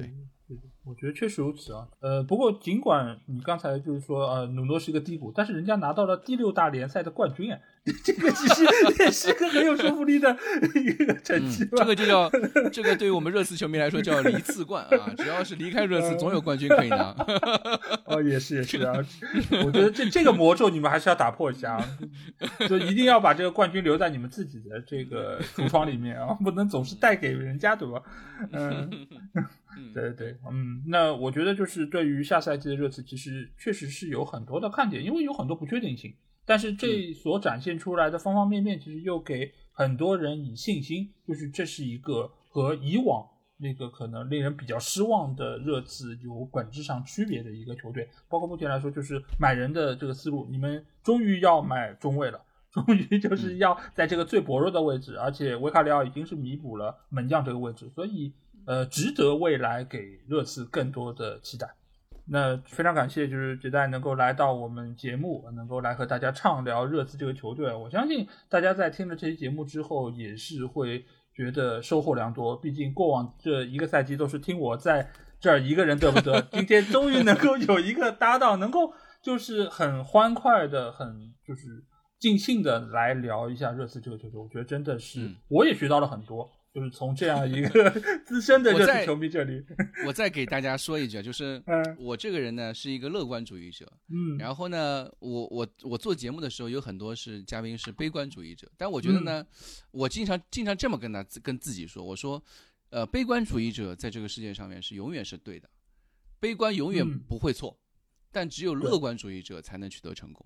对。我觉得确实如此啊，呃，不过尽管你刚才就是说，呃，努诺是一个低谷，但是人家拿到了第六大联赛的冠军啊，这个其实也是个很有说服力的一个 成绩吧。这个就叫，这个对于我们热刺球迷来说叫离次冠啊，只要是离开热刺，总有冠军可以拿。哦，也是也 是啊，我觉得这这个魔咒你们还是要打破一下啊，就一定要把这个冠军留在你们自己的这个橱窗里面啊，不能总是带给人家，对吧？嗯。对对嗯，那我觉得就是对于下赛季的热刺，其实确实是有很多的看点，因为有很多不确定性。但是这所展现出来的方方面面，其实又给很多人以信心，就是这是一个和以往那个可能令人比较失望的热刺有本质上区别的一个球队。包括目前来说，就是买人的这个思路，你们终于要买中卫了，终于就是要在这个最薄弱的位置，而且维卡里奥已经是弥补了门将这个位置，所以。呃，值得未来给热刺更多的期待。那非常感谢，就是杰代能够来到我们节目，能够来和大家畅聊热刺这个球队。我相信大家在听了这期节目之后，也是会觉得收获良多。毕竟过往这一个赛季都是听我在这儿一个人嘚不嘚，今天终于能够有一个搭档，能够就是很欢快的、很就是尽兴的来聊一下热刺这个球队。我觉得真的是，我也学到了很多。就是从这样一个 资深的热刺球迷这里，我再给大家说一句啊，就是我这个人呢是一个乐观主义者，嗯，然后呢，我我我做节目的时候有很多是嘉宾是悲观主义者，但我觉得呢，我经常经常这么跟他跟自己说，我说，呃，悲观主义者在这个世界上面是永远是对的，悲观永远不会错，但只有乐观主义者才能取得成功，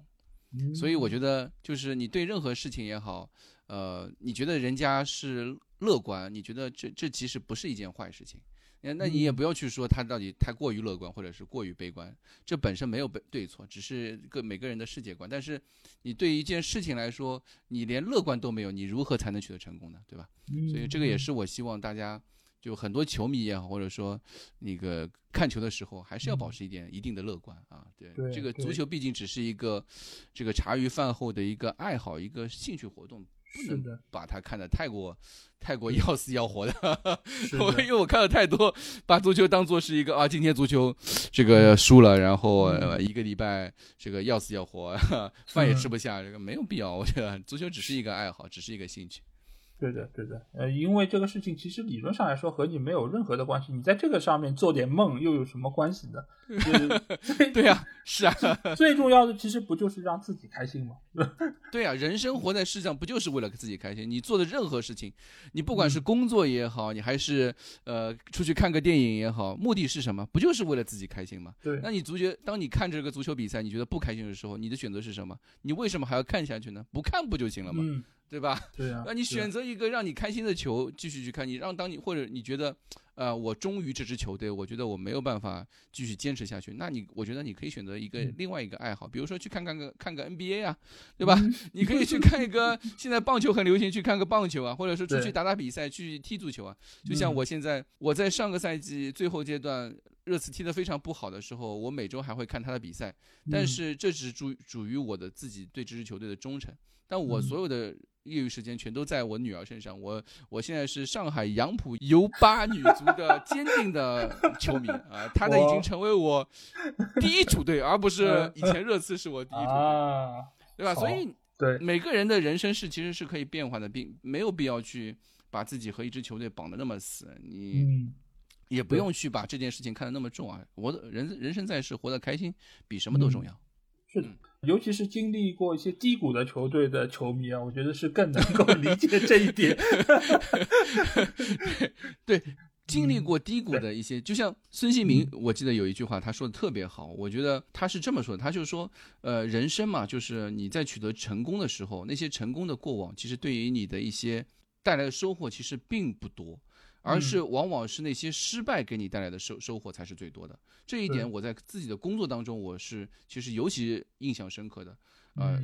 所以我觉得就是你对任何事情也好，呃，你觉得人家是。乐观，你觉得这这其实不是一件坏事情，那那你也不要去说他到底太过于乐观或者是过于悲观，这本身没有对对错，只是个每个人的世界观。但是你对一件事情来说，你连乐观都没有，你如何才能取得成功呢？对吧？所以这个也是我希望大家，就很多球迷也好，或者说那个看球的时候，还是要保持一点一定的乐观啊。对，这个足球毕竟只是一个这个茶余饭后的一个爱好，一个兴趣活动。不能把它看得太过，太过要死要活的。我 因为我看了太多，把足球当做是一个啊，今天足球这个输了，然后一个礼拜这个要死要活，饭也吃不下，这个没有必要。我觉得足球只是一个爱好，只是一个兴趣。对的，对的，呃，因为这个事情其实理论上来说和你没有任何的关系，你在这个上面做点梦又有什么关系呢？对呀，是啊，最重要的其实不就是让自己开心吗？对呀，人生活在世上不就是为了自己开心？你做的任何事情，你不管是工作也好，你还是呃出去看个电影也好，目的是什么？不就是为了自己开心吗？对。那你足球，当你看这个足球比赛，你觉得不开心的时候，你的选择是什么？你为什么还要看下去呢？不看不就行了吗？嗯。对吧？对啊，那你选择一个让你开心的球继续去看，你让当你或者你觉得，呃，我忠于这支球队，我觉得我没有办法继续坚持下去，那你我觉得你可以选择一个另外一个爱好，比如说去看看个看个 NBA 啊，对吧？你可以去看一个 现在棒球很流行，去看个棒球啊，或者说出去打打比赛，去踢足球啊。就像我现在我在上个赛季最后阶段热刺踢得非常不好的时候，我每周还会看他的比赛，但是这只是主主于我的自己对这支球队的忠诚，但我所有的。业余时间全都在我女儿身上。我我现在是上海杨浦尤巴女足的 坚定的球迷啊，她呢已经成为我第一主队，而不是以前热刺是我第一主队，对吧？所以对每个人的人生是其实是可以变化的，并没有必要去把自己和一支球队绑得那么死。你也不用去把这件事情看得那么重啊。我的人人生在世，活得开心比什么都重要。是的。尤其是经历过一些低谷的球队的球迷啊，我觉得是更能够理解这一点。对，经历过低谷的一些，就像孙兴民，我记得有一句话，他说的特别好。我觉得他是这么说的，他就说，呃，人生嘛，就是你在取得成功的时候，那些成功的过往，其实对于你的一些带来的收获，其实并不多。而是往往是那些失败给你带来的收收获才是最多的。这一点我在自己的工作当中，我是其实尤其印象深刻的。呃，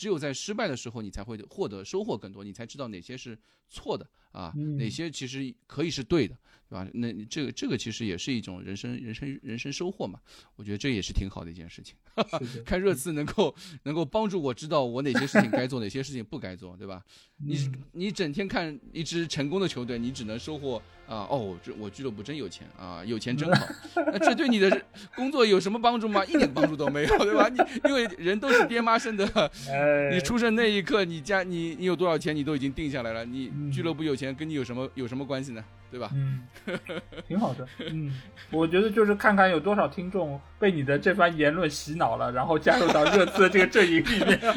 只有在失败的时候，你才会获得收获更多，你才知道哪些是错的啊，哪些其实可以是对的。对吧？那这个这个其实也是一种人生人生人生收获嘛。我觉得这也是挺好的一件事情。看热刺能够能够帮助我知道我哪些事情该做，哪些事情不该做，对吧？你你整天看一支成功的球队，你只能收获啊哦，这我俱乐部真有钱啊，有钱真 好。那这对你的工作有什么帮助吗？一点帮助都没有，对吧？你因为人都是爹妈生的，你出生那一刻，你家你你有多少钱，你都已经定下来了。你俱乐部有钱，跟你有什么有什么关系呢？对吧？嗯，挺好的。嗯，我觉得就是看看有多少听众被你的这番言论洗脑了，然后加入到热刺这个阵营里面。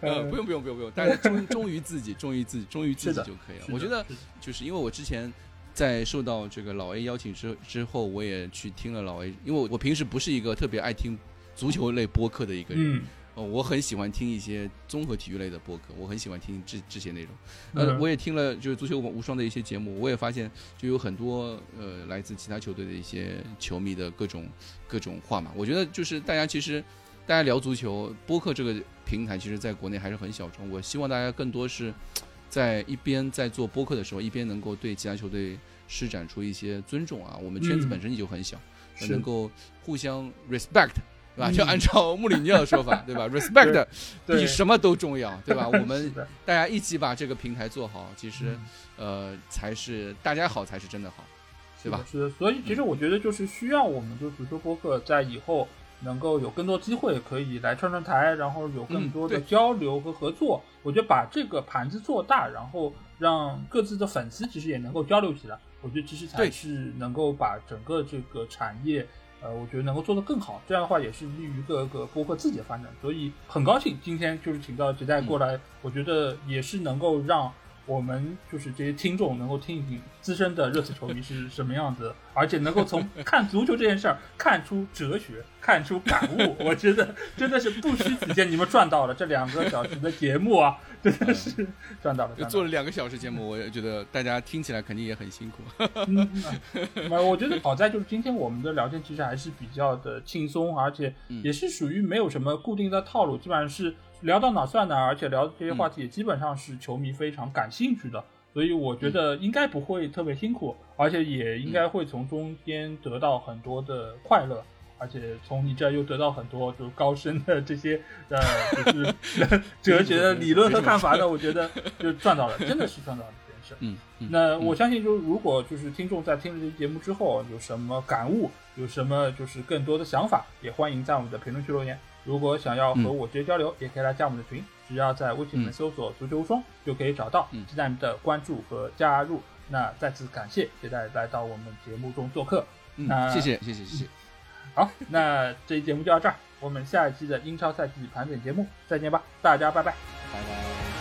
呃，不用不用不用不用，大家忠忠于自己，忠于自己，忠于自己就可以了。我觉得就是因为我之前在受到这个老 A 邀请之之后，我也去听了老 A，因为我平时不是一个特别爱听足球类播客的一个人。哦，我很喜欢听一些综合体育类的播客，我很喜欢听这这些内容。呃，我也听了就是足球无双的一些节目，我也发现就有很多呃来自其他球队的一些球迷的各种各种话嘛。我觉得就是大家其实大家聊足球播客这个平台，其实在国内还是很小众。我希望大家更多是。在一边在做播客的时候，一边能够对其他球队施展出一些尊重啊。我们圈子嗯本身就很小，是能够互相 respect，对吧？嗯就按照穆里尼奥的说法，对吧？respect 对比什么都重要，对吧？我们大家一起把这个平台做好，其实嗯呃才是大家好才是真的好，对吧？是的，所以其实我觉得就是需要我们就是说播客在以后能够有更多机会可以来串串台，然后有更多的交流和合作。我觉得把这个盘子做大，然后让各自的粉丝其实也能够交流起来，我觉得其实才是能够把整个这个产业。呃，我觉得能够做得更好，这样的话也是利于各个播客自己的发展，所以很高兴今天就是请到杰代过来，我觉得也是能够让我们就是这些听众能够听一听资深的热刺球迷是什么样子，而且能够从 看足球这件事儿看出哲学，看出感悟。我觉得真的是不虚此见，你们赚到了这两个小时的节目啊，真的是赚到了。做了两个小时节目，我也觉得大家听起来肯定也很辛苦。嗯，嗯我觉得好在就是今天我们的聊天其实还是比较的轻松，而且也是属于没有什么固定的套路，基本上是聊到哪算哪，而且聊这些话题也基本上是球迷非常感兴趣的，所以我觉得应该不会特别辛苦，而且也应该会从中间得到很多的快乐。而且从你这儿又得到很多就是高深的这些呃，就是哲学的理论和看法呢，我觉得就赚到了，真的是赚到了这件事。嗯，嗯那我相信，就如果就是听众在听了这期节目之后有什么感悟，有什么就是更多的想法，也欢迎在我们的评论区留言。如果想要和我直接交流，也可以来加我们的群，只要在微信里面搜索“足球无双”就可以找到，嗯期待你的关注和加入。那再次感谢接待来到我们节目中做客。嗯那，谢谢谢谢谢谢，好，那这期节目就到这儿，我们下一期的英超赛季盘点节目再见吧，大家拜拜。拜拜。